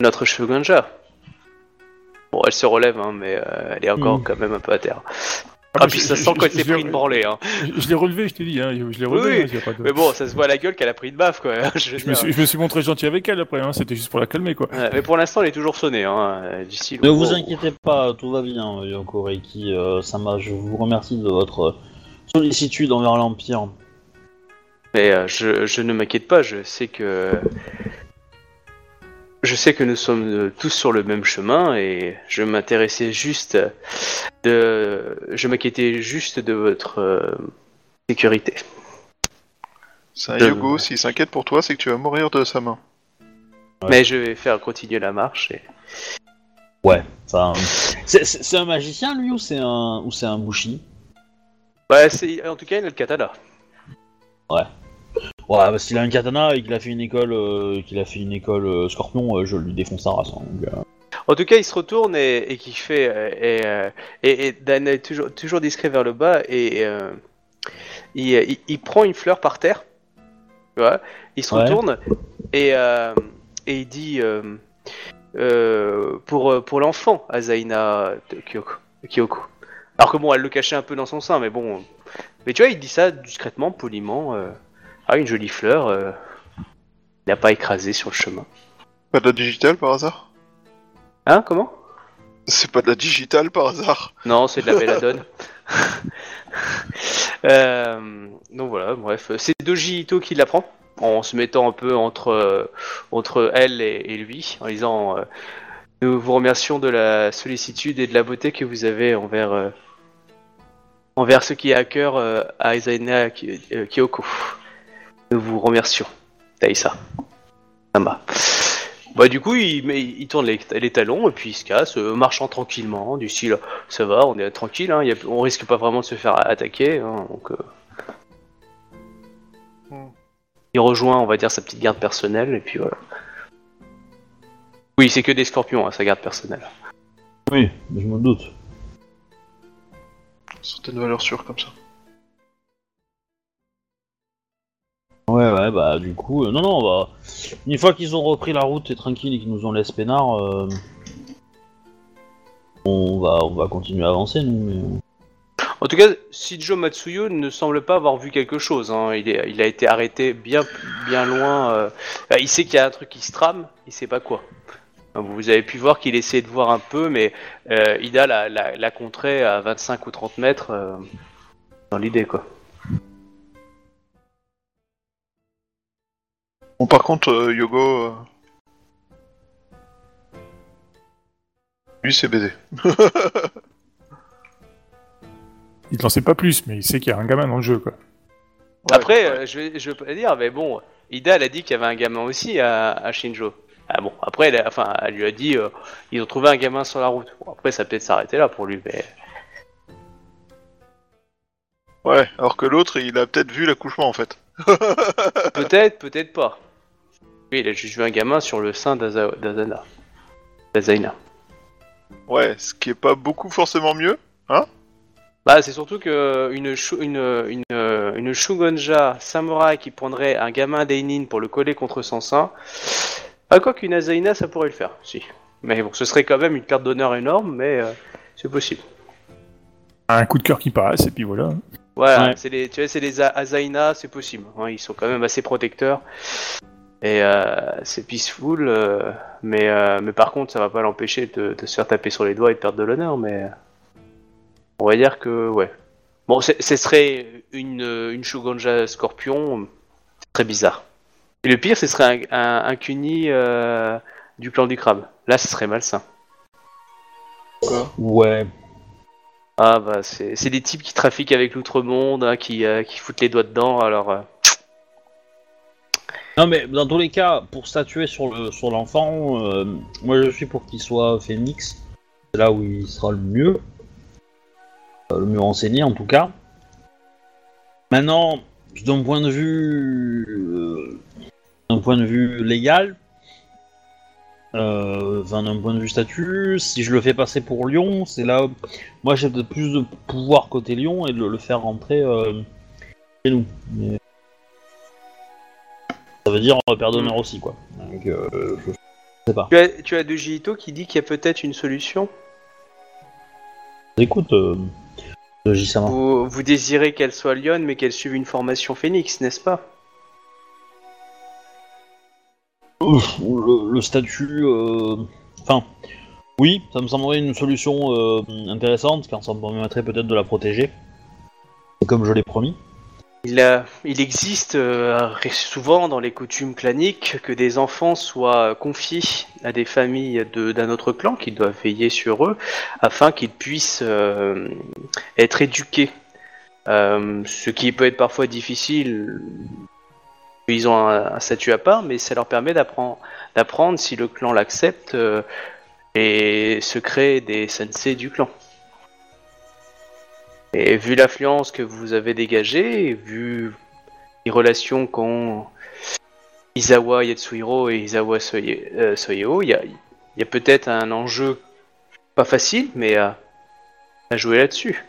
notre Shogunja Bon, elle se relève, hein, mais euh, elle est encore Mm. quand même un peu à terre. Ah, Ah, puis je- ça sent qu'elle je s'est pris une branlée. Hein. Je, je l'ai relevé, je t'ai dit, hein. je l'ai relevé. Oui, hein, pas de- Mais bon, ça se voit à la gueule qu'elle a pris une baffe, quoi. je me, suis, je me suis montré gentil avec elle après, hein. c'était juste pour la calmer, quoi. Ouais, mais pour l'instant, elle est toujours sonnée, hein, euh, style. Ne vous inquiétez pas, tout va bien, Yoko Reiki. euh, Sama, je vous remercie de votre sollicitude envers l'Empire. Mais euh, je, je ne m'inquiète pas, je sais que je sais que nous sommes euh, tous sur le même chemin et je m'intéressais juste de je m'inquiétais juste de votre euh, sécurité. C'est un Euh, Yogo, s'il s'inquiète pour toi, c'est que tu vas mourir de sa main. Ouais. Mais je vais faire continuer la marche et Ouais. Enfin, c'est- un magicien lui ou c'est un ou c'est un bushi? C'est en tout cas il a le katana. Ouais, parce qu'il a un katana et qu'il a fait une école, euh, qu'il a fait une école euh, Scorpion, euh, je lui défonce sa race. hein, donc, euh. En tout cas, il se retourne et, et qui fait euh, et, euh, et, et Dan est toujours toujours discret vers le bas et euh, il, il, il prend une fleur par terre. Tu vois il se Ouais. retourne et euh, et il dit euh, euh, pour euh, pour l'enfant Azaina de Kyoko, Kyoko. Alors que bon, elle le cachait un peu dans son sein, mais bon. Mais tu vois, il dit ça discrètement, poliment. euh, ah, une jolie fleur. euh, il n'a pas écrasé sur le chemin. Pas de la digitale par hasard? Hein Comment? C'est pas de la digitale par hasard? Non, c'est de la belladone. euh, donc voilà, bref, c'est Doji Ito qui l'apprend en se mettant un peu entre euh, entre elle et, et lui, en disant euh, nous vous remercions de la sollicitude et de la beauté que vous avez envers euh, envers ce qui est à cœur à Aizaina Kyoko. Nous vous remercions, Taïsa. Sama. Bah du coup il, met, il tourne les, les talons et puis il se casse, euh, marchant tranquillement, du style ça va, on est tranquille, hein, y a- on risque pas vraiment de se faire attaquer, hein, donc euh, Hmm. il rejoint, on va dire, sa petite garde personnelle et puis voilà. Oui, c'est que des scorpions, hein, sa garde personnelle. Oui, je me doute. Certaines valeurs sûres comme ça. Ouais, ouais, bah du coup, euh, non, non, bah, une fois qu'ils ont repris la route et tranquille et qu'ils nous ont laissé peinard, euh, on va, on va continuer à avancer, nous. mais- En tout cas, Shijo Matsuyo ne semble pas avoir vu quelque chose. hein. Il, est, il a été arrêté bien, bien loin. euh. Il sait qu'il y a un truc qui se trame, il sait pas quoi. Vous avez pu voir qu'il essayait de voir un peu, mais euh, Ida l'a, l'a, l'a contré à 25 ou 30 mètres euh, dans l'idée, quoi. Bon, par contre, euh, Yogo. euh, Lui, c'est baiser. Il t'en sait pas plus, mais il sait qu'il y a un gamin dans le jeu, quoi. Après, ouais. euh, je vais, je vais pas dire, mais bon, Ida, elle a dit qu'il y avait un gamin aussi à, à Shinjo. Ah bon, après, elle, a- enfin, elle lui a dit, euh, ils ont trouvé un gamin sur la route. Bon, après, ça peut peut-être s'arrêter là pour lui, mais Ouais, alors que l'autre, il a peut-être vu l'accouchement en fait. peut-être, peut-être pas. Oui, il a juste vu un gamin sur le sein d'Aza- d'Azana. D'Azaina. Ouais, ce qui est pas beaucoup forcément mieux. Bah, c'est surtout que une, shu- une, une, une Shugonja samouraï qui prendrait un gamin d'Einin pour le coller contre son sein. Ah, quoi qu'une Azaina, ça pourrait le faire, si. Mais bon, ce serait quand même une perte d'honneur énorme, mais euh, c'est possible. Un coup de cœur qui passe, et puis voilà. Voilà, Ouais. c'est les, tu vois, c'est les A- Azaina, c'est possible. hein, ils sont quand même assez protecteurs. Et euh, c'est peaceful, euh, mais, euh, mais par contre, ça va pas l'empêcher de, de se faire taper sur les doigts et de perdre de l'honneur, mais on va dire que, ouais. Bon, ce serait une, une Shugonja Scorpion, c'est très bizarre. Et le pire, ce serait un, un, un Kuni euh, du clan du crabe. Là, ce serait malsain. Ouais. Ah bah, c'est c'est des types qui trafiquent avec l'outre-monde, hein, qui, euh, qui foutent les doigts dedans, alors... euh, Non mais dans tous les cas, pour statuer sur le sur l'enfant, euh, moi je suis pour qu'il soit phénix. C'est là où il sera le mieux, le mieux renseigné en tout cas. Maintenant, d'un point de vue, d'un point de vue légal, euh, d'un point de vue statut, si je le fais passer pour Lyon, c'est là, moi j'ai peut-être plus de pouvoir côté Lyon et de le faire rentrer euh, chez nous. Mais ça veut dire euh, père d'honneur aussi quoi. Donc euh, je sais pas. Tu as, tu as de Ito qui dit qu'il y a peut-être une solution. Écoute, euh, de J-Sama. Vous, vous désirez qu'elle soit Lyon, mais qu'elle suive une formation phénix, n'est-ce pas? Le, statut, euh, enfin, oui, ça me semblerait une solution euh, intéressante car ça me permettrait peut-être de la protéger, comme je l'ai promis. il, existe euh, souvent dans les coutumes claniques que des enfants soient confiés à des familles d'un autre clan qui doivent veiller sur eux afin qu'ils puissent être éduqués. Ce qui peut être parfois difficile. Ils ont un, statut à part, mais ça leur permet d'apprendre, si le clan l'accepte euh, les secrets des sensei du clan. Et vu l'affluence que vous avez dégagée, et vu les relations qu'ont Izawa Yatsuhiro et Izawa euh, Soyeo, il y a, peut-être un enjeu pas facile, mais à jouer là-dessus.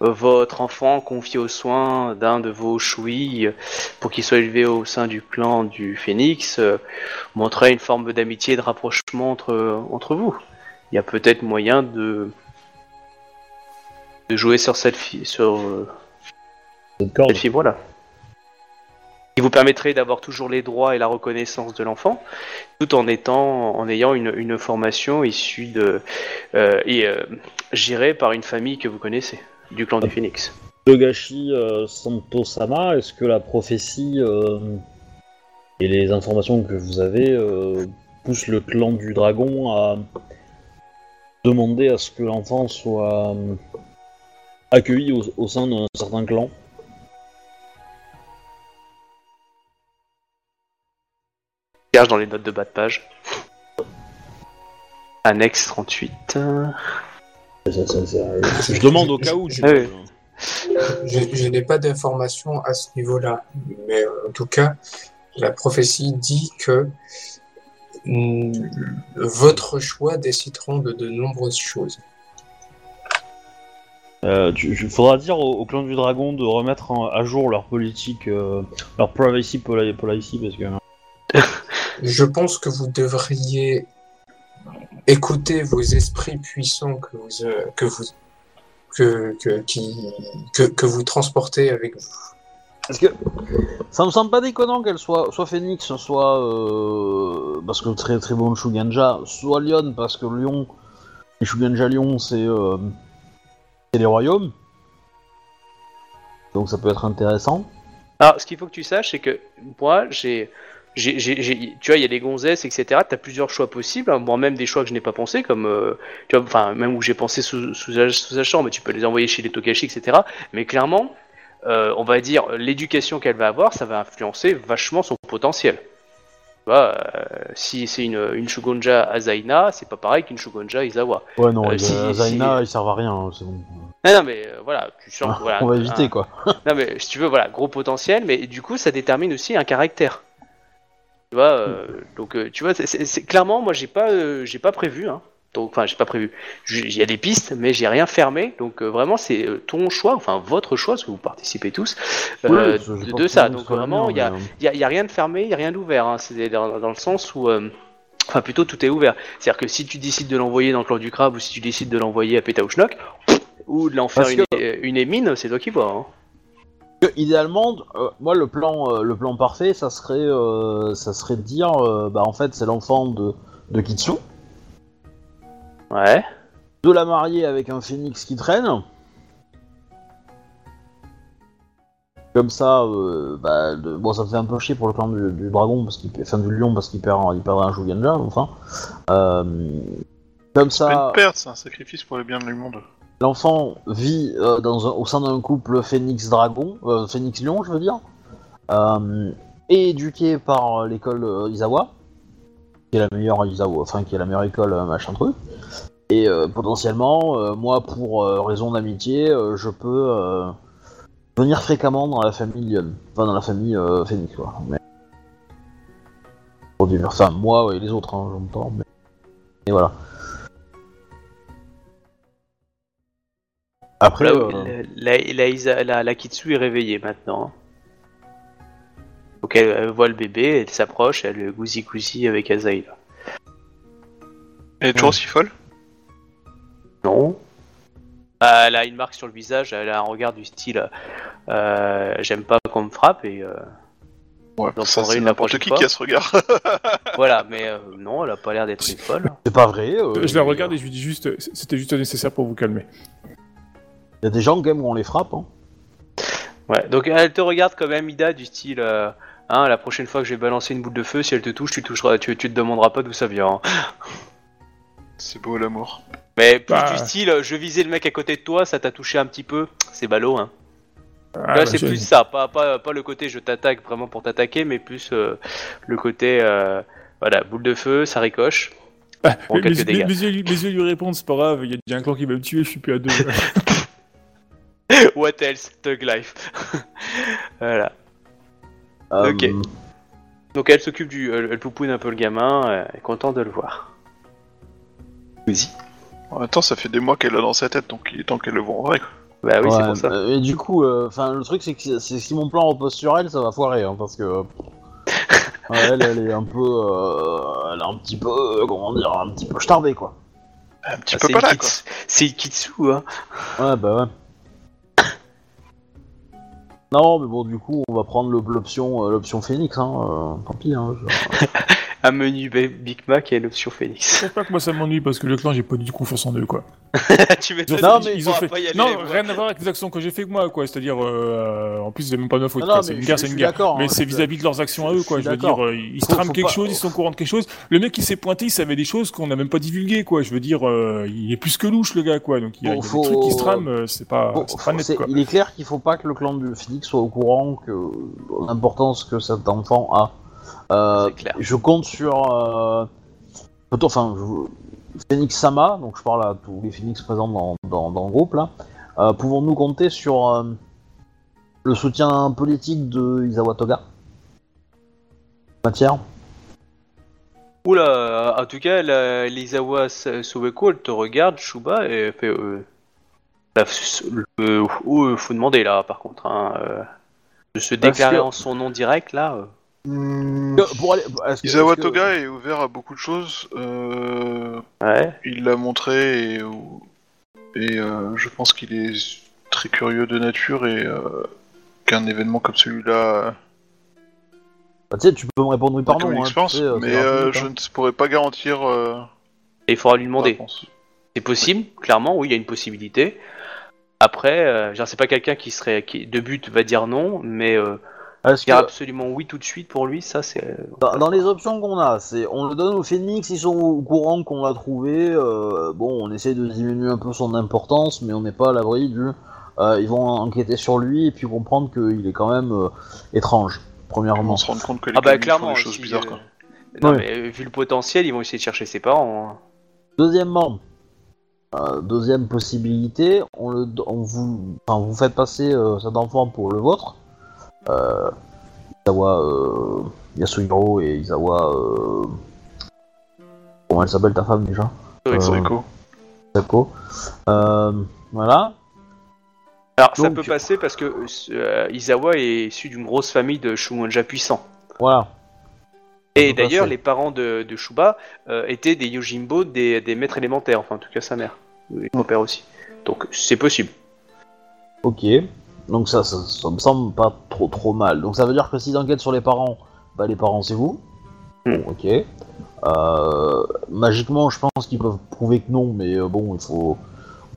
Votre enfant confié aux soins d'un de vos chouilles pour qu'il soit élevé au sein du clan du Phénix euh, montrerait une forme d'amitié et de rapprochement entre, entre vous. Il y a peut-être moyen de, de jouer sur cette, fi- sur, euh, cette fibre-là. Qui vous permettrait d'avoir toujours les droits et la reconnaissance de l'enfant, tout en étant, en ayant une, une formation issue de, euh, et euh, gérée par une famille que vous connaissez, du clan du Phoenix. Togashi euh, Santo-sama, est-ce que la prophétie euh, et les informations que vous avez euh, poussent le clan du dragon à demander à ce que l'enfant soit euh, accueilli au, au sein d'un certain clan? Cherche dans les notes de bas de page. Annexe 38. Ça, ça, ça, Je demande au cas où. tu vois. oui. Je, je n'ai pas d'informations à ce niveau-là, mais euh, en tout cas, la prophétie dit que mm, votre choix décideront de de nombreuses choses. Euh, tu- tu- faudra dire au, au clan du dragon de remettre en- à jour leur politique, euh, leur privacy poli- policy, parce que Je pense que vous devriez écouter vos esprits puissants que vous, euh, que vous, que, que, qui, que, que vous transportez avec vous. Parce que ça me semble pas déconnant qu'elle soit soit Phoenix, soit euh, parce que très très bon Shuganja, soit Lyon parce que Lyon, les Shuganja Lyon c'est euh, c'est les royaumes, donc ça peut être intéressant. Alors, ce qu'il faut que tu saches, c'est que moi, j'ai j'ai, j'ai- j'ai- tu vois, il y a des gonzesses, etc. T'as plusieurs choix possibles, hein, voire même des choix que je n'ai pas pensé, comme, euh, tu vois, enfin, même où j'ai pensé sous, sous, sous mais tu peux les envoyer chez les Tokashi, etc. Mais clairement, euh, on va dire, l'éducation qu'elle va avoir, ça va influencer vachement son potentiel. Tu vois, euh, si c'est une, une Shugonja Azaina, c'est pas pareil qu'une Shugonja Izawa. Ouais, non, les- si- Zaina, si- ils servent à rien, c'est bon. Non, non, mais euh, voilà, tu sens que, voilà, On va un- éviter, quoi. non mais si tu veux, voilà, gros potentiel, mais du coup ça détermine aussi un caractère. Tu vois, euh, donc euh, tu vois, c'est- clairement moi j'ai pas, euh, j'ai pas prévu, hein. Donc enfin j'ai pas prévu. Il y a des pistes, mais j'ai rien fermé. Donc vraiment c'est ton choix, enfin votre choix, parce que vous participez tous de, ça. Donc vraiment il y a, y, a, y a rien de fermé, il y a rien d'ouvert. Hein. C'est dans, dans le sens où, enfin plutôt tout est ouvert. C'est-à-dire que si tu décides de l'envoyer dans le clan du crabe ou si tu décides de l'envoyer à Pétaouchnok ou de l'en faire une, que- une émine, c'est toi qui vois. Hein. Que, idéalement, euh, moi le plan, euh, le plan parfait, ça serait, euh, ça serait de dire, euh, bah en fait c'est l'enfant de, de Kitsu, Ouais. de la marier avec un phénix qui traîne. Comme ça, euh, bah, de- bon, ça me fait un peu chier pour le clan du, du dragon, parce qu'il, enfin du lion, parce qu'il perd, il perdrait un Shugenja, enfin. Euh, comme C'est ça, une perte, c'est un sacrifice pour le bien du monde. L'enfant vit euh, au sein d'un couple phénix-dragon, euh, phénix-lion, je veux dire, euh, et éduqué par l'école euh, Izawa, qui est la meilleure Izawa, enfin qui est la meilleure école, euh, machin truc. Et euh, potentiellement, euh, moi, pour euh, raison d'amitié, euh, je peux euh, venir fréquemment dans la famille enfin dans la famille euh, Phoenix, quoi. Mais... Enfin, moi et les autres, hein, j'entends, mais... Et voilà. Après, Là, euh, la, la, Isa- la- la Kitsu est réveillée maintenant. Donc elle, elle voit le bébé, elle s'approche, elle gousi gousi avec Azaï. Elle est toujours aussi folle? Non. Ah, elle a une marque sur le visage, elle a un regard du style euh, j'aime pas qu'on me frappe et euh, Ouais, ça c'est n'importe qui qui a ce regard. voilà, mais euh, non, elle a pas l'air d'être une folle. c'est pas vrai. euh, je la regarde et je lui dis juste, c'était juste nécessaire pour vous calmer. Il y a des gens quand même où on les frappe. Hein. Ouais, donc elle te regarde quand même Ida du style euh, hein, la prochaine fois que je vais balancer une boule de feu, si elle te touche, tu toucheras, tu, tu te demanderas pas d'où ça vient. hein. c'est beau l'amour. Mais plus Bah. du style, euh, je visais le mec à côté de toi, ça t'a touché un petit peu, c'est ballot, hein. Ah, Là, bah, c'est plus ça, pas, pas, pas le côté je t'attaque vraiment pour t'attaquer, mais plus euh, le côté, euh, voilà, boule de feu, ça ricoche. Ah, Bon, mes, quelques mes- dégâts. mes yeux, lui- mes yeux lui répondent, c'est pas grave, il y a déjà un clan qui va me tuer, je suis plus à deux. What else? Thug life. voilà. Euh, Ok. Donc elle s'occupe du. Elle, elle poupoune un peu le gamin, euh, elle est contente de le voir. Vas-y. En même temps, ça fait des mois qu'elle l'a dans sa tête, donc il est temps qu'elle le voit en vrai. Bah oui, c'est pour ça. euh, Et du coup, euh, enfin, le truc c'est que si- mon plan repose sur elle, ça va foirer, hein, parce que euh, elle, elle est un peu, euh, elle est un petit peu, euh, comment dire, un petit peu starbée quoi. Un petit Ah, peu pas là, quoi. C'est Kitsu, hein. Ouais, bah ouais. Non, mais bon, du coup, on va prendre l'option, euh, l'option Phoenix, hein. euh, tant pis, hein. Un menu Big Mac et une option Phoenix. pas que moi ça m'ennuie parce que le clan j'ai pas du tout confiance en eux quoi. tu m'étonnes, Non, mais ils ont fait. pas y aller, non, voir. rien à voir avec les actions que j'ai fait que moi quoi. C'est-à-dire, euh, en plus c'est même pas de ma faute. C'est une guerre, c'est une guerre. Mais hein, c'est vis-à-vis de leurs actions à eux quoi. Je veux dire, ils se trament quelque chose, ils sont au courant de quelque chose. Le mec qui s'est pointé, il savait des choses qu'on n'a même pas divulguées quoi. Je veux dire, euh, il est plus que louche le gars quoi. Donc il y a, il des trucs qui se trament, euh, c'est pas, net quoi. il est clair qu'il faut pas que le clan du Phoenix soit au courant que l'importance que cet enfant a. Euh, clair. Je compte sur. Euh, enfin, je- Phoenix Sama, donc je parle à tous les Phoenix présents dans, dans, dans le groupe là. Euh, Pouvons-nous compter sur le soutien politique de Izawa Toga Matière Oula, en tout cas, la, Sa- Suweko, elle te regarde, Shuba, et fait. Euh, la- le- oh, faut demander là, par contre. Hein, euh, de se déclarer que- en son nom direct là. euh. Que- pour aller- est-ce que- Isawa que- Toga est ouvert à beaucoup de choses. euh, Ouais. il l'a montré et, et euh, je pense qu'il est très curieux de nature et euh, qu'un événement comme celui-là Bah, tu sais, tu peux me répondre oui comme une hein, expérience, tu sais, mais euh, rapide, je hein. ne pourrais pas garantir euh, Et il faudra lui demander. C'est possible, clairement, oui, il y a une possibilité. Après, euh, genre, c'est pas quelqu'un qui serait qui, de but va dire non, mais euh, Est-ce Dire que absolument oui tout de suite pour lui, ça c'est. dans, dans les options qu'on a, c'est on le donne au Phoenix, ils sont au courant qu'on l'a trouvé. euh, bon, on essaie de diminuer un peu son importance, mais on n'est pas à l'abri du. euh, ils vont enquêter sur lui et puis comprendre qu'il est quand même euh, étrange. Premièrement. On se rend compte que les Ah bah gamins font clairement. des choses si, bizarres euh, quoi. Non Ouais. mais euh, vu le potentiel, ils vont essayer de chercher ses parents. hein. Deuxièmement, euh, deuxième possibilité, on, le, on vous, enfin, vous faites passer euh, cet enfant pour le vôtre. Euh, Isawa euh, Yasuhiro et Isawa. Euh, comment elle s'appelle ta femme déjà? Sako. Euh, voilà. Alors ça peut passer parce que euh, Izawa est issu d'une grosse famille de Shumonja puissants. Voilà. Et d'ailleurs, les parents de, de Shuba euh, étaient des Yojimbo, des, des maîtres élémentaires, enfin en tout cas sa mère, et son père aussi. Donc c'est possible. Ok. Donc ça, ça, ça me semble pas trop trop mal. Donc ça veut dire que s'ils enquêtent sur les parents, bah les parents c'est vous. Hmm. Bon, ok. Euh, magiquement, je pense qu'ils peuvent prouver que non, mais euh, bon, il faut.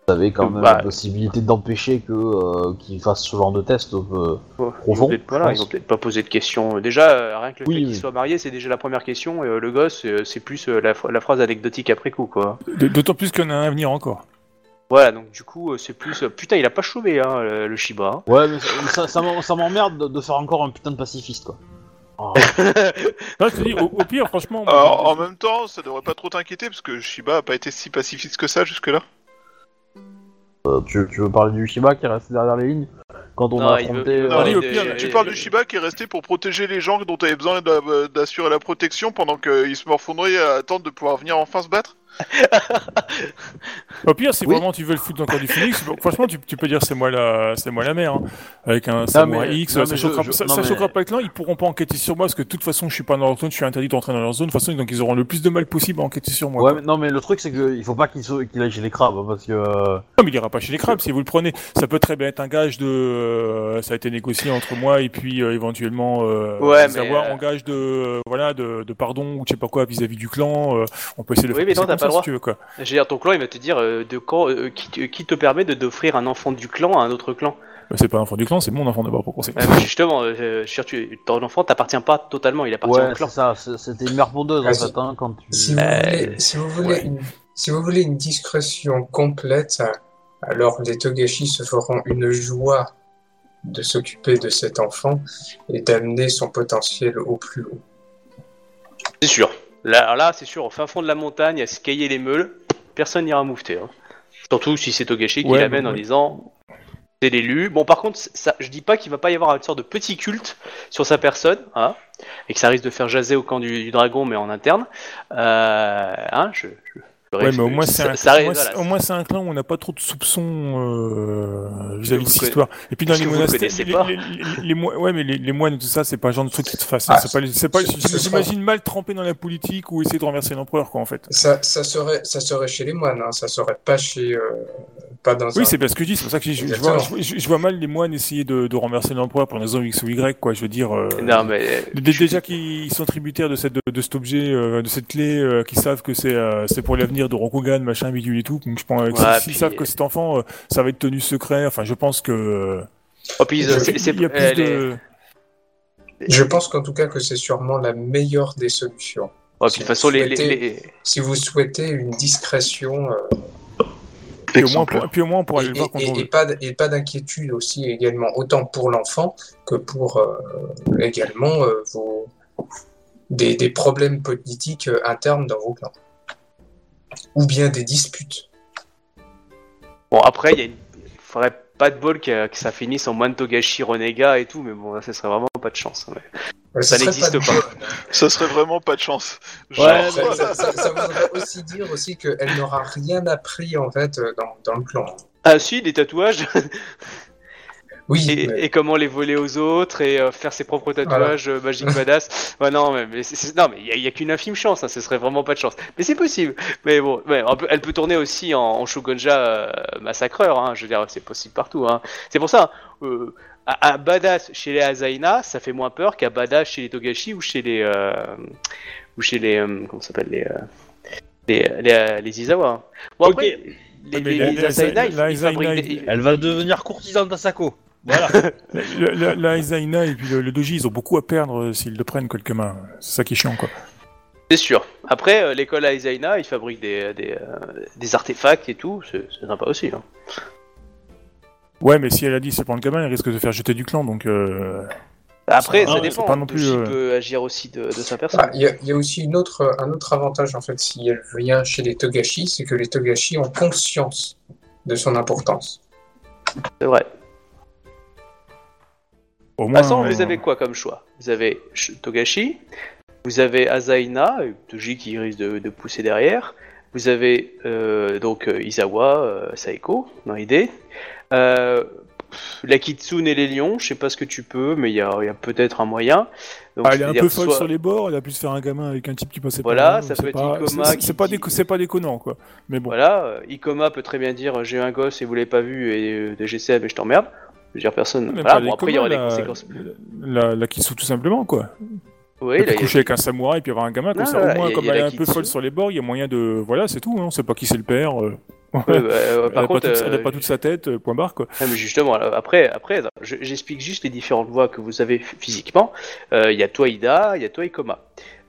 Vous avez quand même Bah, la possibilité d'empêcher que euh, qu'ils fassent ce genre de test. euh, Bon, ils vont Profond, peut-être voilà, pas poser de questions. Déjà, euh, rien que le Oui, fait oui. qu'il soit marié, c'est déjà la première question. Et euh, le gosse, c'est plus euh, la, ph- la phrase anecdotique après coup, quoi. D'autant plus qu'il y en a un à venir encore. Voilà, donc du coup, euh, c'est plus. euh, putain, il a pas chauvé, hein, le, le Shiba. Ouais, mais ça, ça, ça m'en- ça m'emmerde de, de faire encore un putain de pacifiste, quoi. Non, je te dis, au, au pire, franchement. Alors, en même temps, ça devrait pas trop t'inquiéter parce que Shiba a pas été si pacifiste que ça jusque-là. Euh, tu, tu veux parler du Shiba qui est resté derrière les lignes quand on Non, a il veut- affronté. il veut euh, parler au de- pire, Tu et- parles du Shiba qui est resté pour protéger les gens dont t'avais besoin d'a- d'assurer la protection pendant qu'ils se morfondraient à attendre de pouvoir venir enfin se battre? Au pire, si Oui. vraiment tu veux le foutre encore du Phoenix, bon, franchement, tu, tu peux dire c'est moi la, c'est moi la mère, hein. avec un samouraï mais- X, non, ça, choquera, je- je- ça, non, ça mais- choquera pas le clan, ils pourront pas enquêter sur moi parce que de toute façon, je suis pas dans leur zone, je suis interdit d'entrer dans leur zone, de toute façon, donc ils auront le plus de mal possible à enquêter sur moi. Ouais, mais, non, mais le truc c'est qu'il faut pas qu'il qu'il aille chez les crabes hein, parce que. euh, Non, mais il ira pas chez les crabes si vous le prenez. Ça peut très bien être un gage de, euh, ça a été négocié entre moi et puis euh, éventuellement euh, Ouais, savoir mais, euh, en gage de, voilà, de, de pardon ou je sais pas quoi vis-à-vis du clan. euh, on peut essayer de Oui, faire mais passer non, t'as comme pas ça, le droit. si tu veux quoi. Je veux dire, ton clan, il va te dire euh, de quand, euh, qui, te- qui te permet de d'offrir un enfant du clan à un autre clan. Bah, c'est pas un enfant du clan, c'est mon enfant d'abord pour. Ouais, mais justement, euh, tu- ton enfant t'appartient pas totalement, il appartient Ouais, au clan. c'est ça, c'est- c'était une mère pondeuse en fait, hein, quand tu. Si vous, Euh, voulez, si, vous voulez ouais. une, si vous voulez une discrétion complète, alors les Togashi se feront une joie de s'occuper de cet enfant et d'amener son potentiel au plus haut. C'est sûr. Là, là c'est sûr, au fin fond de la montagne, à se cailler les meules, personne n'ira moufter. hein. Surtout si c'est Togashi qui Ouais, l'amène en disant c'est l'élu. Bon, par contre, ça, je dis pas qu'il va pas y avoir une sorte de petit culte sur sa personne, hein, et que ça risque de faire jaser au camp du, du dragon, mais en interne. Euh, hein, je, je- Ouais, mais au moins c'est un, ça- au moins, voilà, c'est- au moins, c'est un clan où on n'a pas trop de soupçons euh, vis-à-vis de cette histoire. Et puis dans les monastères, les, pas. les- les- ouais, mais les, les moines et tout ça, c'est pas le genre de truc qui te fasse. Ah, c'est pas, les- c'est pas, ce- je- ce j'imagine mal tremper dans la politique ou essayer de renverser l'empereur, quoi, en fait. Ça, ça, serait, ça serait chez les moines, hein, ça serait pas chez. euh, pas dans Oui, un- c'est bien ce que je dis. C'est pour ça que je, je, je vois, Exactement. je, je vois mal les moines essayer de, de renverser l'empereur pour une raison X ou Y, quoi. Je veux dire. euh, Non, mais Dé- Déjà qu'ils sont tributaires de, cette, de, de cet objet, euh, de cette clé, euh, qu'ils savent que c'est euh, c'est pour l'avenir de Rokugan, machin, bidule et tout. Donc je pense que Ouais, s'ils savent que cet enfant, euh, ça va être tenu secret. Enfin, je pense que euh, oh, puis, Je- c'est- c'est- il y a plus de. Je pense qu'en tout cas que c'est sûrement la meilleure des solutions. Oh, puis de toute façon, les, les- Souhaitez- les- Si vous souhaitez une discrétion euh, Puis au, moins, pour- puis au moins, on pourra et, aller le voir quand et- on et veut. pas, et d'inquiétude aussi également, autant pour l'enfant que pour euh, également euh, vos, des, des problèmes politiques euh, internes dans vos clans. Ou bien des disputes. Bon, après, il y a une... il faudrait pas de bol que, que ça finisse en moine Togashi renégat et tout, mais bon, là, ce serait vraiment pas de chance. hein, mais- Ouais, Ça serait n'existe de pas. bol. Ça serait vraiment pas de chance. Genre, Ouais, Ça, ça- ça- ça voudrait aussi dire aussi qu'elle n'aura rien appris en fait euh, dans, dans le clan. Ah si, des tatouages, Oui, et, comment les voler aux autres, et euh, faire ses propres tatouages euh, magiques badass. Non, mais, il y, a- qu'une infime chance, hein, ce serait vraiment pas de chance. Mais c'est possible. Mais bon, ouais, on peut- elle peut tourner aussi en, en Shogunja euh, massacreur, hein, je veux dire, c'est possible partout. Hein. C'est pour ça, euh, à, à badass chez les Azaina, ça fait moins peur qu'à badass chez les Togashi ou chez les... euh, ou chez les... euh, comment s'appelle les, euh, les, les, les Izawa. hein. Bon, après, les, les, la- les la- Azaina, la- ils, la ils fabriquent Azaina, des- Elle va devenir courtisane d'Asako. Voilà. La, la, la Izaina et puis le, le Doji, ils ont beaucoup à perdre euh, s'ils le prennent quelque main. C'est ça qui est chiant, quoi. C'est sûr. Après, euh, l'école Aizaina, ils fabriquent des, des, euh, des artefacts et tout, c'est sympa aussi. Hein. Ouais, mais si elle a dit c'est prendre le gamin, elle risque de faire jeter du clan, donc... Euh... Après, ça dépend. pas non plus, euh, peut agir aussi de, de sa personne. Ah, Il y, a- il y a aussi une autre, un autre avantage, en fait, si elle vient chez les Togashi, c'est que les Togashi ont conscience de son importance. C'est vrai. Au De moins, toute façon, euh, vous avez quoi comme choix? Vous avez Sh- Togashi, vous avez Azaina, euh, Doji qui risque de, de pousser derrière, vous avez euh, donc euh, Izawa, euh, Saeko, dans l'idée. Euh, la Kitsune et les lions, je sais pas ce que tu peux, mais il y a, il y a peut-être un moyen. Donc, Ah, elle est un peu folle soit- sur les bords, elle a pu se faire un gamin avec un type qui passait Voilà, par là. ça c'est peut être Ikoma c'est- qui- C'est pas, déco- déconnant, quoi. Mais bon. Voilà, Ikoma peut très bien dire j'ai un gosse et vous l'avez pas vu et euh, de GCM et je t'emmerde. Je veux dire personne. Même Voilà, bon après il y aura des conséquences. La, la Kitsu, tout simplement, quoi. Oui, là, y a- coucher avec un samouraï et puis avoir un gamin, comme ça, au moins, a- comme elle est un peu folle sur les bords, il y a moyen de. Voilà, c'est tout, hein, on sait pas qui c'est le père. euh, Ouais, bah, euh, elle, par a contre, pas toute, elle a euh, pas toute sa tête, point barre, quoi. Ah, mais justement, après, après j'explique juste les différentes voies que vous avez physiquement. Il y a toi Ida, il y a toi Ikoma.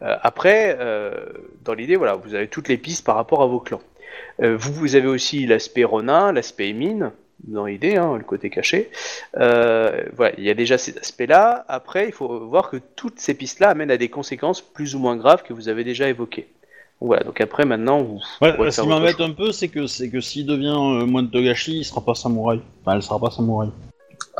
Après, dans l'idée, voilà, vous avez toutes les pistes par rapport à vos clans. Vous, vous avez aussi l'aspect Ronin, l'aspect Mine, dans l'idée, hein, le côté caché. Euh, voilà, il y a déjà ces aspects-là. Après, il faut voir que toutes ces pistes-là amènent à des conséquences plus ou moins graves que vous avez déjà évoquées. Voilà, donc après, maintenant, vous. Ouais, ce qui m'embête un peu, c'est que c'est que s'il devient euh, moine Togashi, il sera pas samouraï. Enfin, elle sera pas samouraï.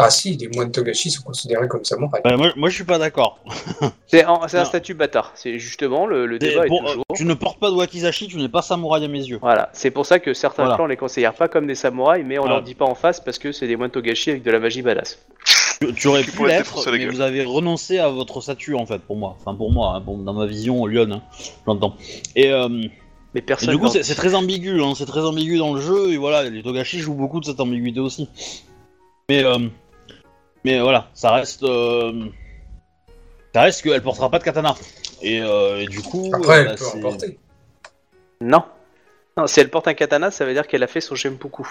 Ah si, les moines Togashi sont considérés comme samouraïs. Ouais, moi, moi, je suis pas d'accord. C'est un statut bâtard. C'est justement le, débat est toujours. euh, Tu ne portes pas de wakizashi, tu n'es pas samouraï à mes yeux. Voilà, c'est pour ça que certains Voilà. clans les considèrent pas comme des samouraïs, mais on Voilà. leur dit pas en face parce que c'est des moines togashi avec de la magie badass. Tu, tu aurais Tu pu l'être, mais gueule. vous avez renoncé à votre statut en fait, pour moi. Enfin, pour moi, hein, pour- dans ma vision Lyon, hein, j'entends. Et, euh, Mais et personne. du coup, c'est très ambigu, hein, c'est très ambigu dans le jeu, et voilà, les Togashi jouent beaucoup de cette ambiguïté aussi. Mais, euh, mais voilà, ça reste. euh, ça reste qu'elle portera pas de katana. Et, euh, et du coup. Après, euh, elle bah, peut en porter. Non. Non, si elle porte un katana, ça veut dire qu'elle a fait son Genpuku.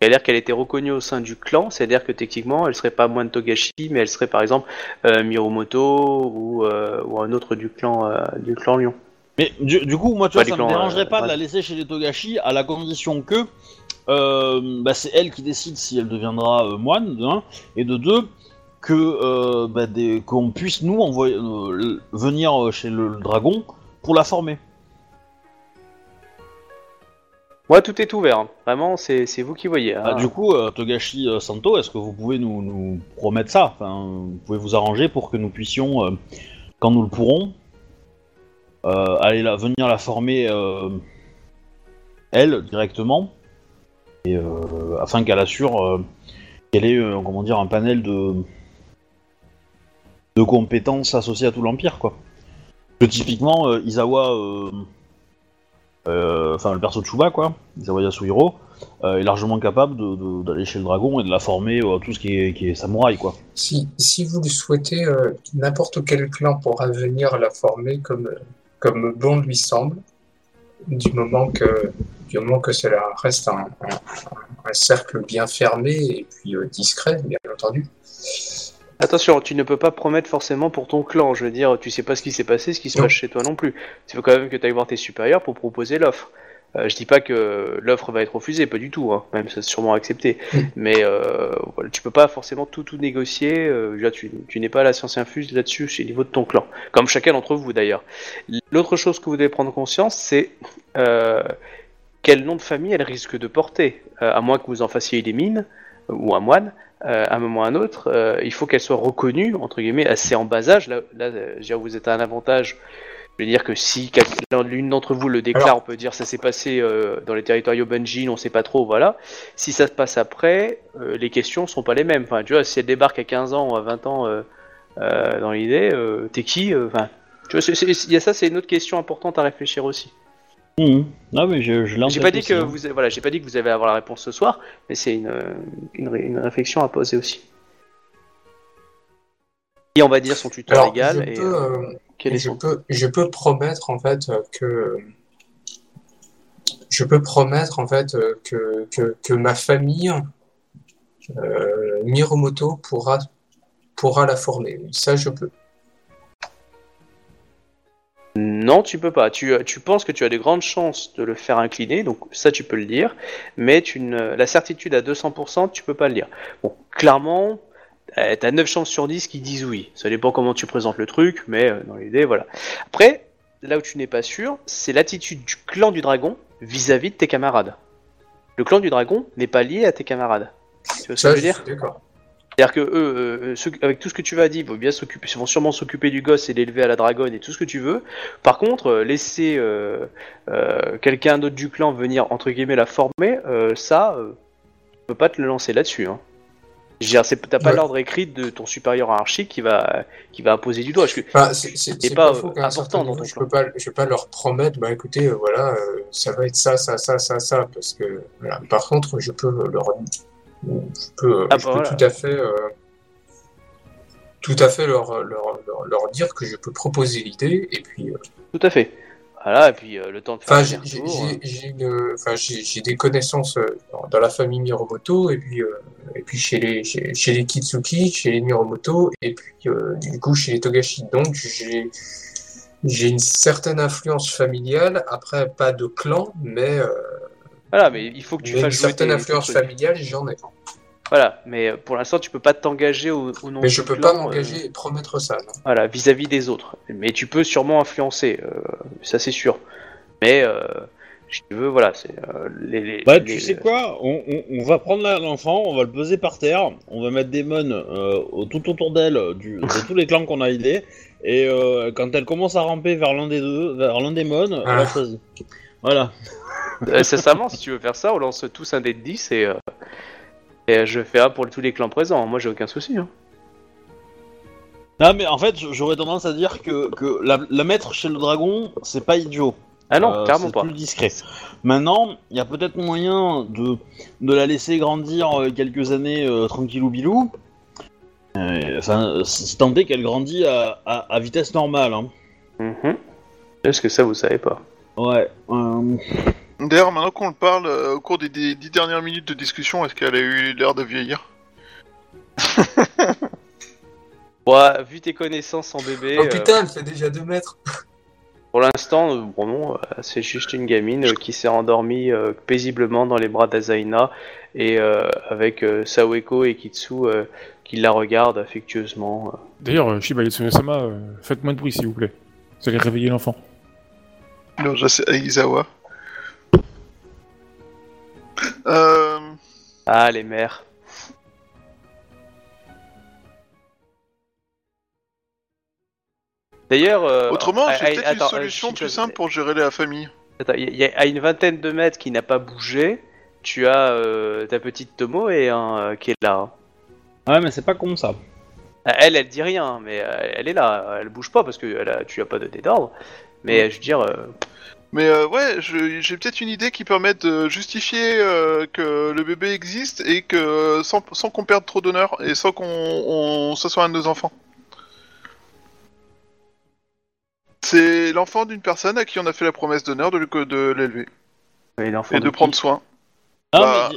C'est-à-dire qu'elle était reconnue au sein du clan, c'est-à-dire que techniquement, elle serait pas moine Togashi, mais elle serait par exemple euh, Miromoto ou, euh, ou un autre du clan euh, du clan Lion. Mais du, du coup, moi, tu vois, ça me clans, dérangerait euh, pas de la laisser chez les Togashi à la condition que euh, bah, c'est elle qui décide si elle deviendra euh, moine, de un, et de deux, que euh, bah, des- qu'on puisse nous envoyer venir chez le, le dragon pour la former. Moi, tout est ouvert. hein. Vraiment, c'est c'est vous qui voyez. hein. Ah, du coup, euh, Togashi euh, Santo, est-ce que vous pouvez nous, nous promettre ça? Enfin, Vous pouvez vous arranger pour que nous puissions, euh, quand nous le pourrons, euh, aller la, venir la former euh, elle directement, euh, afin qu'elle assure euh, qu'elle ait euh, comment dire un panel de de compétences associées à tout l'empire, quoi. Que typiquement euh, enfin le perso de Chuba, quoi, Izawa Yasuhiro, est largement capable d'aller chez le dragon et de la former à tout ce qui est, samouraï, quoi. Si, si vous le souhaitez, n'importe quel clan pourra venir la former comme, comme bon lui semble, du moment que, du moment que cela reste un, un- un cercle bien fermé et puis euh, discret, bien entendu. Attention, tu ne peux pas promettre forcément pour ton clan. Je veux dire, tu sais pas ce qui s'est passé, ce qui se Non. passe chez toi non plus. Il faut quand même que tu ailles voir tes supérieurs pour proposer l'offre. Euh, je dis pas que l'offre va être refusée, pas du tout. Hein. Même ça c'est sûrement accepté. Mais euh, voilà, tu peux pas forcément tout tout négocier. Euh, tu, tu n'es pas la science infuse là-dessus chez le niveau de ton clan, comme chacun d'entre vous d'ailleurs. L'autre chose que vous devez prendre conscience, c'est euh, quel nom de famille elle risque de porter, Euh, à moins que vous en fassiez des mines euh, ou un moine euh, à un moment ou à un autre, il faut qu'elle soit reconnue, entre guillemets, assez en bas âge. Là, là je veux dire, vous êtes à un avantage. Je veux dire que si l'une d'entre vous le déclare, Alors- on peut dire ça s'est passé dans les territoires Bungie, on sait pas trop, voilà. Si ça se passe après, les questions sont pas les mêmes. Enfin, tu vois, si elle débarque à 15 ans ou à 20 ans dans l'idée, t'es qui Enfin, tu vois, c'est- c'est- il y a ça, c'est une autre question importante à réfléchir aussi. Mhm. Ah mais je, je J'ai pas dit que hein. vous, avez- voilà, j'ai pas dit que vous allez avoir la réponse ce soir, mais c'est une, une, ré- une réflexion à poser aussi. Qui on va dire son tuteur Alors, légal je et peux, euh, quel est je son peux, je peux promettre en fait que je peux promettre en fait que, que, que ma famille euh, Miromoto pourra, pourra la former. Ça, je peux. Non, tu peux pas. Tu, tu penses que tu as des grandes chances de le faire incliner, donc ça tu peux le dire, mais tu ne, la certitude à 200%, tu peux pas le dire. Bon, clairement, euh, t'as 9 chances sur 10 qui disent oui. Ça dépend comment tu présentes le truc, mais euh, dans l'idée, voilà. Après, là où tu n'es pas sûr, c'est l'attitude du clan du dragon vis-à-vis de tes camarades. Le clan du dragon n'est pas lié à tes camarades. Tu vois ce que je veux dire? d'accord. C'est-à-dire que eux, euh, ceux- avec tout ce que tu vas dire, ils vont bien s'occuper, vont sûrement s'occuper du gosse et l'élever à la dragonne et tout ce que tu veux. Par contre, euh, laisser euh, quelqu'un d'autre du clan venir entre guillemets la former, ça, tu peux pas te le lancer là-dessus. Hein. Je veux dire, c'est- T'as pas Ouais. l'ordre écrit de ton supérieur hiérarchique qui va qui va imposer du doigt. Je- c'est c'est- c'est pas, pas, important dans ton je plan. peux pas, je vais pas leur promettre, bah écoutez, voilà, ça va être ça, ça, ça, ça, ça, parce que, voilà. Par contre, je peux leur, je peux, Ah, je bah, peux voilà. tout à fait, euh, tout à fait leur, leur, leur, leur dire que je peux proposer l'idée, et puis, euh, Tout à fait. Voilà, et puis euh, le temps de faire j'ai, hein. des connaissances dans, la famille Miromoto, et puis, et puis chez les, chez, chez les Kitsuki, chez les Miromoto, et puis, du coup, chez les Togashi. Donc, j'ai, j'ai une certaine influence familiale, après pas de clan, mais, Voilà, mais il faut que tu mais une fasses jouer certaine tes- influence tes familiale, j'en ai. Voilà, mais euh, pour l'instant, tu peux pas t'engager au, au nom Mais je peux clan, pas euh, m'engager et promettre ça. non. Voilà, vis-à-vis des autres. Mais tu peux sûrement influencer, euh, ça c'est sûr. Mais euh, si tu veux, voilà, c'est euh, les, les- Bah, les- tu sais quoi on, on- on va prendre l'enfant, on va le poser par terre, on va mettre des mônes euh, tout autour d'elle, de tous les clans qu'on a aidés, et euh, quand elle commence à ramper vers l'un des deux, vers l'un des mônes, elle Ah. a choisi. Voilà. Euh, sincèrement, si tu veux faire ça, on lance tous un dé de 10 et, euh, et je fais un pour tous les clans présents. Moi, j'ai aucun souci. hein. Non, mais en fait, j'aurais tendance à dire que, que la, la mettre chez le dragon, c'est pas idiot. Ah non, Euh, carrément c'est pas. plus discret. Maintenant, il y a peut-être moyen de, de la laisser grandir euh, quelques années euh, tranquillou bilou. Euh, Enfin, si tant est qu'elle grandit à, à- à vitesse normale. Hein. Mhm. Est-ce que ça, vous savez pas? Ouais. euh, D'ailleurs, maintenant qu'on le parle, euh, au cours des, des dix dernières minutes de discussion, est-ce qu'elle a eu l'air de vieillir? Ouais, vu tes connaissances en bébé, Oh euh, putain, elle fait déjà 2 mètres. pour l'instant, euh, bon, non, euh, c'est juste une gamine euh, qui s'est endormie euh, paisiblement dans les bras d'Azaina et euh, avec euh, Saweko et Kitsu euh, qui la regardent affectueusement. D'ailleurs, euh, Shiba euh, faites moins de bruit s'il vous plaît. Vous allez réveiller l'enfant. Non, je sais, Aizawa. Euh... Ah, les mères. D'ailleurs, euh, Autrement, à- j'ai à- peut-être attends, une euh, solution plus simple pour gérer la famille. Attends, il y, a à une vingtaine de mètres qui n'a pas bougé. Tu as euh, ta petite Tomo et un euh, qui est là. Ouais, mais c'est pas comme ça. Euh, Elle, elle dit rien, mais euh, elle est là. Elle bouge pas parce que elle a- tu as pas de dé d'ordre. Mais je veux dire, euh, Mais euh, ouais, je- j'ai peut-être une idée qui permet de justifier euh, que le bébé existe et que sans, sans qu'on perde trop d'honneur et sans qu'on on, ce soit un de nos enfants. C'est l'enfant d'une personne à qui on a fait la promesse d'honneur de, le- de l'élever l'enfant et de qui prendre soin. Ah, Bah,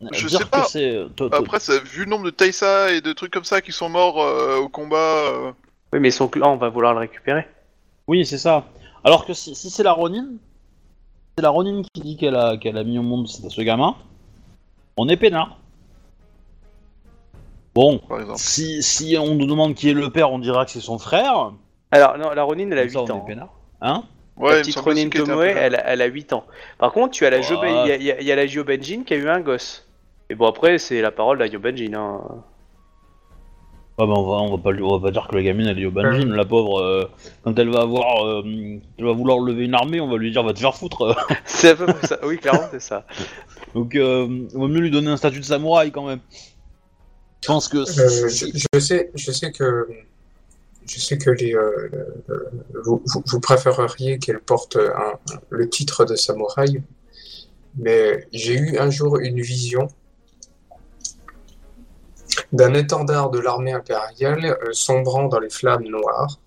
mais je dire sais pas. que c'est. euh, toi- toi- Après, ça, vu le nombre de Taisa et de trucs comme ça qui sont morts euh, au combat, euh, Oui, mais son clan, on va vouloir le récupérer. Oui, c'est ça. Alors que si, si c'est la Ronin, c'est la Ronin qui dit qu'elle a, qu'elle a mis au monde ce ce gamin, on est peinard. Bon, par exemple. si, si on nous demande qui est le père, on dira que c'est son frère. Alors, non, la Ronin, elle a Comme ça, 8 on est ans. peinard. Hein? Ouais, la il me petite Ronin qu'elle était un Tomoe, peu elle, a- elle a 8 ans. Par contre, tu as la il y a, il y a- il y a la qui a eu un gosse. Et bon, après, c'est la parole de la Yobenjin. Hein. Ouais, bah on va, on va pas, lui- on va pas dire que la gamine elle est au Banjin, la pauvre. euh, quand elle va avoir, euh, elle va vouloir lever une armée, on va lui dire va te faire foutre. c'est à peu près ça. Oui, clairement, c'est ça. Donc, euh, on va mieux lui donner un statut de samouraï quand même. Je pense que. Euh, si- je, je sais, je sais que, je sais que les, euh, vous, vous- vous préféreriez qu'elle porte un- le titre de samouraï, mais j'ai eu un jour une vision d'un étendard de l'armée impériale euh, sombrant dans les flammes noires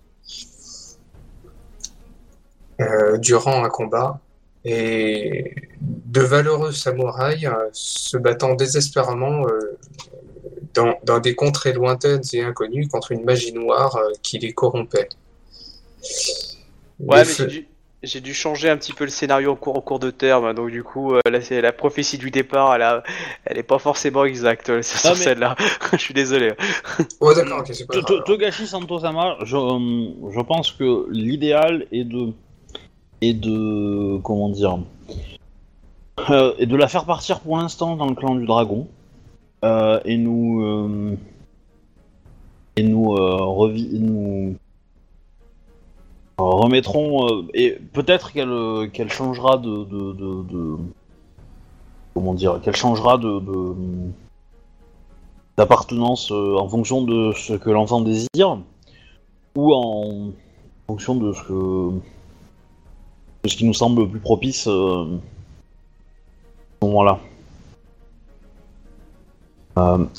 euh, durant un combat et de valeureux samouraïs euh, se battant désespérément euh, dans, dans des contrées lointaines et inconnues contre une magie noire qui les corrompait. Ouais, Les mais feux- j'ai dû, changer un petit peu le scénario en cours, en cours de terme, donc du coup, euh, là, c'est la prophétie du départ, elle, a, elle est pas forcément exacte euh, sur mais- celle-là. Je suis désolé. Oh d'accord, ok, c'est pas grave. Togashi Santosama, je, euh, je pense que l'idéal est de. est de. comment dire. euh, est de la faire partir pour l'instant dans le clan du dragon. Et nous. et nous. revi- nous remettrons. euh, et peut-être qu'elle euh, changera de, Comment dire Qu'elle changera de- d'appartenance euh, en fonction de ce que l'enfant désire ou en fonction de ce que ce qui nous semble plus propice à ce moment-là.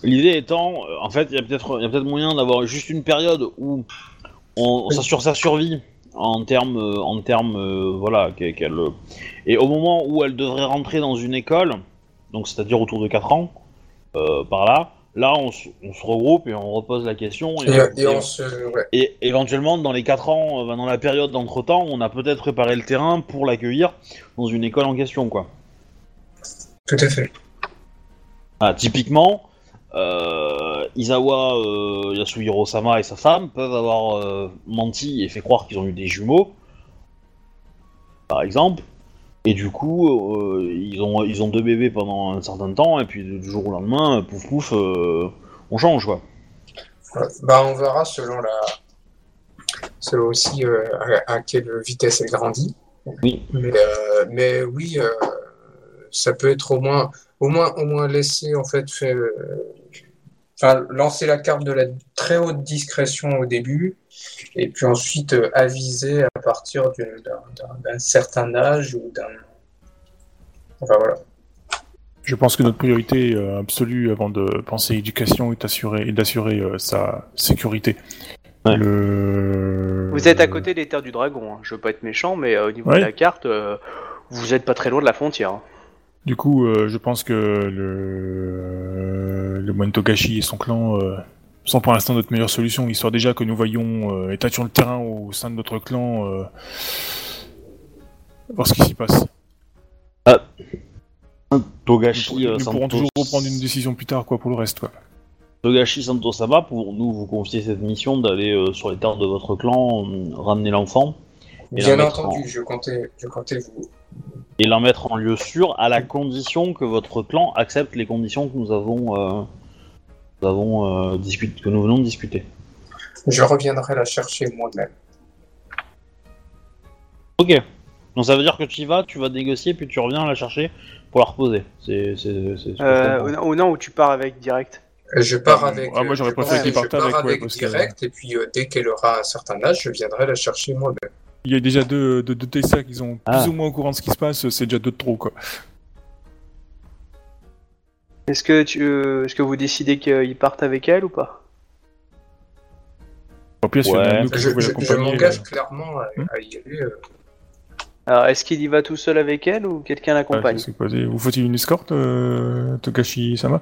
L'idée étant, en fait, il y a peut-être moyen d'avoir juste une période où on, on s'assure sa survie en termes euh, en termes euh, voilà qu'elle qu'elle- et au moment où elle devrait rentrer dans une école, donc c'est-à-dire autour de 4 ans, euh, par là, là on, se- on se regroupe et on repose la question. Et, et on se... ouais. et éventuellement, dans les 4 ans, euh, dans la période d'entretemps, on a peut-être préparé le terrain pour l'accueillir dans une école en question, quoi. Tout à fait. Ah, typiquement, euh, Izawa euh, Yasuhiro-sama et sa femme peuvent avoir euh, menti et fait croire qu'ils ont eu des jumeaux, par exemple, et du coup, euh, ils, ont, ils ont deux bébés pendant un certain temps, et puis du jour au lendemain, pouf pouf, euh, on change, quoi. Bah, on verra selon la... Selon aussi euh, à, à quelle vitesse elle grandit. Oui. Mais, euh, mais oui, euh, ça peut être au moins, au moins, au moins laisser en fait, faire, euh, enfin, lancer la carte de la très haute discrétion au début, et puis ensuite euh, aviser à partir d'une- d'un certain âge ou d'un. Enfin voilà. Je pense que notre priorité euh, absolue avant de penser éducation est d'assurer est d'assurer euh, sa sécurité. Ouais. Le... Vous êtes à côté des terres du dragon, hein. je veux pas être méchant, mais euh, au niveau Ouais. de la carte, euh, vous êtes pas très loin de la frontière. hein. Du coup, euh, je pense que le, le moine Togashi et son clan euh, sont pour l'instant notre meilleure solution, histoire déjà que nous voyons euh, et tâtions le terrain au sein de notre clan, euh, voir ce qui s'y passe. Togashi, Nous, euh, nous pourrons toujours reprendre une décision plus tard, quoi, pour le reste, quoi. Togashi Santosama, pour nous vous confier cette mission d'aller euh, sur les terres de votre clan, euh, ramener l'enfant Bien entendu, en- je comptais, je comptais vous. Et la mettre en lieu sûr à la condition que votre clan accepte les conditions que nous avons, euh, nous avons euh, discuté, que nous venons de discuter. Je reviendrai la chercher moi-même. Ok. Donc ça veut dire que tu y vas, tu vas négocier, puis tu reviens la chercher pour la reposer. C'est c'est- c'est ce que je Euh, ou ou non, où tu pars avec direct. Je pars Ah, avec. ah, moi, j'aurais préféré qu'il parte avec, ouais, avec que- direct, et puis euh, dès qu'elle aura un certain âge, je viendrai la chercher moi-même. Il y a déjà deux, deux, deux Tessa qui sont Ah. plus ou moins au courant de ce qui se passe, c'est déjà deux de trop, quoi. Est-ce que tu, euh, est-ce que vous décidez qu'ils partent avec elle ou pas? Au pire, Ouais. Je, m'engage euh, clairement à, Hmm. à y aller. euh. Alors, est-ce qu'il y va tout seul avec elle ou quelqu'un ah, l'accompagne? Vous faut-il une escorte, euh, Togashi-sama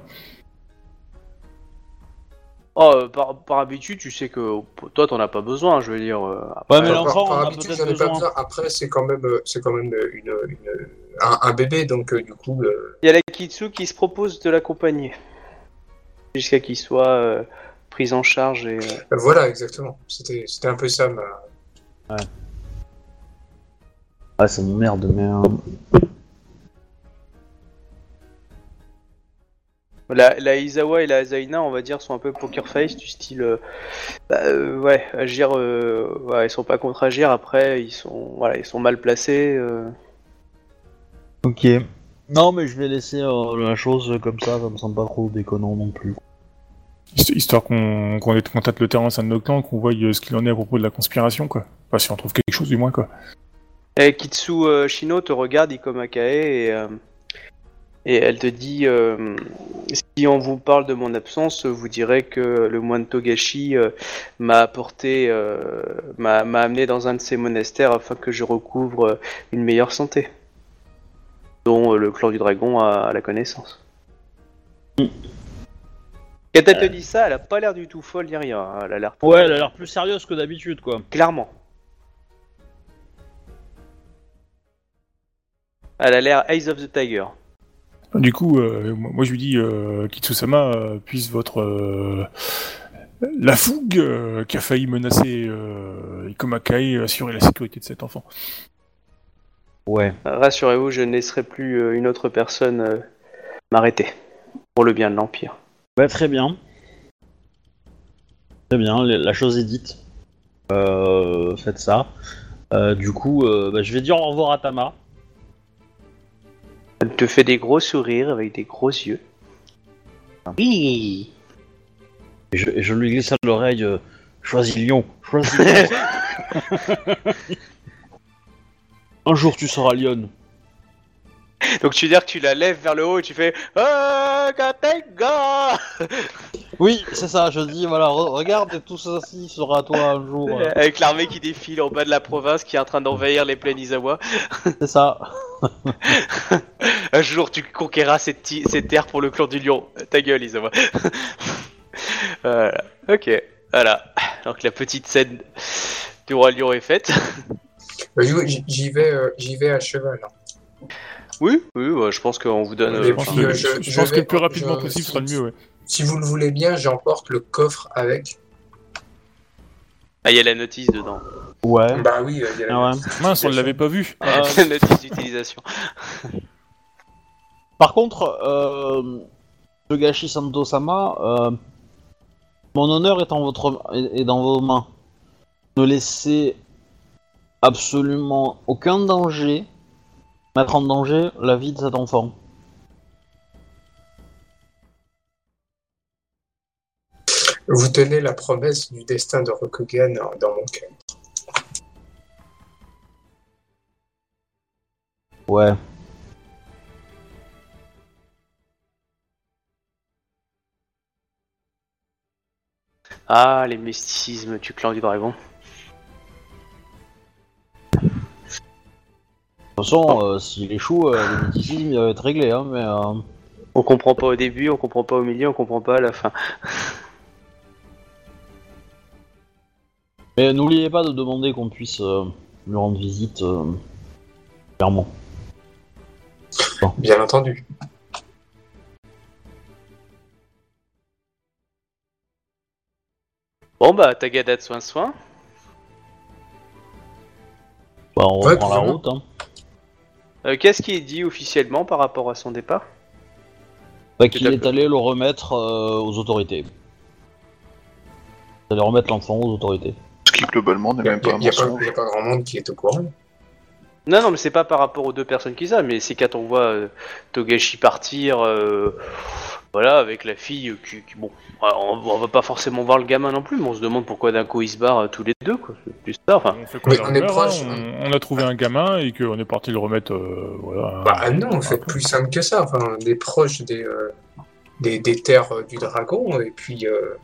Oh, euh, par, par habitude, tu sais que toi, t'en as pas besoin, je veux dire. euh, Ouais, après- mais l'enfant, par on a habitude, j'en ai pas besoin. besoin. Après, c'est quand même, euh, c'est quand même une, une- un, un bébé, donc euh, du coup, euh, Il y a la Kitsu qui se propose de l'accompagner. Jusqu'à qu'il soit euh, pris en charge et. euh, voilà, exactement. C'était, c'était un peu ça. Ma... Ah, ça m'emmerde, mais. euh, La, la Izawa et la Zaina, on va dire, sont un peu poker face, du style. euh, bah, euh, ouais, agir. euh, ouais, ils sont pas contre agir, après, ils sont, voilà, ils sont mal placés. euh. Ok. Non, mais je vais laisser euh, la chose comme ça, ça me semble pas trop déconnant non plus. Hist- Histoire qu'on qu'on ait- qu'on tâte le terrain au sein de notre clan, qu'on voie ce qu'il en est à propos de la conspiration, quoi. Enfin, si on trouve quelque chose, du moins, quoi. Et Kitsu euh, Shino te regarde, Ikomakae, et, euh, et elle te dit euh, Si on vous parle de mon absence, vous direz que le moine Togashi euh, m'a apporté, euh, m'a m'a amené dans un de ses monastères afin que je recouvre une meilleure santé, dont le clan du dragon a, la connaissance. Quand elle te dit ça, elle a pas l'air du tout folle ni rien. hein. Elle a l'air Ouais, elle a l'air plus sérieuse que d'habitude, quoi. clairement. Elle a l'air Eyes of the Tiger. Du coup, euh, moi je lui dis, euh, Kitsusama, euh, puisse votre euh, la fougue euh, qui a failli menacer euh, Ikomakai assurer la sécurité de cet enfant. Ouais. Rassurez-vous, je ne laisserai plus euh, une autre personne euh, m'arrêter. Pour le bien de l'Empire. Bah, très bien. Très bien, la la chose est dite. Euh, faites ça. Euh, du coup, euh, bah, je vais dire au revoir à Tama. Elle te fait des gros sourires avec des gros yeux. Oui Et je, et je lui glisse à l'oreille euh, Choisis Lyon, choisis Lyon. Un jour tu seras Lyon. Donc tu veux dire que tu la lèves vers le haut et tu fais Ah, Katenga Oui, c'est ça, je dis, voilà, re- regarde, et tout ceci sera à toi un jour. euh, Avec l'armée qui défile en bas de la province qui est en train d'envahir les plaines Izawa. c'est ça. Un jour tu conquéras cette, ti- cette terre pour le clan du lion. Ta gueule Izawa. voilà. Ok. Voilà. Donc la petite scène du roi lion est faite. J'y- vais, euh, j'y vais à cheval. Oui, oui, bah, je pense qu'on vous donne. Euh, Je pense, puis, que, je, je- je je pense que le plus rapidement je- possible sera le mieux. Ouais. Si vous le voulez bien, j'emporte le coffre avec. Ah, il y a la notice dedans. Ouais. Bah oui, il y a la Ah ouais. Mince, on ne l'avait pas vu. Euh, la notice d'utilisation. Par contre, euh, Togashi Santo-sama, euh, mon honneur est, en votre, est, est dans vos mains. Ne laissez absolument aucun danger mettre en danger la vie de cet enfant. Vous tenez la promesse du destin de Rokugan dans mon cœur. Ouais. Ah, les mysticismes du clan du dragon. Toute façon, euh, s'il échoue, euh, le mythicisme il va être réglé, hein, mais... euh, On comprend pas au début, on comprend pas au milieu, on comprend pas à la fin. Mais n'oubliez pas de demander qu'on puisse euh, lui rendre visite, euh, clairement. Bien entendu. Bon bah, Tagada de soin soin. Bah, on Ouais, reprend la route, hein. Euh, Qu'est-ce qui est dit officiellement par rapport à son départ Bah, qu'il est allé le remettre euh, aux autorités. Il est allé remettre l'enfant aux autorités. Ce qui globalement n'est Il n'y a, même pas un y a pas- a grand monde qui est au courant. Non, non, mais c'est pas par rapport aux deux personnes qui savent, mais c'est quand on voit euh, Togashi partir, euh, voilà, avec la fille euh, qui, qui- bon, on, on va pas forcément voir le gamin non plus, mais on se demande pourquoi d'un coup ils se barrent euh, tous les deux, quoi. C'est plus ça, enfin. On fait quoi Mais la on est rumeur, proche, hein on, on a trouvé un gamin et qu'on est parti le remettre. euh, voilà, Bah non, un- faites plus simple que ça. Enfin, des proches des, euh, des, des terres euh, du dragon, et puis. euh,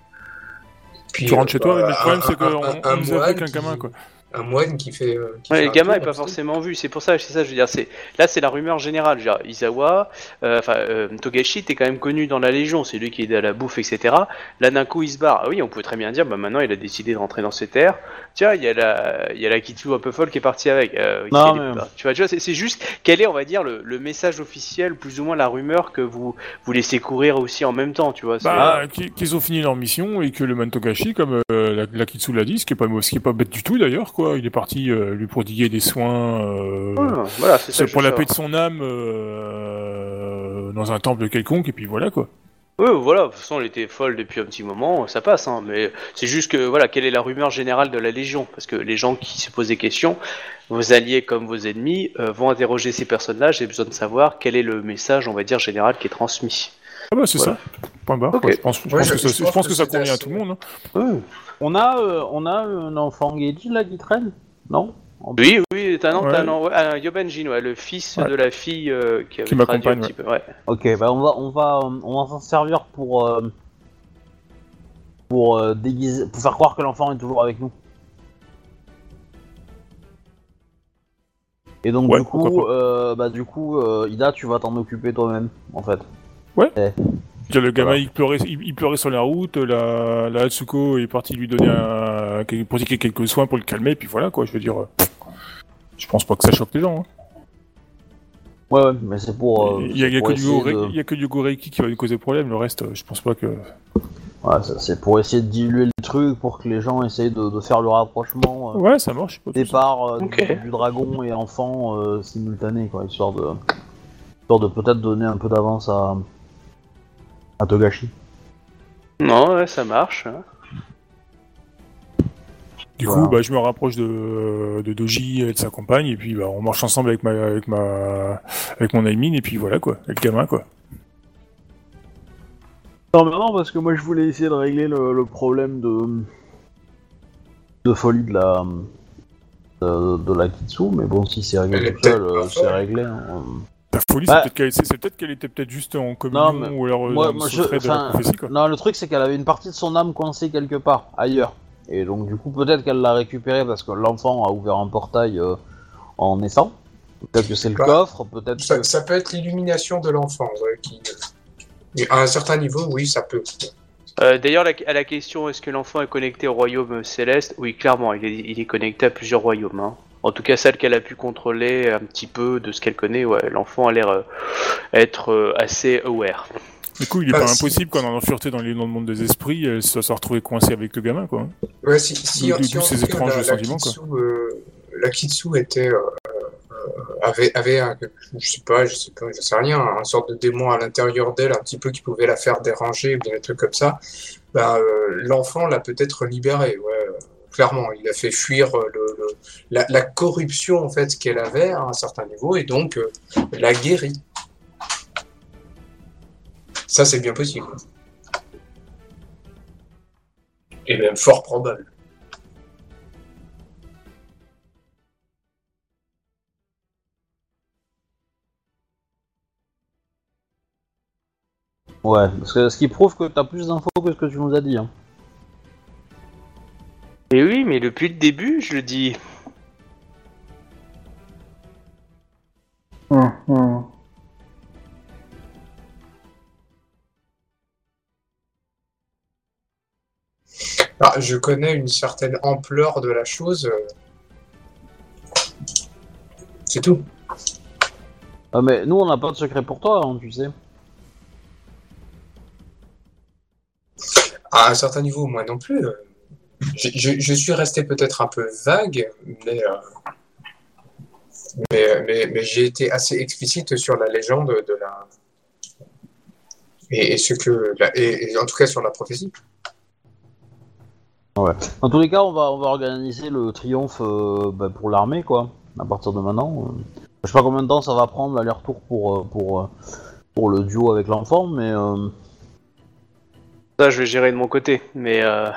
puis Tu rentres chez toi, bah, mais le problème c'est qu'on nous a qu'un gamin quoi. Un moine qui fait. euh, qui Ouais, fait le gamin tour, est pas forcément vu, c'est pour ça, c'est ça, je veux dire, c'est là c'est la rumeur générale, genre Izawa, euh, enfin euh, Togashi était quand même connu dans la Légion, c'est lui qui aidait à la bouffe, etc. Là d'un coup il se barre, ah oui, on pouvait très bien dire, bah maintenant il a décidé de rentrer dans ses terres. Tiens, il y a la, il y a la Kitsu un peu folle qui est partie avec. euh, Non, est- mais- bah, Tu vois, tu vois, c'est c'est juste quel est, on va dire, le, le message officiel, plus ou moins la rumeur que vous vous laissez courir aussi en même temps, tu vois. Bah, qui- qu'ils ont fini leur mission et que le Mantogashi, comme euh, la, la Kitsu l'a dit, ce qui est pas ce qui est pas bête du tout d'ailleurs quoi, il est parti euh, lui prodiguer des soins euh, Ah, voilà, c'est pour la paix de son âme euh, dans un temple quelconque et puis voilà quoi. Oui, voilà, de toute façon, elle était folle depuis un petit moment, ça passe, hein, mais c'est juste que, voilà, quelle est la rumeur générale de la Légion? Parce que les gens qui se posent des questions, vos alliés comme vos ennemis, vont interroger ces personnes-là, j'ai besoin de savoir quel est le message, on va dire, général qui est transmis. Ah bah c'est Voilà. ça. Point barre. Je pense, je Ouais, pense je- que ça, je je pense pense que que ça c'est convient à tout le monde. hein. On a, euh, on a un enfant Geiji là qui traîne Non? En- Oui, oui, t'as un, Ouais. un, ouais, un Yobanjin, ouais, le fils Ouais. de la fille euh, qui un m'accompagne. Ok, bah on va, on va, euh, on va s'en servir pour, euh, pour euh, déguiser, pour faire croire que l'enfant est toujours avec nous. Et donc Ouais, du coup, euh, bah du coup, euh, Ida, tu vas t'en occuper toi-même, en fait. Ouais. Eh. Le gamin, Voilà. il pleurait, il, il pleurait sur la route, la, la Hatsuko est partie lui donner un, pratiquer quelques soins pour le calmer, puis voilà, quoi, je veux dire, euh, je pense pas que ça choque les gens, hein. Ouais, ouais, mais c'est pour. euh, il y a, il y a que du essayer Go- de- il y a que du Goreiki qui va lui causer problème, le reste, euh, je pense pas que... Ouais, c'est pour essayer de diluer le truc, pour que les gens essayent de, de faire le rapprochement. euh, Ouais, ça marche, pas départ euh, du, du dragon et enfant euh, simultané, quoi, histoire de, histoire de peut-être donner un peu d'avance à, à Togashi. Non, ouais, ça marche. hein. Du Voilà. coup, bah, je me rapproche de, de Doji et de sa compagne, et puis bah, on marche ensemble avec ma, avec ma, avec mon Aimin, et puis voilà quoi, avec le gamin quoi. Non, mais non, parce que moi je voulais essayer de régler le, le problème de, de folie de la, de, de la Kitsu, mais bon, si c'est réglé Elle est tout seul, peut-être pas euh, c'est réglé. hein. Ta folie, Bah- c'est peut-être qu'elle, était peut-être juste en communion, mais ou alors euh, moi- moi, le je- secret de la enfin, prophétie quoi. Non, le truc c'est qu'elle avait une partie de son âme coincée quelque part, ailleurs. Et donc du coup peut-être qu'elle l'a récupérée parce que l'enfant a ouvert un portail euh, en naissant. Peut-être que c'est le Bah, coffre, peut-être Ça, que... ça peut être l'illumination de l'enfant, ouais, qui... et À un certain niveau, oui, ça peut. Euh, D'ailleurs, la- à la question est-ce que l'enfant est connecté au royaume céleste? Oui, clairement, il est, il est connecté à plusieurs royaumes. hein. En tout cas, celle qu'elle a pu contrôler un petit peu de ce qu'elle connaît, ouais, l'enfant a l'air euh, être euh, assez aware. Du coup, il est Bah, pas si- impossible qu'en en fureté dans, les, dans le monde des esprits, elle se soit retrouvée coincée avec le gamin quoi. Ouais, si, si, D'où- si ces étranges la, la sentiments, quoi. Euh, la Kitsu était euh, avait avait un, je sais pas, je sais pas, je sais rien, un sorte de démon à l'intérieur d'elle, un petit peu qui pouvait la faire déranger ou des trucs comme ça. Euh, l'enfant l'a peut-être libérée, ouais, clairement, il a fait fuir euh, la, corruption en fait qu'elle avait à un certain niveau et donc euh, l'a guérie. Ça, c'est bien possible. Et même fort probable. Ouais, ce qui prouve que t'as plus d'infos que ce que tu nous as dit. Hein. Et oui, mais depuis le début, je le dis. Ah, je connais une certaine ampleur de la chose. C'est tout. Ah, mais nous on n'a pas de secret pour toi, hein, tu sais. À un certain niveau, moi non plus. euh, Je, je- je suis resté peut-être un peu vague, mais, euh, mais, mais, mais j'ai été assez explicite sur la légende de la. Et, et ce que. la- et, et en tout cas sur la prophétie. Dans tous les cas, on va, on va organiser le triomphe euh, bah, pour l'armée, quoi, à partir de maintenant. euh. Je sais pas combien de temps ça va prendre l'aller-retour pour, euh, pour, pour le duo avec l'enfant, mais euh, Ça, je vais gérer de mon côté. Mais euh,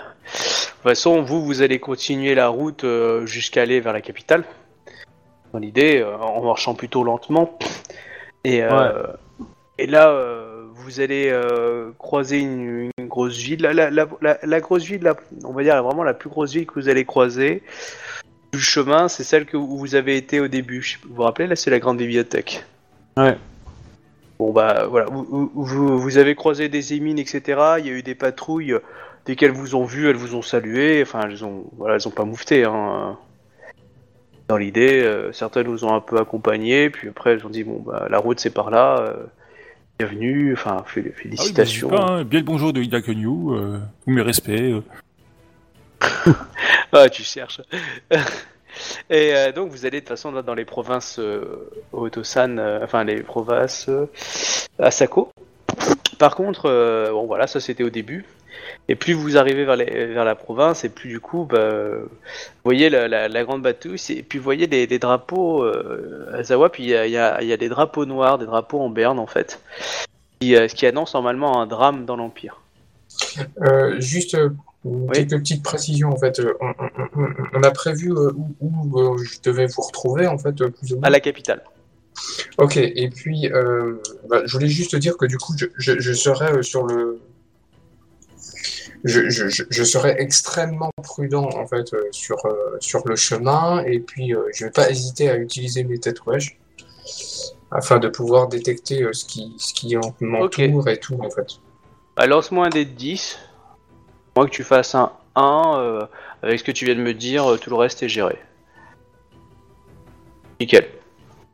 toute façon, vous, vous allez continuer la route euh, jusqu'à aller vers la capitale. Dans l'idée, euh, en marchant plutôt lentement. Et, euh, et là, vous allez croiser une, une grosse ville. La, la, la, la- la grosse ville, on va dire vraiment la plus grosse ville que vous allez croiser du chemin, c'est celle que où vous avez été au début. Vous vous rappelez, là, c'est la grande bibliothèque. Ouais. Bon bah voilà, vous, vous- vous, vous avez croisé des émines, etc. Il y a eu des patrouilles. Dès qu'elles vous ont vu, elles vous ont salué. Enfin, elles ont, voilà, elles ont pas moufté. Hein. Dans l'idée, euh, certaines vous ont un peu accompagné, puis après elles ont dit bon bah la route c'est par là. euh, bienvenue. Enfin, fé- Ah oui, félicitations. pas, hein. Bien le bonjour de Ida Kenyu, euh, tous mes respects. euh. Ah, tu cherches. Et donc vous allez de toute façon là, dans les provinces Otosan, enfin les provinces Asako. Par contre, bon voilà, ça c'était au début. Et plus vous arrivez vers, les- vers la province, et plus du coup, bah, vous voyez la, la- la grande battue, et puis vous voyez les drapeaux euh, à Zawa, puis il y a, il y a- il y a des drapeaux noirs, des drapeaux en berne en fait, qui, euh, ce qui annonce normalement un drame dans l'Empire. Euh, juste quelques petites précisions en fait. On, on- on- on a prévu où, où, je devais vous retrouver en fait, plus ou moins. À la capitale. Ok, et puis bah, je voulais juste dire que du coup, je, je, je serai sur le. Je, je, je- je serai extrêmement prudent en fait euh, sur, euh, sur le chemin et puis euh, je vais pas hésiter à utiliser mes tatouages afin de pouvoir détecter euh, ce qui, ce qui en- m'entoure et tout en fait. Bah, lance-moi un dé de 10. Moi que tu fasses un 1, euh, avec ce que tu viens de me dire, tout le reste est géré. Nickel.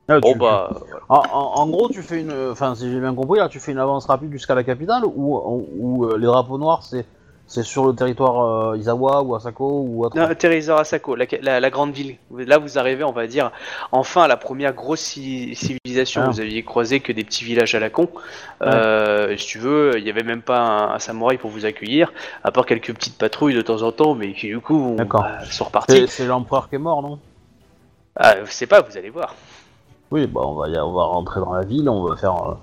Ah, Bon tu- bah, En, en- en gros, tu fais une. Enfin, si j'ai bien compris, là, tu fais une avance rapide jusqu'à la capitale ou, ou euh, les drapeaux noirs, c'est c'est sur le territoire euh, Izawa ou Asako ou autre Non, Teresa Asako, la, la- la grande ville. Là, vous arrivez, on va dire, enfin à la première grosse ci- civilisation. Ah. Vous aviez croisé que des petits villages à la con. Euh, si tu veux, il n'y avait même pas un, un samouraï pour vous accueillir, à part quelques petites patrouilles de temps en temps, mais qui du coup D'accord. bah, sont repartis. C'est l'empereur qui est mort, non? Ah, je sais pas, vous allez voir. Oui, bah on va, y- on va rentrer dans la ville, on va faire. euh,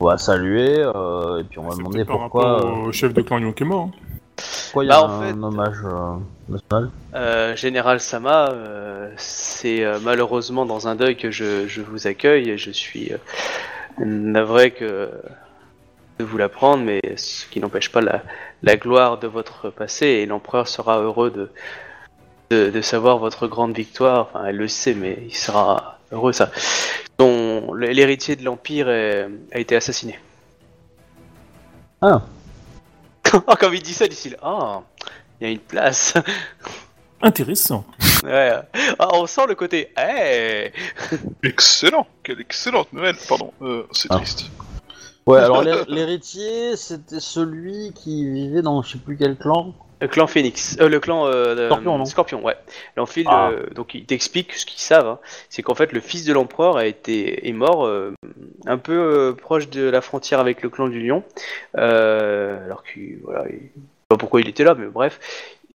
on va saluer, euh, et puis on va demander pourquoi, rapport euh, au chef de clan qui est mort. hein. Pourquoi il y a Bah, en un, fait- hommage euh, national? Euh, Général Sama, euh, c'est malheureusement dans un deuil que je, je vous accueille et je suis navré que de vous l'apprendre, mais ce qui n'empêche pas la, la gloire de votre passé et l'empereur sera heureux de, de, de savoir votre grande victoire. Enfin, elle le sait, mais il sera heureux ça. L'héritier de l'empire a été assassiné. Ah. oh, comme il dit ça, d'ici là. Oh, il y a une place. Intéressant. Ouais. Ah, on sent le côté. Hey Excellent Quelle excellente nouvelle Pardon, euh, c'est Ah. triste. Ouais, alors l'hé- l'héritier, c'était celui qui vivait dans je sais plus quel clan. Le clan Phoenix, euh, le clan euh, Scorpion, non Scorpion, ouais. L'enfile, Ah. euh, donc il t'explique ce qu'ils savent, hein. c'est qu'en fait le fils de l'empereur a été est mort euh, un peu euh, proche de la frontière avec le clan du Lion, euh, alors qu'il voilà, il- pas pourquoi il était là, mais bref.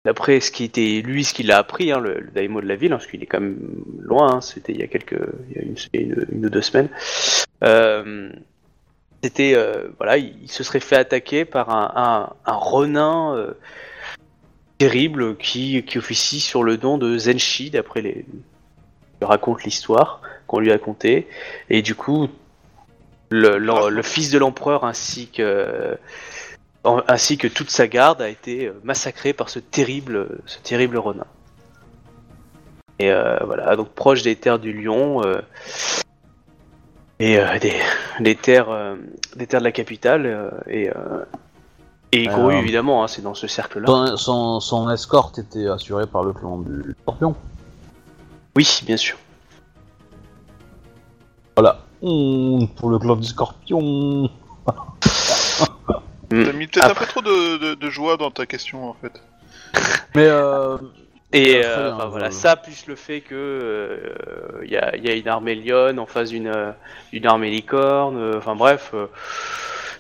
D'après ce qui était lui, ce qu'il a appris, hein, le, le daimyo de la ville, hein, parce qu'il est quand même loin, hein, c'était il y a quelques, il y a une, une- une ou deux semaines. Euh, c'était euh, voilà, il, il se serait fait attaquer par un, un, un renin euh, terrible qui, qui officie sur le nom de Zenshi, d'après les raconte l'histoire qu'on lui a contée. Et du coup, le, le- le fils de l'empereur ainsi que ainsi que toute sa garde a été euh, massacré par ce terrible ce terrible renin. Et euh, voilà, donc proche des terres du Lion euh, et euh, des, des terres des terres de la capitale et et Alors- Guru, évidemment, hein, c'est dans ce cercle-là. Son, son, son escorte était assurée par le clan du Scorpion. Oui, bien sûr. Voilà. Mmh, pour le clan du Scorpion. T'as mis peut-être un peu trop de, de- de joie dans ta question en fait. Mais euh, Et euh, hein, enfin, voilà, je- ça plus le fait que il y, a, y a une armée lionne en face d'une euh, d'une armée licorne. euh, Enfin bref, euh,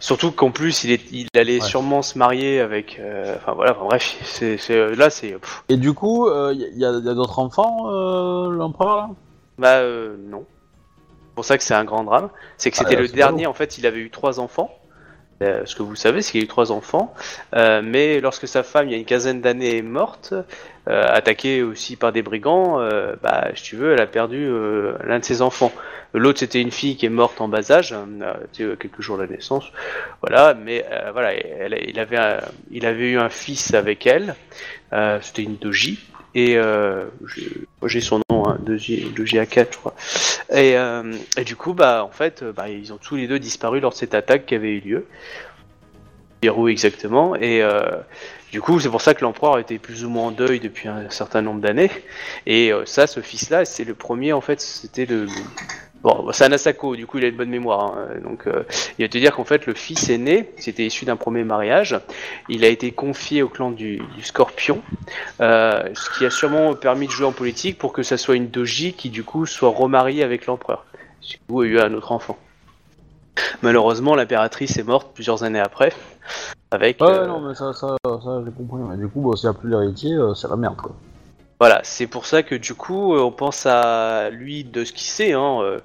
surtout qu'en plus il, est, il allait Ouais. sûrement se marier avec. euh, Enfin voilà, enfin, bref, c'est c'est- là c'est. pff, et du coup, il y, a- y a, y a d'autres enfants, euh, l'empereur là? Bah euh, non. C'est pour ça que c'est un grand drame. C'est que Ah, c'était là, le dernier. En fait, il avait eu trois enfants. Euh, ce que vous savez, c'est qu'il a eu trois enfants. Euh, mais lorsque sa femme, il y a une quinzaine d'années, est morte, euh, attaquée aussi par des brigands, bah, si tu veux, elle a perdu l'un de ses enfants. L'autre, c'était une fille qui est morte en bas âge, sais, quelques jours de la naissance. Voilà, mais voilà, il, avait il avait eu un fils avec elle. C'était une doji. Et euh, j'ai son nom, hein, doji, doji A4, je crois. Et, euh, et du coup, bah, en fait, euh, bah, ils ont tous les deux disparu lors de cette attaque qui avait eu lieu. Où exactement. Et euh, du coup, c'est pour ça que l'empereur était plus ou moins en deuil depuis un certain nombre d'années. Et euh, ça, ce fils-là, c'est le premier, en fait, c'était le. Bon, c'est un Asako, du coup, il a une bonne mémoire. hein. Donc, euh, il va te dire qu'en fait, le fils aîné, c'était issu d'un premier mariage. Il a été confié au clan du, du Scorpion, euh, ce qui a sûrement permis de jouer en politique pour que ça soit une doji qui, du coup, soit remariée avec l'empereur. Du coup, il y a eu un autre enfant. Malheureusement, l'impératrice est morte plusieurs années après. Avec. Ouais, euh, non, mais ça, ça, ça j'ai compris. Mais du coup, bah, s'il n'y a plus l'héritier, euh, c'est la merde quoi. Voilà, c'est pour ça que du coup, euh, on pense à lui de ce qu'il sait. Hein, euh,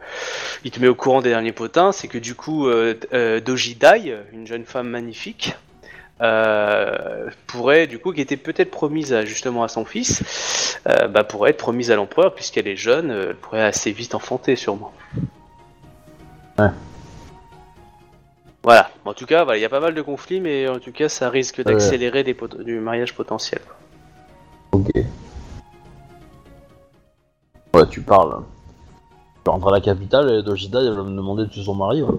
il te met au courant des derniers potins. C'est que du coup, euh, euh, Doji Dai, une jeune femme magnifique, pourrait du coup, qui était peut-être promise à, justement à son fils, bah, pourrait être promise à l'empereur puisqu'elle est jeune. elle pourrait assez vite enfanter, sûrement. Ouais. Voilà. En tout cas, voilà, il y a pas mal de conflits, mais en tout cas, ça risque d'accélérer du mariage potentiel. Ok. Ouais, tu parles. Je rentre à la capitale et Dojida, va me demander de tuer son mari. ouais.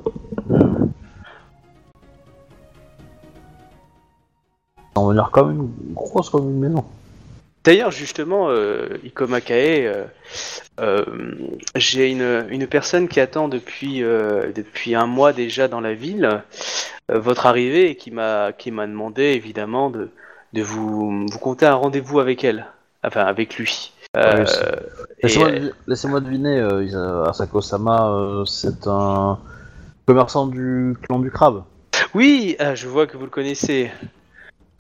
Ça va venir comme une grosse comme une maison. D'ailleurs, justement, euh, Ikoma Kae, euh, euh, j'ai une, une personne qui attend depuis, euh, depuis un mois déjà dans la ville votre arrivée et qui m'a qui m'a demandé évidemment de, de vous, vous compter un rendez-vous avec elle, enfin avec lui. Euh, Oui, c'est- et, Laissez-moi devi- laissez-moi deviner, euh, Isa- Asako-sama, euh, c'est un commerçant du clan du crabe. oui, ah, je vois que vous le connaissez.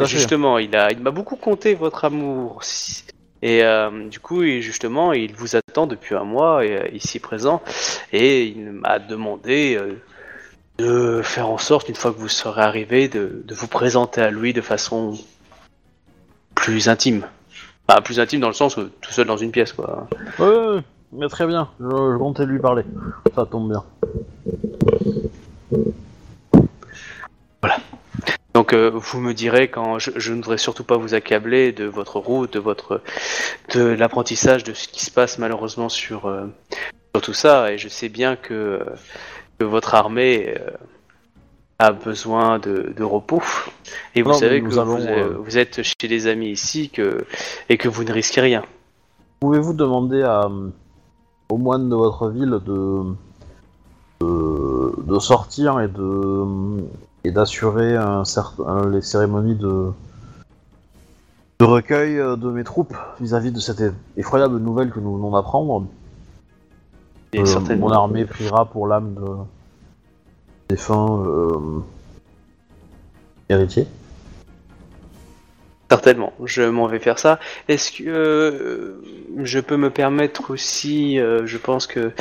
Justement, il a, il m'a beaucoup compté votre amour. Et euh, du coup, justement, il vous attend depuis un mois euh, ici présent, et il m'a demandé euh, de faire en sorte, une fois que vous serez arrivé, de, de vous présenter à lui de façon plus intime. Enfin, plus intime dans le sens que tout seul dans une pièce, quoi. Ouais, ouais, ouais, mais très bien, je, je comptais lui parler. Ça tombe bien. Donc euh, vous me direz quand je, je ne voudrais surtout pas vous accabler de votre route, de votre de l'apprentissage de ce qui se passe malheureusement sur euh, sur tout ça et je sais bien que, euh, que votre armée euh, a besoin de, de repos et vous Non, savez que allons, vous, euh, vous êtes chez les amis ici que et que vous ne risquez rien. Pouvez-vous demander à, euh, au moine de votre ville de, de, de sortir et de et d'assurer les cérémonies de, de recueil euh, de mes troupes vis-à-vis de cette effroyable nouvelle que nous venons d'apprendre? Euh, mon armée priera pour l'âme de défunt euh, héritier. Certainement, je m'en vais faire ça. Est-ce que euh, je peux me permettre aussi, euh, je pense que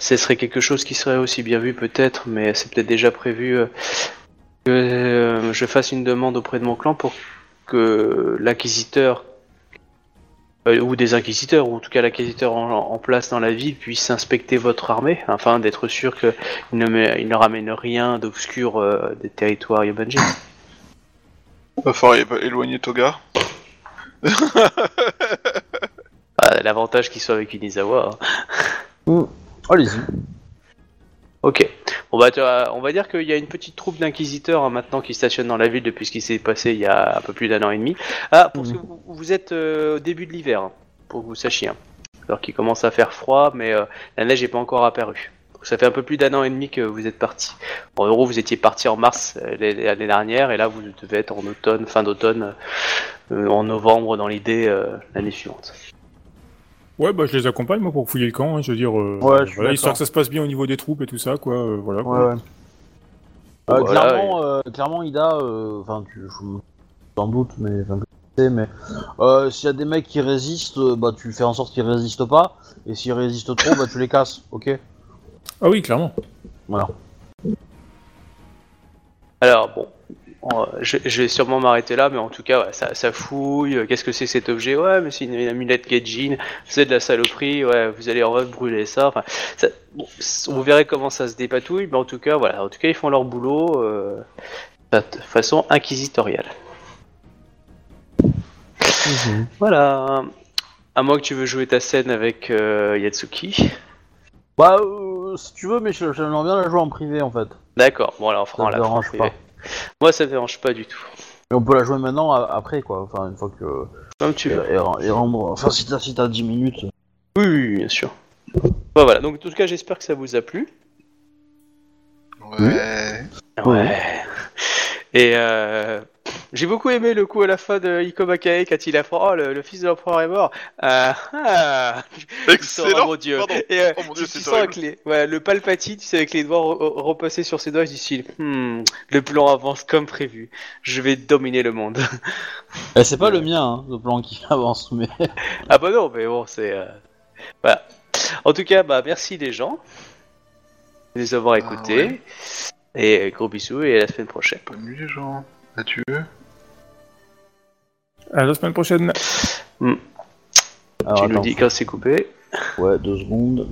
ce serait quelque chose qui serait aussi bien vu peut-être, mais c'est peut-être déjà prévu, que je fasse une demande auprès de mon clan pour que l'acquisiteur, euh, ou des inquisiteurs, ou en tout cas l'acquisiteur en, en place dans la ville, puisse inspecter votre armée, afin d'être sûr qu'il ne, met- il ne ramène rien d'obscur euh, des territoires Yobanji. Va falloir éloigner Toga. Ah, L'avantage qu'il soit avec Unizawa. hein. Allez-y. Ok. Bon bah on va dire qu'il y a une petite troupe d'inquisiteurs hein, maintenant qui stationne dans la ville depuis ce qui s'est passé il y a un peu plus d'un an et demi. Ah, pour ce que vous, vous êtes euh, au début de l'hiver, hein, pour que vous sachiez. hein. Alors qu'il commence à faire froid, mais euh, la neige n'est pas encore apparue. Donc, ça fait un peu plus d'un an et demi que vous êtes parti. En euros, vous étiez parti en mars euh, l'année dernière, et là vous devez être en automne, fin d'automne, euh, en novembre dans l'idée euh, l'année suivante. Ouais, bah je les accompagne moi pour fouiller le camp, hein, je veux dire, euh, Ouais, je voilà, histoire que ça se passe bien au niveau des troupes et tout ça, quoi, euh, voilà. Ouais, quoi. ouais. Euh, Voilà, clairement, euh, clairement, Ida, euh, enfin, tu, je- sans doute, mais enfin, que tu sais, mais euh, s'il y a des mecs qui résistent, bah tu fais en sorte qu'ils résistent pas, et s'ils résistent trop, bah tu les casses, ok? Ah oui, clairement. Voilà. Alors bon, je, je vais sûrement m'arrêter là, mais en tout cas, ouais, ça, ça fouille. Qu'est-ce que c'est cet objet? Ouais, mais c'est une, une amulette Gaijin. C'est de la saloperie. Ouais, vous allez en vrai brûler ça. Enfin, ça- bon, c- vous verrez comment ça se dépatouille, mais en tout cas, voilà. En tout cas, ils font leur boulot euh, de façon inquisitoriale. Voilà. À moins que tu veux jouer ta scène avec euh, Yatsuki. Bah, euh, si tu veux, mais j'aimerais bien la jouer en privé en fait. D'accord. Bon, alors on fera Ça la me dérange fin pas. Moi, ça me dérange pas du tout. Mais on peut la jouer maintenant, après quoi, enfin, une fois que. Comme tu Et, veux. et- et rendre. Enfin, si t'as si t'as 10 minutes. Oui, oui, oui, bien sûr. Bah, voilà, donc en tout cas, j'espère que ça vous a plu. Ouais. Ouais. Et euh, j'ai beaucoup aimé le coup à la fin de Iko Makae quand il a fait Oh, le, le fils de l'empereur est mort. Ah, ah. Il sort, oh Excellent. mon dieu. Pardon. Et euh, Oh mon dieu, tu, tu c'est sens avec les, ouais, le palpatine, tu sais, avec les doigts re- re- repassés sur ses doigts, du style Hmm, le plan avance comme prévu. Je vais dominer le monde. Eh, c'est pas le mien, hein, le plan qui avance, mais. ah bah non, mais bon, c'est. euh, Voilà. En tout cas, bah merci les gens de les avoir écoutés. ouais. Et gros bisous et à la semaine prochaine. Bonne nuit les gens. Adieu. À la semaine prochaine. Alors, tu nous attends, dis quand c'est coupé. Ouais, deux secondes.